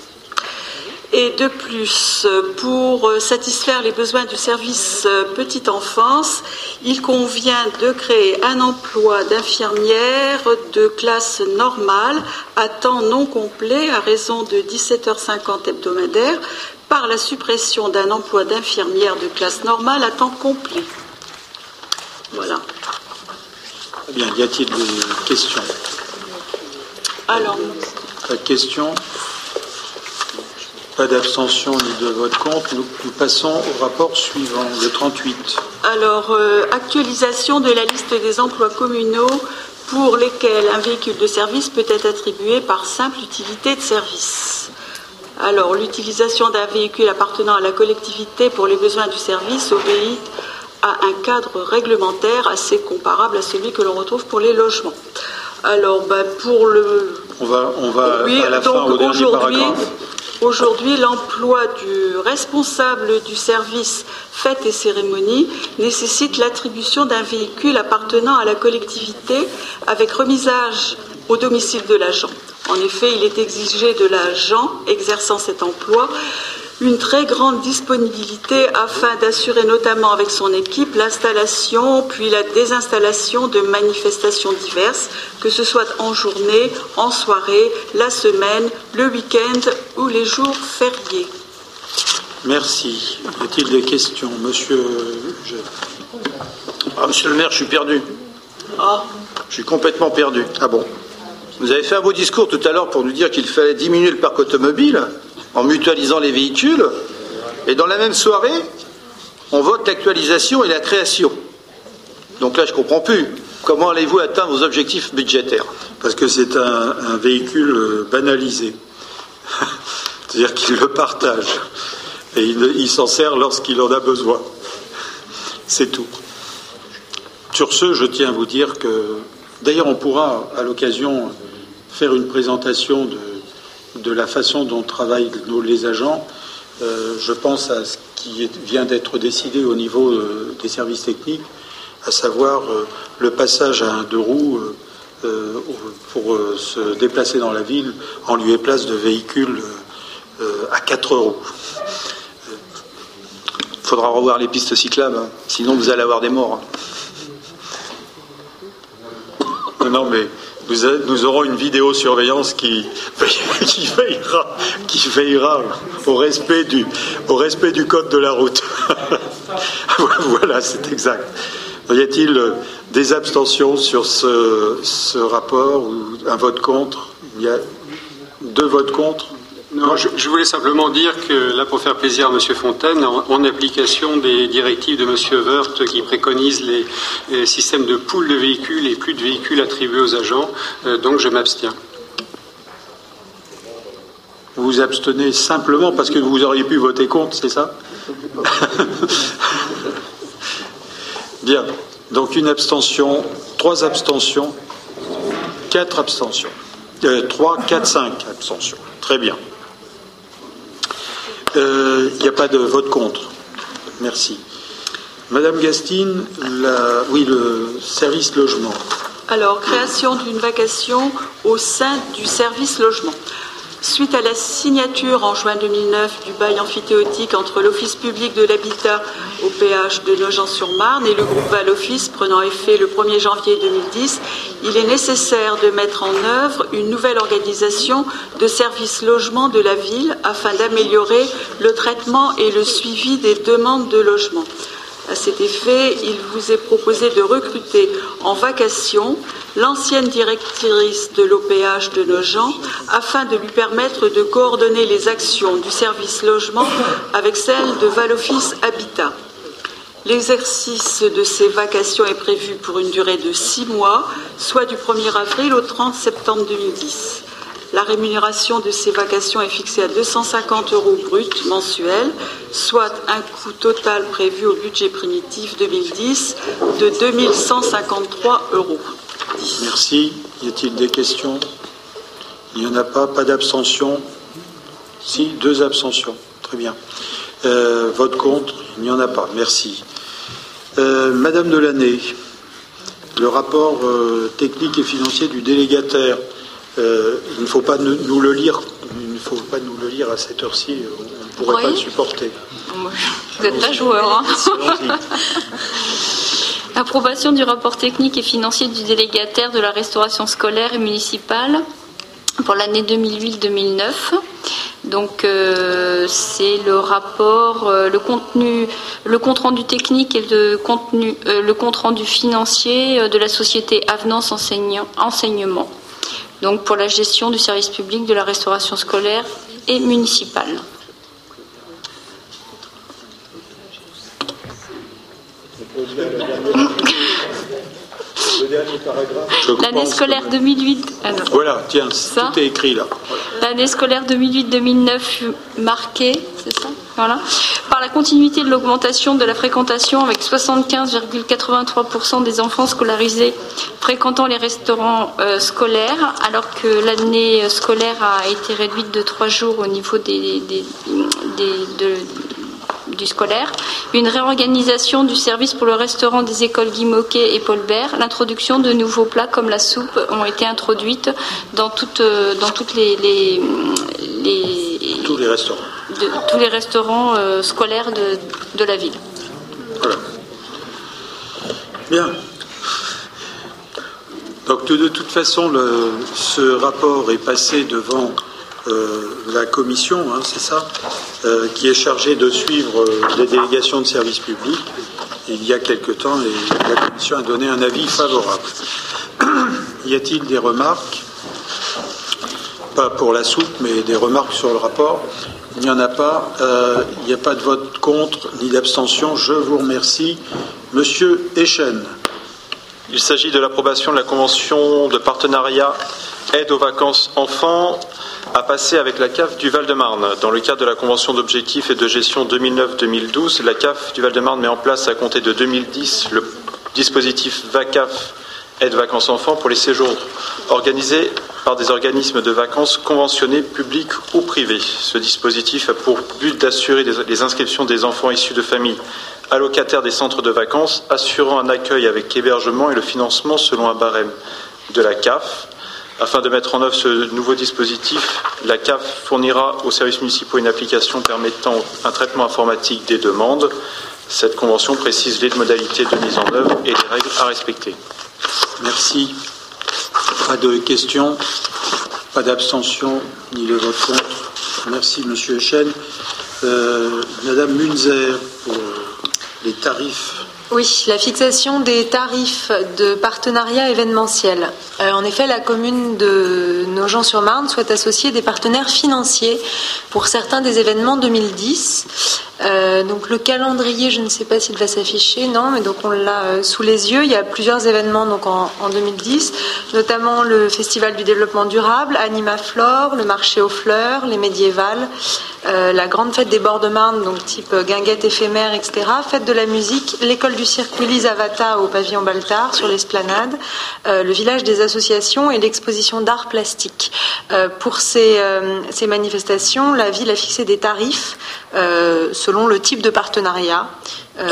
Et de plus, pour satisfaire les besoins du service petite enfance, il convient de créer un emploi d'infirmière de classe normale à temps non complet à raison de 17h50 hebdomadaire par la suppression d'un emploi d'infirmière de classe normale à temps complet. Voilà. Bien. Y a-t-il des questions? Alors. Pas de questions? Pas d'abstention ni de vote contre. Nous, passons au rapport suivant, le 38. Alors, euh, actualisation de la liste des emplois communaux pour lesquels un véhicule de service peut être attribué par simple utilité de service. Alors, l'utilisation d'un véhicule appartenant à la collectivité pour les besoins du service obéit à un cadre réglementaire assez comparable à celui que l'on retrouve pour les logements. Alors, ben, pour le. On va, on va à la fin au dernier paragraphe. Aujourd'hui, l'emploi du responsable du service fêtes et cérémonies nécessite l'attribution d'un véhicule appartenant à la collectivité avec remisage au domicile de l'agent. En effet, il est exigé de l'agent exerçant cet emploi une très grande disponibilité afin d'assurer notamment avec son équipe l'installation puis la désinstallation de manifestations diverses, que ce soit en journée, en soirée, la semaine, le week-end ou les jours fériés. Merci. Y a-t-il des questions? Monsieur ah, Monsieur le maire, je suis perdu. Ah. Je suis complètement perdu. Ah bon? Vous avez fait un beau discours tout à l'heure pour nous dire qu'il fallait diminuer le parc automobile en mutualisant les véhicules, et dans la même soirée, on vote l'actualisation et la création. Donc là, je ne comprends plus. Comment allez-vous atteindre vos objectifs budgétaires? Parce que c'est un, véhicule euh, banalisé. <laughs> C'est-à-dire qu'il le partage. Et il, s'en sert lorsqu'il en a besoin. C'est tout. Sur ce, je tiens à vous dire que, d'ailleurs, on pourra, à l'occasion, faire une présentation de, de la façon dont travaillent les agents. Euh, je pense à ce qui vient d'être décidé au niveau euh, des services techniques, à savoir euh, le passage à un deux roues pour se déplacer dans la ville en lieu et place de véhicules à quatre roues. Il faudra revoir les pistes cyclables, hein. sinon vous allez avoir des morts. Non, mais nous, aurons une vidéosurveillance qui, <laughs> qui, veillera, qui veillera au respect, du, code de la route. <laughs> voilà, c'est exact. Y a-t-il des abstentions sur ce rapport ou un vote contre? Il y a deux votes contre non, je, voulais simplement dire que là, pour faire plaisir à M. Fontaine, en, application des directives de M. Wörth qui préconise les, systèmes de poules de véhicules et plus de véhicules attribués aux agents, euh, donc je m'abstiens. Vous vous abstenez simplement parce que vous auriez pu voter contre, c'est ça? <laughs> Bien. Donc une abstention, trois abstentions, quatre abstentions. Euh, trois, quatre, cinq abstentions. Très bien. Il euh, n'y a pas de vote contre. Merci. Madame Gastine, oui, le service logement. Alors, création d'une vacation au sein du service logement. Suite à la signature en juin 2009 du bail amphithéotique entre l'Office public de l'habitat au péage de Nogent-sur-Marne et le groupe Val Office prenant effet le 1er janvier 2010, il est nécessaire de mettre en œuvre une nouvelle organisation de services logement de la ville afin d'améliorer le traitement et le suivi des demandes de logement. À cet effet, il vous est proposé de recruter en vacation l'ancienne directrice de l'OPH de Nogent afin de lui permettre de coordonner les actions du service logement avec celles de Valoffice Habitat. L'exercice de ces vacations est prévu pour une durée de six mois, soit du 1er avril au 30 septembre 2010. La rémunération de ces vacations est fixée à 250 euros brut mensuels, soit un coût total prévu au budget primitif 2010 de 2153 euros. Merci. Y a-t-il des questions? Il n'y en a pas. Pas d'abstention? Si, deux abstentions. Très bien. Euh, vote contre? Il n'y en a pas. Merci. Euh, Madame Delaney, le rapport euh, technique et financier du délégataire. Euh, il ne faut pas nous, le lire. Il ne faut pas nous le lire à cette heure-ci. On ne pourrait pas le supporter. Vous êtes pas joueur. hein. Approbation du rapport technique et financier du délégataire de la restauration scolaire et municipale pour l'année 2008-2009. Donc euh, c'est le rapport, euh, le contenu, le compte rendu technique et le contenu, euh, le compte rendu financier de la société Avenance Enseignement. Donc pour la gestion du service public de la restauration scolaire et municipale. L'année scolaire 2008. ah. Voilà, tiens, Ça tout est écrit là. L'année scolaire 2008-2009 fut marquée, c'est ça? Voilà. Par la continuité de l'augmentation de la fréquentation avec 75,83% des enfants scolarisés fréquentant les restaurants euh, scolaires, alors que l'année scolaire a été réduite de trois jours au niveau des, des- des- de- du scolaire, une réorganisation du service pour le restaurant des écoles Guy Moquet et Paul Bert, l'introduction de nouveaux plats comme la soupe ont été introduites dans toutes, euh, dans toutes les- Tous les restaurants. De- tous les restaurants euh, scolaires de, de la ville. Bien. Donc de, toute façon, ce rapport est passé devant euh, la commission, hein, c'est ça, euh, qui est chargée de suivre les délégations de services publics. Il y a quelque temps, et la commission a donné un avis favorable. <coughs> y a-t-il des remarques? Pas pour la soupe, mais des remarques sur le rapport? Il n'y en a pas. Euh, il n'y a pas de vote contre ni d'abstention. Je vous remercie. Monsieur Echen. Il s'agit de l'approbation de la convention de partenariat aide aux vacances enfants à passer avec la CAF du Val-de-Marne. Dans le cadre de la convention d'objectifs et de gestion 2009-2012, la CAF du Val-de-Marne met en place à compter de 2010 le dispositif VACAF aide vacances enfants pour les séjours organisés par des organismes de vacances conventionnés publics ou privés. Ce dispositif a pour but d'assurer les- inscriptions des enfants issus de familles allocataires des centres de vacances, assurant un accueil avec hébergement et le financement selon un barème de la CAF. Afin de mettre en œuvre ce nouveau dispositif, la CAF fournira aux services municipaux une application permettant un traitement informatique des demandes. Cette convention précise les modalités de mise en œuvre et les règles à respecter. Merci. Pas de questions, pas d'abstention, ni de vote contre. Merci, Monsieur Echen. Euh, Madame Munzer, pour les tarifs. Oui, la fixation des tarifs de partenariat événementiel. Euh, en effet, la commune de Nogent-sur-Marne souhaite associer des partenaires financiers pour certains des événements 2010. Euh, donc le calendrier, je ne sais pas s'il va s'afficher, non, mais donc on l'a euh, sous les yeux. Il y a plusieurs événements donc en, en 2010, notamment le Festival du développement durable, Anima Flore, le marché aux fleurs, les médiévales, euh, la grande fête des bords de Marne, donc type guinguette éphémère, etc. Fête de la musique, l'école du cirque Willy Zavata au pavillon Baltard sur l'esplanade, le village des associations et l'exposition d'art plastique. Pour ces, ces manifestations, la ville a fixé des tarifs selon le type de partenariat. euh,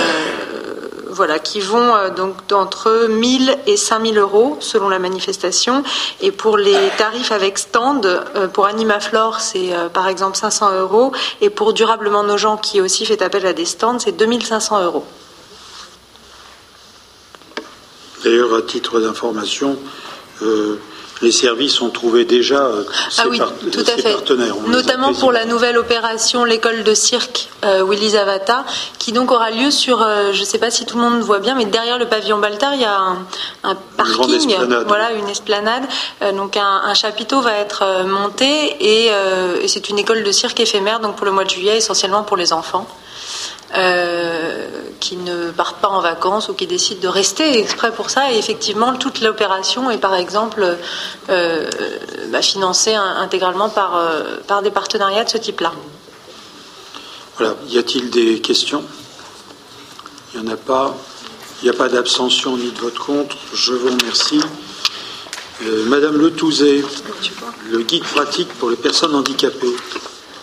voilà, qui vont euh, donc entre 1000 et 5000 euros selon la manifestation. Et pour les tarifs avec stand, euh, pour Animaflore, c'est par exemple 500 euros. Et pour Durablement Nos gens, qui aussi fait appel à des stands, c'est 2500 euros. D'ailleurs, à titre d'information, les services ont trouvé déjà euh, ah oui, par- tout à fait. partenaires. On Notamment pour la nouvelle opération l'école de cirque euh, Willy Zavata, qui donc aura lieu sur, euh, je ne sais pas si tout le monde voit bien, mais derrière le pavillon Baltard, il y a un, parking, esplanade. voilà, une esplanade. Euh, donc un, un chapiteau va être monté et, et c'est une école de cirque éphémère, donc pour le mois de juillet, essentiellement pour les enfants. Euh, qui ne partent pas en vacances ou qui décident de rester exprès pour ça. Et effectivement, toute l'opération est par exemple euh, bah, financée in- intégralement par, euh, par des partenariats de ce type-là. Voilà. Y a-t-il des questions? Il n'y en a pas. Il n'y a pas d'abstention ni de vote contre. Je vous remercie. Euh, Madame Le Touzet, le guide pratique pour les personnes handicapées.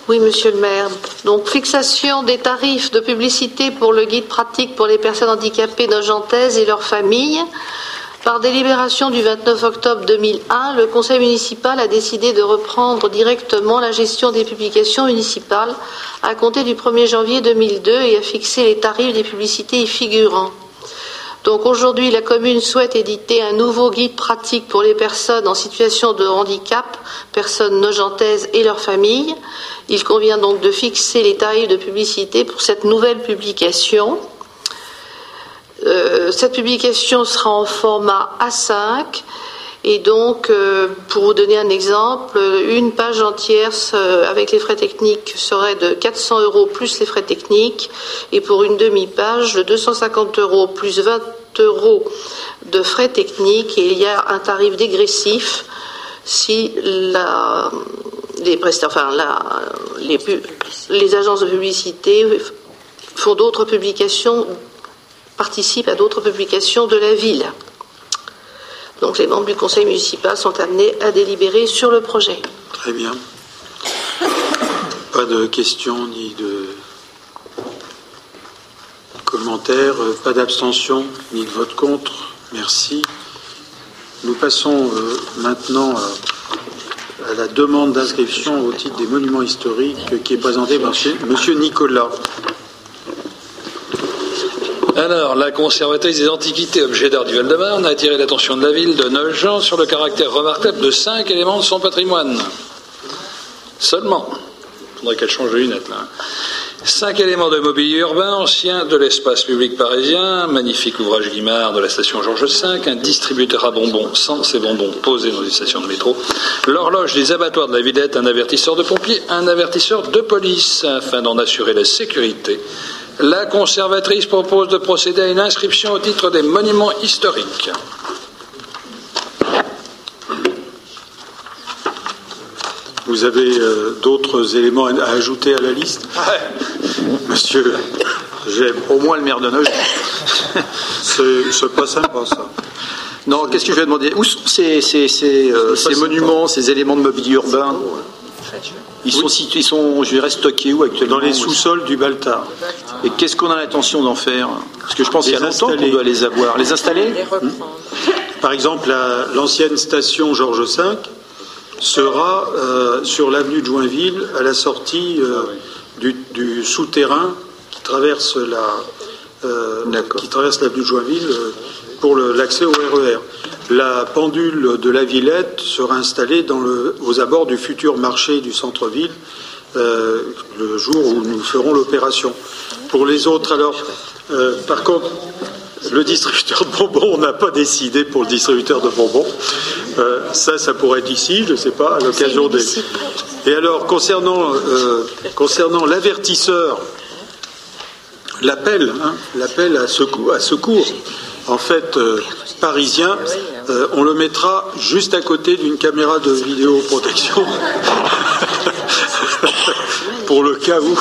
Oui, monsieur le maire. Donc, fixation des tarifs de publicité pour le guide pratique pour les personnes handicapées nogentaises et leurs familles. Par délibération du 29 octobre 2001, le conseil municipal a décidé de reprendre directement la gestion des publications municipales à compter du 1er janvier 2002 et a fixé les tarifs des publicités y figurant. Donc aujourd'hui, la commune souhaite éditer un nouveau guide pratique pour les personnes en situation de handicap, personnes nogentaises et leurs familles. Il convient donc de fixer les tarifs de publicité pour cette nouvelle publication. Euh, cette publication sera en format A5 et donc, euh, pour vous donner un exemple, une page entière euh, avec les frais techniques serait de 400 euros plus les frais techniques et pour une demi-page de 250 euros plus 20 euros de frais techniques et il y a un tarif dégressif si les, les agences de publicité font d'autres publications, participent à d'autres publications de la ville. Donc les membres du conseil municipal sont amenés à délibérer sur le projet. Très bien. Pas de questions ni de commentaires, pas d'abstention ni de vote contre. Merci. Nous passons euh, maintenant euh, à la demande d'inscription au titre des monuments historiques qui est présentée par monsieur Nicolas. Alors, la conservatrice des antiquités, objet d'art du Val-de-Marne, a attiré l'attention de la ville de Nogent sur le caractère remarquable de cinq éléments de son patrimoine. Seulement, il faudrait qu'elle change de lunettes là. Cinq éléments de mobilier urbain ancien de l'espace public parisien, magnifique ouvrage Guimard de la station Georges V, un distributeur à bonbons sans ces bonbons posés dans une station de métro, l'horloge des abattoirs de la Villette, un avertisseur de pompiers, un avertisseur de police, afin d'en assurer la sécurité. La conservatrice propose de procéder à une inscription au titre des monuments historiques. Vous avez euh, d'autres éléments à ajouter à la liste? Monsieur, j'aime. Au moins le maire de Nogent. C'est c'est pas sympa ça. Non, qu'est-ce que je vais demander? Où sont ces, ces- ces, euh, ces monuments, ces éléments de mobilier urbain? Ils sont, situés, ils sont, je dirais, stockés où actuellement Dans les sous-sols du Baltard. Et qu'est-ce qu'on a l'intention d'en faire? Parce que je pense qu'il y a longtemps qu'on doit les avoir. Les installer? Par exemple, la- l'ancienne station Georges V sera euh, sur l'avenue de Joinville, à la sortie euh, du, du souterrain qui traverse la euh, qui traverse l'avenue de Joinville euh, pour l'accès au RER. La pendule de la Villette sera installée dans le, aux abords du futur marché du centre-ville euh, le jour où nous ferons l'opération. Pour les autres, alors, euh, par contre, le distributeur de bonbons, on n'a pas décidé pour le distributeur de bonbons. Euh, ça, ça pourrait être ici, je ne sais pas, à l'occasion des. Et alors, concernant, concernant l'avertisseur, l'appel, hein, l'appel à secours, à secours, en fait, euh, parisien, euh, on le mettra juste à côté d'une caméra de vidéoprotection. <laughs> pour le cas où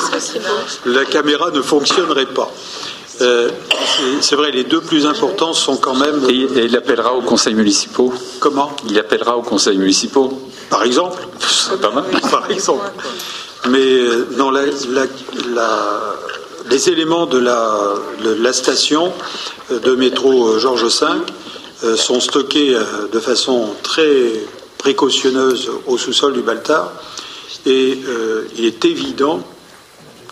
la caméra ne fonctionnerait pas. Euh, c'est- vrai, les deux plus importants sont quand même. Et, et il appellera aux conseils municipaux. Comment? Il appellera aux conseils municipaux. Par exemple? C'est pas mal. Par exemple. Mais dans la, la- la- les éléments de la, de la station de métro euh, Georges V euh, sont stockés euh, de façon très précautionneuse au sous-sol du Baltard. Et euh, il est évident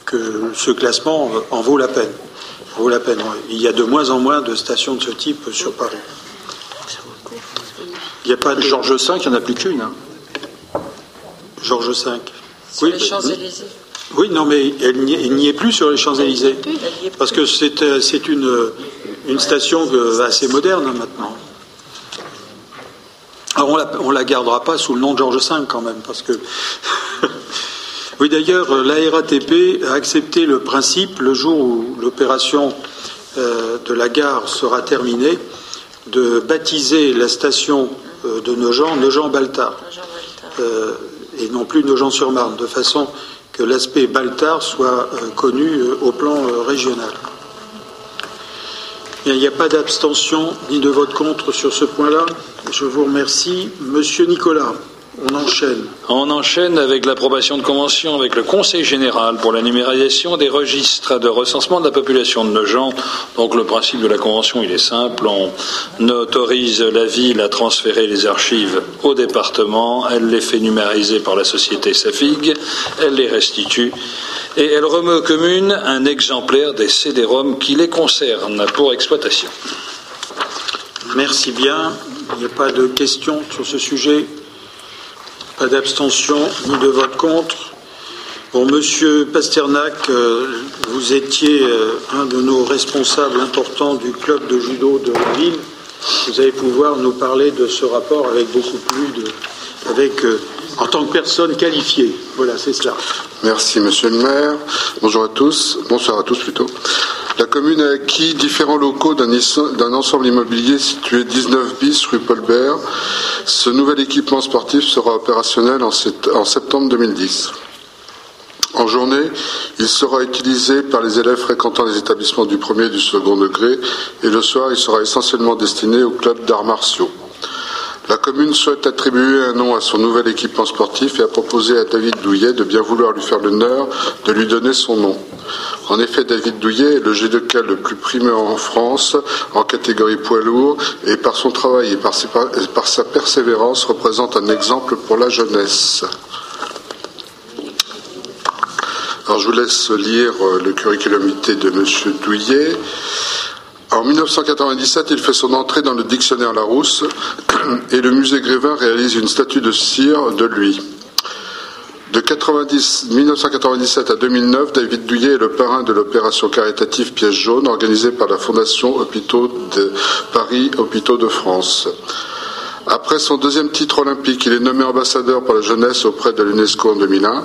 que ce classement en vaut la peine. En vaut la peine. Il y a de moins en moins de stations de ce type sur Paris. Il n'y a pas de... Georges V, il n'y en a plus qu'une. hein. Georges V. Sur Oui, les bah, Champs-Élysées. Oui, non, mais elle n'y est plus sur les Champs-Élysées. Parce que c'est euh, c'est une, une station euh, assez moderne hein, maintenant. Alors on la, on la gardera pas sous le nom de Georges V quand même, parce que. <laughs> oui, d'ailleurs, euh, la RATP a accepté le principe, le jour où l'opération euh, de la gare sera terminée, de baptiser la station euh, de Nogent Nogent-Baltard, Euh, et non plus Nogent-sur-Marne, de façon que l'aspect Baltard soit euh, connu euh, au plan euh, régional. Il n'y a pas d'abstention ni de vote contre sur ce point-là. Je vous remercie. Monsieur Nicolas, on enchaîne. On enchaîne avec l'approbation de convention avec le Conseil général pour la numérisation des registres de recensement de la population de Nogent. Donc le principe de la convention, il est simple. On autorise la ville à transférer les archives au département. Elle les fait numériser par la société Safig. Elle les restitue. Et elle remet aux communes un exemplaire des CD-ROM qui les concernent pour exploitation. Merci bien. Il n'y a pas de questions sur ce sujet. Pas d'abstention ni de vote contre. Bon, Monsieur Pasternak, euh, vous étiez euh, un de nos responsables importants du club de judo de la ville. Vous allez pouvoir nous parler de ce rapport avec beaucoup plus de, avec euh, en tant que personne qualifiée. Voilà, c'est cela. Merci, monsieur le maire. Bonjour à tous. Bonsoir à tous plutôt. La commune a acquis différents locaux d'un ensemble immobilier situé 19 bis rue Paul Bert. Ce nouvel équipement sportif sera opérationnel en sept- en septembre 2010. En journée, il sera utilisé par les élèves fréquentant les établissements du premier et du second degré et le soir, il sera essentiellement destiné au club d'arts martiaux. La commune souhaite attribuer un nom à son nouvel équipement sportif et a proposé à David Douillet de bien vouloir lui faire l'honneur de lui donner son nom. En effet, David Douillet est le judoka le plus primé en France en catégorie poids lourd et par son travail et par sa persévérance représente un exemple pour la jeunesse. Alors je vous laisse lire euh, le curriculum vitae de M. Douillet. En 1997, il fait son entrée dans le dictionnaire Larousse <clears throat> et le musée Grévin réalise une statue de cire de lui. De 90 1997 à 2009, David Douillet est le parrain de l'opération caritative Pièce jaune organisée par la Fondation Hôpitaux de Paris Hôpitaux de France. Après son deuxième titre olympique, il est nommé ambassadeur pour la jeunesse auprès de l'UNESCO en 2001.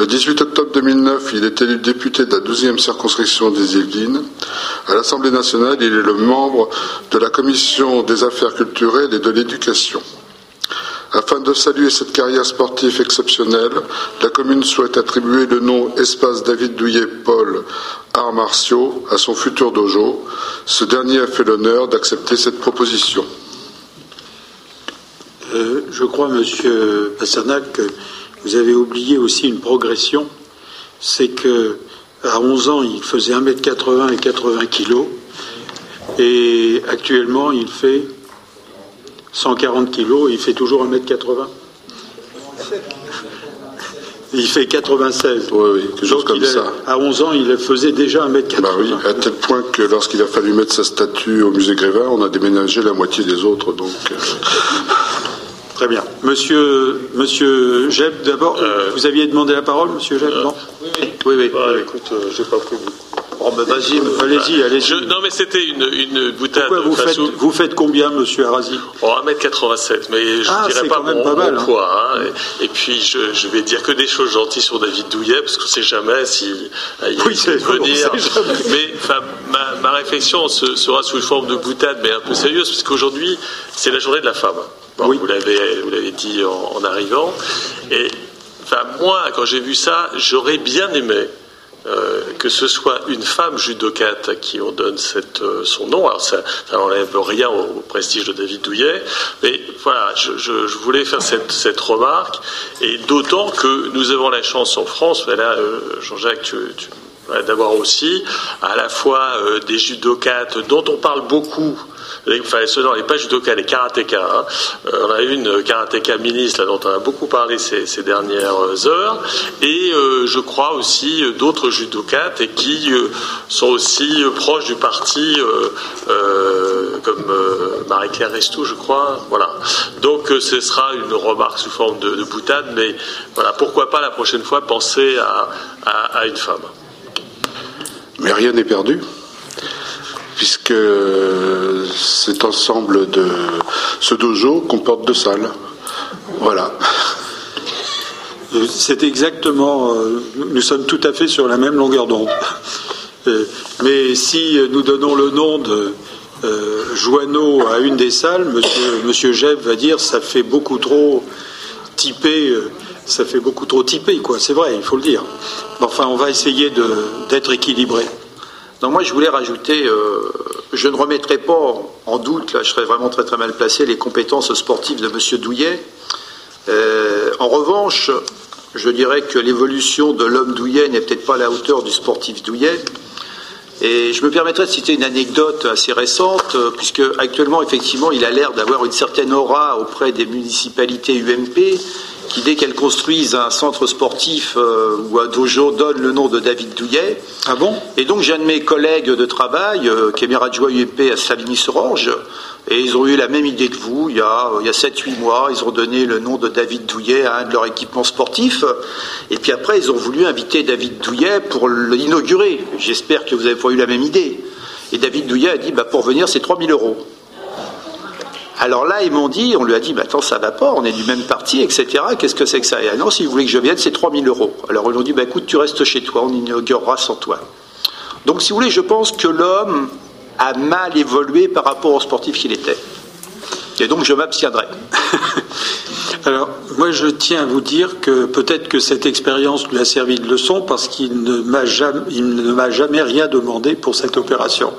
Le 18 octobre 2009, il est élu député de la 12e circonscription des Yvelines. À l'Assemblée nationale, il est le membre de la Commission des affaires culturelles et de l'éducation. Afin de saluer cette carrière sportive exceptionnelle, la commune souhaite attribuer le nom Espace David Douillet Paul Arts martiaux à son futur dojo. Ce dernier a fait l'honneur d'accepter cette proposition. Euh, je crois, Monsieur Pasternak, que vous avez oublié aussi une progression. C'est que à 11 ans, il faisait 1m80 et 80 kg. Et actuellement, il fait 140 kg et il fait toujours 1m80. Il fait 96. Oui, oui, quelque chose Donc, comme a- ça. À 11 ans, il faisait déjà 1m80. Bah oui, à tel point que lorsqu'il a fallu mettre sa statue au musée Grévin, on a déménagé la moitié des autres. Donc, euh, Très bien. Monsieur, Monsieur Jeb, d'abord, vous aviez demandé la parole, Monsieur Jeb Non Oui, oui. Oui, oui. Bah, écoute, euh, j'ai pas pris. Oh, vas-y, allez-y, allez-y. Non, mais c'était une, une boutade. Pourquoi vous faites, Fassou. vous faites combien, Monsieur Arasi Oh, 1m87, mais je Ah, dirais pas mon, pas mal, mon hein. poids. hein. Et, et puis, je, je vais dire que des choses gentilles sur David Douillet, parce qu'on ne sait jamais si euh, il Oui, essaie de c'est- on venir. Mais ma, ma réflexion se- sera sous une forme de boutade, mais un peu sérieuse, parce qu'aujourd'hui, c'est la journée de la femme. Bon, Vous l'avez vous l'avez dit en, en arrivant. Et enfin, moi, quand j'ai vu ça, j'aurais bien aimé euh, que ce soit une femme judocate à qui on donne cette, euh, son nom. Alors ça, n'enlève rien au, au prestige de David Douillet, mais voilà, je, je- je voulais faire cette, cette remarque, et d'autant que nous avons la chance en France, mais là, euh, Jean-Jacques, tu, tu- ouais, d'avoir aussi à la fois des judokates dont on parle beaucoup non, les pas judoka, les karatéka. Hein. Euh, on a eu une karatéka ministre dont on a beaucoup parlé ces, dernières heures, et euh, je crois aussi d'autres judokates et qui sont aussi proches du parti, comme Marie-Claire Restou, je crois. Voilà. Donc ce sera une remarque sous forme de, boutade, mais voilà, pourquoi pas la prochaine fois penser à une femme. Mais rien n'est perdu puisque cet ensemble de ce dojo comporte deux salles. Voilà. C'est exactement. Euh, nous sommes tout à fait sur la même longueur d'onde. Euh, mais si nous donnons le nom de euh, Joanneau à une des salles, monsieur, monsieur Jeb va dire ça fait beaucoup trop typé, ça fait beaucoup trop typé, quoi. C'est vrai, il faut le dire. Enfin, on va essayer d'être équilibré. Non, moi je voulais rajouter, euh, je ne remettrai pas en doute, là je serais vraiment très très mal placé, les compétences sportives de M. Douillet. Euh, en revanche, je dirais que l'évolution de l'homme Douillet n'est peut-être pas à la hauteur du sportif Douillet. Et je me permettrai de citer une anecdote assez récente, euh, puisque actuellement, effectivement, il a l'air d'avoir une certaine aura auprès des municipalités UMP qui, dès qu'elles construisent un centre sportif euh, ou un dojo, donnent le nom de David Douillet. Ah bon? Et donc, j'ai un de mes collègues de travail, euh, qui est adjoint UMP à Savigny-sur-Orge, et ils ont eu la même idée que vous. Il y a, il y a 7-8 mois, ils ont donné le nom de David Douillet à un de leurs équipements sportifs. Et puis après, ils ont voulu inviter David Douillet pour l'inaugurer. J'espère que vous n'avez pas eu la même idée. Et David Douillet a dit, bah, pour venir, c'est 3000 euros. Alors là, ils m'ont dit, on lui a dit, bah, attends, ça va pas, on est du même parti, etc. Qu'est-ce que c'est que ça Et non, si vous voulez que je vienne, c'est 3000 euros. Alors ils ont dit, bah, écoute, tu restes chez toi, on inaugurera sans toi. Donc si vous voulez, je pense que l'homme a mal évolué par rapport au sportif qu'il était. Et donc je m'abstiendrai. <laughs> Alors, moi, je tiens à vous dire que peut-être que cette expérience lui a servi de leçon parce qu'il ne m'a jamais, rien demandé pour cette opération.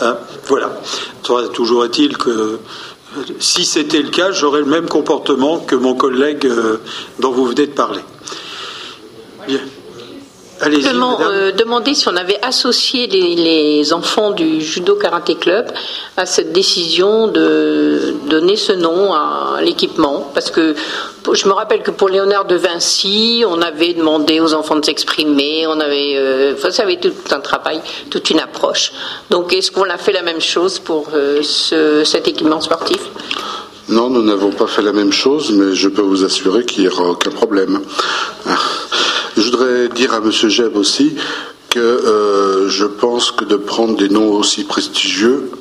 Hein, voilà. Toujours est-il que si c'était le cas, j'aurais le même comportement que mon collègue euh, dont vous venez de parler. Allez-y. Euh, demander si on avait associé les, enfants du Judo Karaté Club à cette décision de donner ce nom à l'équipement. Parce que je me rappelle que pour Léonard de Vinci, on avait demandé aux enfants de s'exprimer, on avait, euh, enfin, ça avait tout un travail, toute une approche. Donc, est-ce qu'on a fait la même chose pour euh, cet équipement sportif? Non, nous n'avons pas fait la même chose, mais je peux vous assurer qu'il n'y aura aucun problème. Je voudrais dire à M. Jeb aussi que euh, je pense que de prendre des noms aussi prestigieux,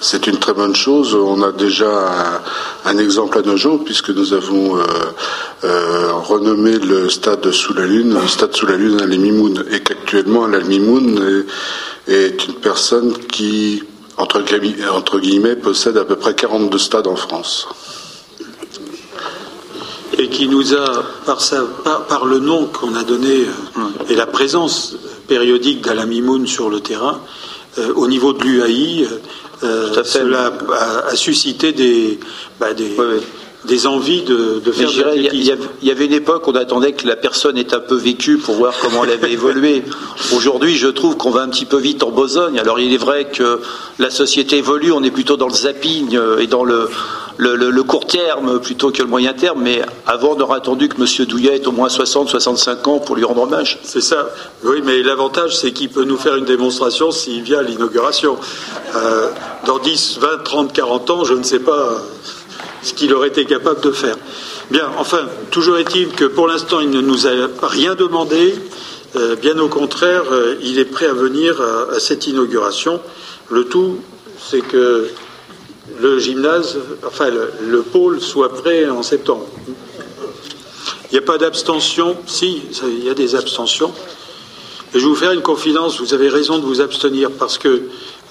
c'est une très bonne chose. On a déjà un, exemple à nos jours, puisque nous avons euh, euh, renommé le stade sous la Lune, le stade sous la Lune à Mimoun, et qu'actuellement Mimoun est, est, une personne qui, entre, entre guillemets, possède à peu près 42 stades en France et qui nous a, par, le nom qu'on a donné euh, et la présence périodique d'Alamimoun sur le terrain, euh, au niveau de l'UAI, euh, cela a, suscité des, bah, des, envies de, faire Il y, avait une époque où on attendait que la personne ait un peu vécu pour voir comment elle avait évolué. <laughs> Aujourd'hui, je trouve qu'on va un petit peu vite en besogne. Alors, il est vrai que la société évolue, on est plutôt dans le zapping et dans le, le, court terme plutôt que le moyen terme, mais avant on aurait attendu que M. Douillet ait au moins 60-65 ans pour lui rendre hommage. C'est ça. Oui, mais l'avantage, c'est qu'il peut nous faire une démonstration s'il vient à l'inauguration. Euh, dans 10, 20, 30, 40 ans, je ne sais pas ce qu'il aurait été capable de faire. Bien, enfin, toujours est-il que pour l'instant, il ne nous a rien demandé. Euh, bien au contraire, euh, il est prêt à venir à cette inauguration. Le tout, c'est que le gymnase, enfin le, pôle soit prêt en septembre. Il n'y a pas d'abstention Si, il y a des abstentions. Et je vais vous faire une confidence, vous avez raison de vous abstenir parce que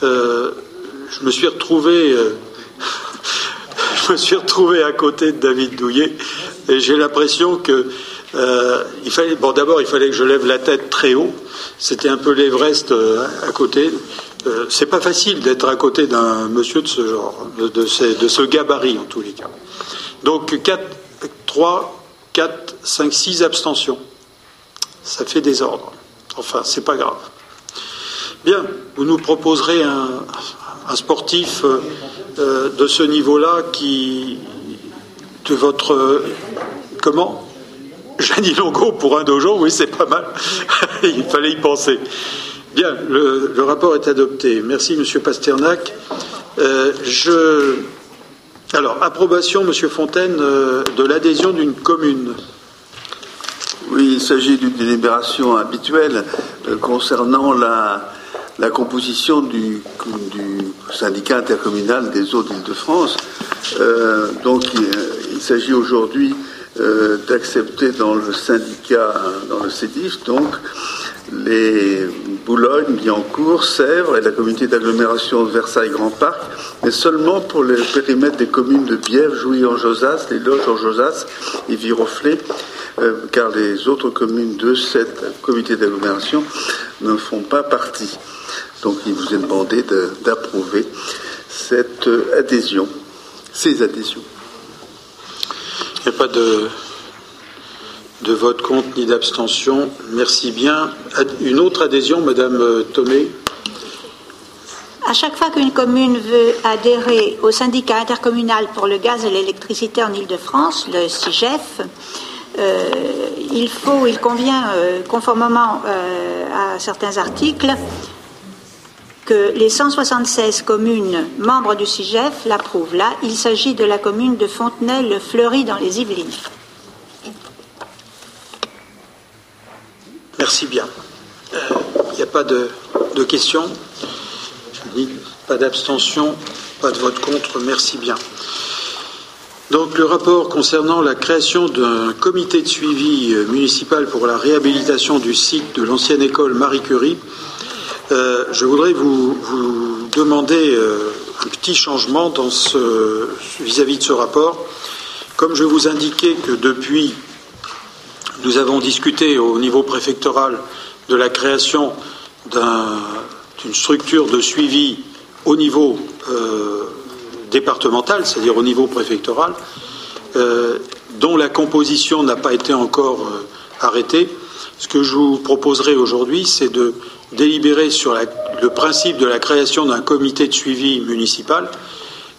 euh, je me suis retrouvé euh, <laughs> je me suis retrouvé à côté de David Douillet et j'ai l'impression que euh, il fallait bon d'abord il fallait que je lève la tête très haut, c'était un peu l'Everest à côté. Euh, c'est pas facile d'être à côté d'un monsieur de ce genre, de, ce, gabarit en tous les cas. Donc 4, 3, 4, 5, 6 abstentions. Ça fait désordre. Enfin, c'est pas grave. Bien, vous nous proposerez un, sportif euh, de ce niveau-là qui, de votre, comment? Jeannie Longo pour un dojo, oui, c'est pas mal. <laughs> Il fallait y penser. Bien, le, rapport est adopté. Merci, Monsieur Pasternak. Euh, je... Alors, approbation, Monsieur Fontaine, euh, de l'adhésion d'une commune. Oui, il s'agit d'une délibération habituelle euh, concernant la, composition du, syndicat intercommunal des eaux d'Île-de-France. donc, il, s'agit aujourd'hui d'accepter dans le syndicat, dans le CEDIF, donc, les Boulogne, Biancourt, Sèvres et la communauté d'agglomération de Versailles-Grand Parc, mais seulement pour le périmètre des communes de Bièvre, Jouy-en-Josas, les Loges en Josas et Viroflay, euh, car les autres communes de cette communauté d'agglomération ne font pas partie. Donc il vous est demandé d'approuver cette adhésion, ces adhésions. N'y a pas de de vote contre ni d'abstention. Merci bien. Une autre adhésion, Madame euh, Thomé à chaque fois qu'une commune veut adhérer au syndicat intercommunal pour le gaz et l'électricité en Ile-de-France, le CIGEF, euh, il faut, il convient, euh, conformément à certains articles, que les 176 communes membres du CIGEF l'approuvent. Là, il s'agit de la commune de Fontenay-le-Fleury dans les Yvelines. Merci bien. Il euh, n'y a pas de, questions? Pas d'abstention Pas de vote contre Merci bien. Donc le rapport concernant la création d'un comité de suivi euh, municipal pour la réhabilitation du site de l'ancienne école Marie Curie, euh, je voudrais vous, demander un petit changement vis-à-vis -vis de ce rapport. Comme je vous indiquais que depuis nous avons discuté au niveau préfectoral de la création d'une structure de suivi au niveau euh, départemental, c'est-à-dire au niveau préfectoral, euh, dont la composition n'a pas été encore euh, arrêtée. Ce que je vous proposerai aujourd'hui, c'est de délibérer sur le principe de la création d'un comité de suivi municipal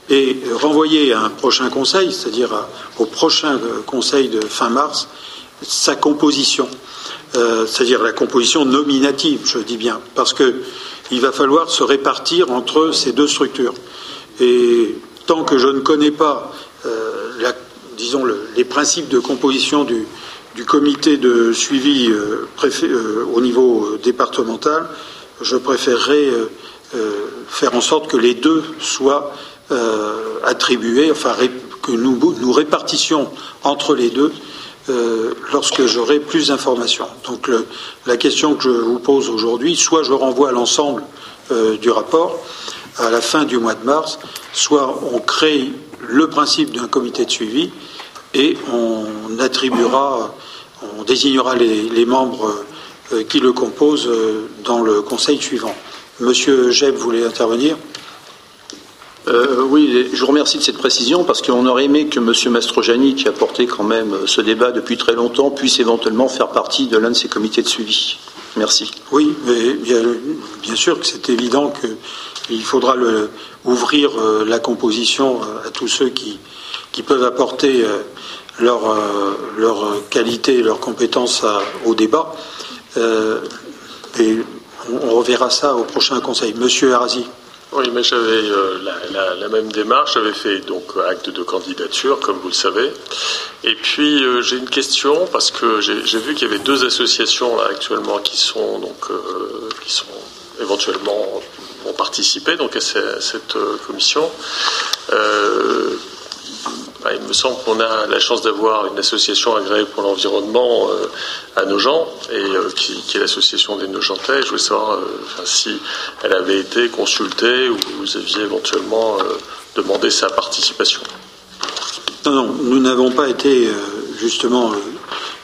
et renvoyer à un prochain conseil, c'est-à-dire au prochain conseil de fin mars, sa composition, euh, c'est-à-dire la composition nominative, je dis bien, parce qu'il va falloir se répartir entre ces deux structures. Et tant que je ne connais pas, euh, disons, les principes de composition du, comité de suivi euh, au niveau départemental, je préférerais faire en sorte que les deux soient attribués, enfin que nous, nous répartissions entre les deux euh, lorsque j'aurai plus d'informations. Donc la question que je vous pose aujourd'hui, soit je renvoie l'ensemble euh, du rapport à la fin du mois de mars, soit on crée le principe d'un comité de suivi et on attribuera, on désignera les, membres euh, qui le composent dans le conseil suivant. Monsieur Jeb voulait intervenir? Euh, oui, je vous remercie de cette précision parce qu'on aurait aimé que M. Mastrojani, qui a porté quand même ce débat depuis très longtemps, puisse éventuellement faire partie de l'un de ces comités de suivi. Merci. Oui, mais bien, sûr que c'est évident qu'il faudra ouvrir euh, la composition euh, à tous ceux qui, peuvent apporter leur, leur qualité et leurs compétences au débat. et on, reverra ça au prochain conseil. Monsieur Arazi. Oui, mais j'avais euh, la, même démarche. J'avais fait donc acte de candidature, comme vous le savez. Et puis euh, j'ai une question parce que j'ai vu qu'il y avait deux associations là actuellement qui sont donc euh, qui sont éventuellement vont participer donc à cette commission. Il me semble qu'on a la chance d'avoir une association agréée pour l'environnement euh, à Nogent, et, euh, qui, est l'association des Nogentais. Je voulais savoir euh, si elle avait été consultée ou vous aviez éventuellement demandé sa participation. Non, non, nous n'avons pas été justement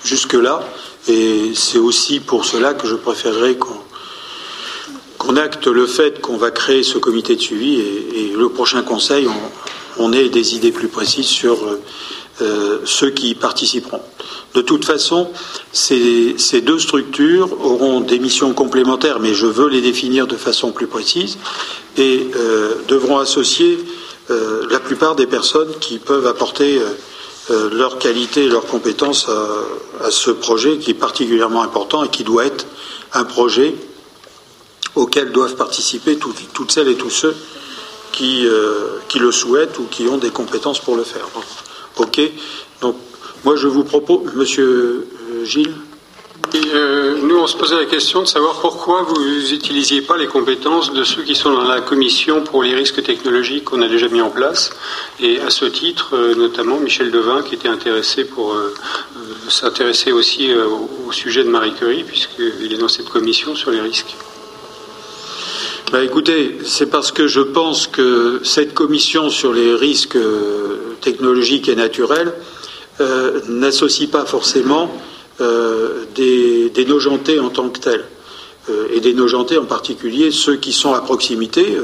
jusque-là, et c'est aussi pour cela que je préférerais qu'on acte le fait qu'on va créer ce comité de suivi et, le prochain conseil, on, on ait des idées plus précises sur euh, ceux qui y participeront. De toute façon, ces, deux structures auront des missions complémentaires, mais je veux les définir de façon plus précise, et devront associer la plupart des personnes qui peuvent apporter leur qualité et leurs compétences à, ce projet qui est particulièrement important et qui doit être un projet auquel doivent participer toutes celles et tous ceux qui, euh, qui, le souhaitent ou qui ont des compétences pour le faire. Ok Donc, moi, je vous propose, Monsieur euh, Gilles. Euh, nous, on se posait la question de savoir pourquoi vous n'utilisiez pas les compétences de ceux qui sont dans la commission pour les risques technologiques qu'on a déjà mis en place. Et à ce titre, notamment Michel Devin, qui était intéressé pour s'intéresser aussi au sujet de Marie Curie, puisqu'il est dans cette commission sur les risques. Bah, écoutez, c'est parce que je pense que cette commission sur les risques euh, technologiques et naturels euh, n'associe pas forcément euh, des, nojentés en tant que tels, et des nojentés en particulier ceux qui sont à proximité,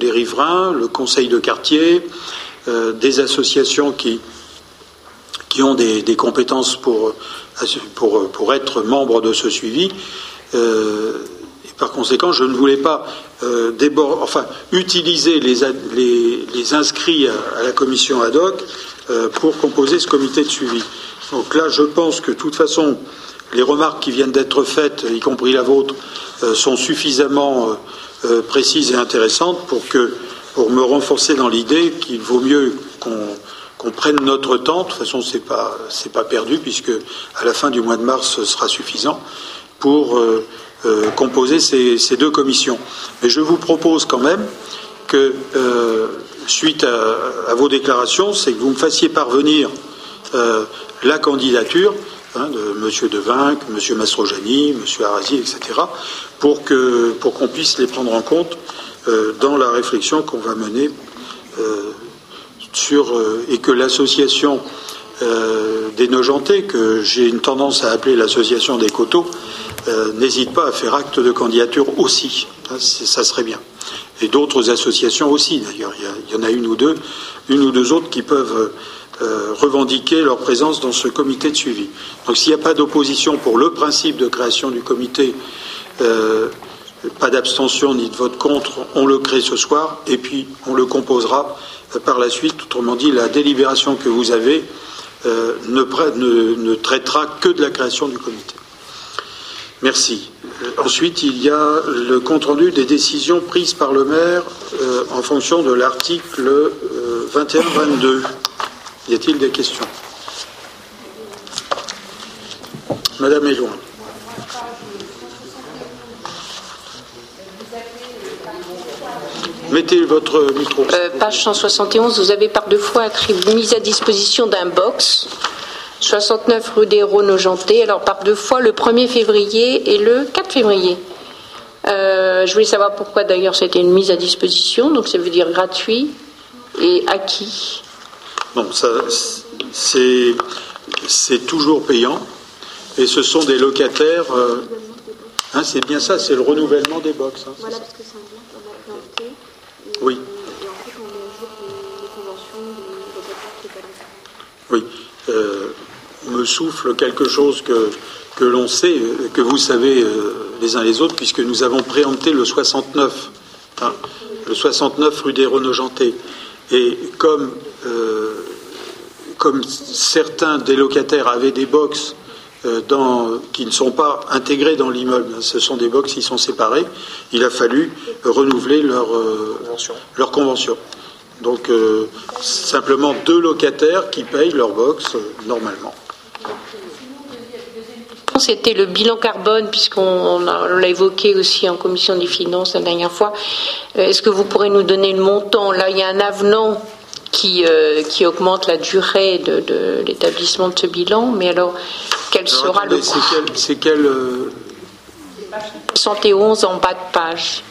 les riverains, le conseil de quartier, des associations qui, ont des, compétences pour, être membres de ce suivi. Par conséquent, je ne voulais pas euh, enfin, utiliser les, inscrits à, la commission ad hoc euh, pour composer ce comité de suivi. Donc là, je pense que de toute façon, les remarques qui viennent d'être faites, y compris la vôtre, euh, sont suffisamment précises et intéressantes pour, que, pour me renforcer dans l'idée qu'il vaut mieux qu'on prenne notre temps. De toute façon, ce n'est pas, pas perdu, puisque à la fin du mois de mars, ce sera suffisant pour euh, composer ces, deux commissions. Mais je vous propose quand même que, euh, suite à, vos déclarations, c'est que vous me fassiez parvenir euh, la candidature hein, de M. Devinck, M. Mastrojani, M. Arasi, etc., pour qu'on pour puisse les prendre en compte dans la réflexion qu'on va mener sur, et que l'association des Nogentais, que j'ai une tendance à appeler l'association des coteaux, euh, n'hésite pas à faire acte de candidature aussi. Ça serait bien. Et d'autres associations aussi, d'ailleurs. Il y en a une ou deux, une ou deux autres qui peuvent euh, revendiquer leur présence dans ce comité de suivi. Donc s'il n'y a pas d'opposition pour le principe de création du comité, euh, pas d'abstention ni de vote contre, on le crée ce soir et puis on le composera par la suite. Autrement dit, la délibération que vous avez ne traitera que de la création du comité. Merci. Euh, ensuite, il y a le compte-rendu des décisions prises par le maire euh, en fonction de l'article 21-22. Euh, y a-t-il des questions? Madame Elouin. Mettez votre micro. page 171, vous avez par deux fois mis à disposition d'un box 69 rue des Rhônes Augenté, alors par deux fois le 1er février et le 4 février. Euh, je voulais savoir pourquoi d'ailleurs c'était une mise à disposition, donc ça veut dire gratuit et acquis. Non, ça, c'est, c'est toujours payant et ce sont des locataires. Euh, hein, c'est bien ça, c'est le renouvellement des box. Hein, voilà, parce que c'est un bien qu'on a planté. Oui. Et en fait, on met à jour les, conventions des locataires qui Oui. Euh, me souffle quelque chose que, que l'on sait, que vous savez euh, les uns les autres, puisque nous avons préempté le 69, hein, le 69 rue des Renogentés. Et comme, euh, comme certains des locataires avaient des box euh, dans, qui ne sont pas intégrés dans l'immeuble, hein, ce sont des box qui sont séparés, il a fallu renouveler leur, leur convention. Donc simplement deux locataires qui payent leur box normalement c'était le bilan carbone, puisqu'on l'a évoqué aussi en commission des finances la dernière fois. Euh, est-ce que vous pourrez nous donner le montant? Là, il y a un avenant qui, euh, qui augmente la durée de, l'établissement de ce bilan, mais alors, quel sera le coût C'est quel. 111 en bas de page.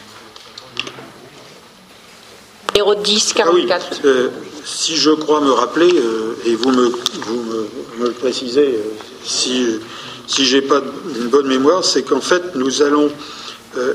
Numéro 10, 44. Ah oui, euh, si je crois me rappeler, et vous me, vous me, me précisez si si j'ai pas une bonne mémoire, c'est qu'en fait, nous allons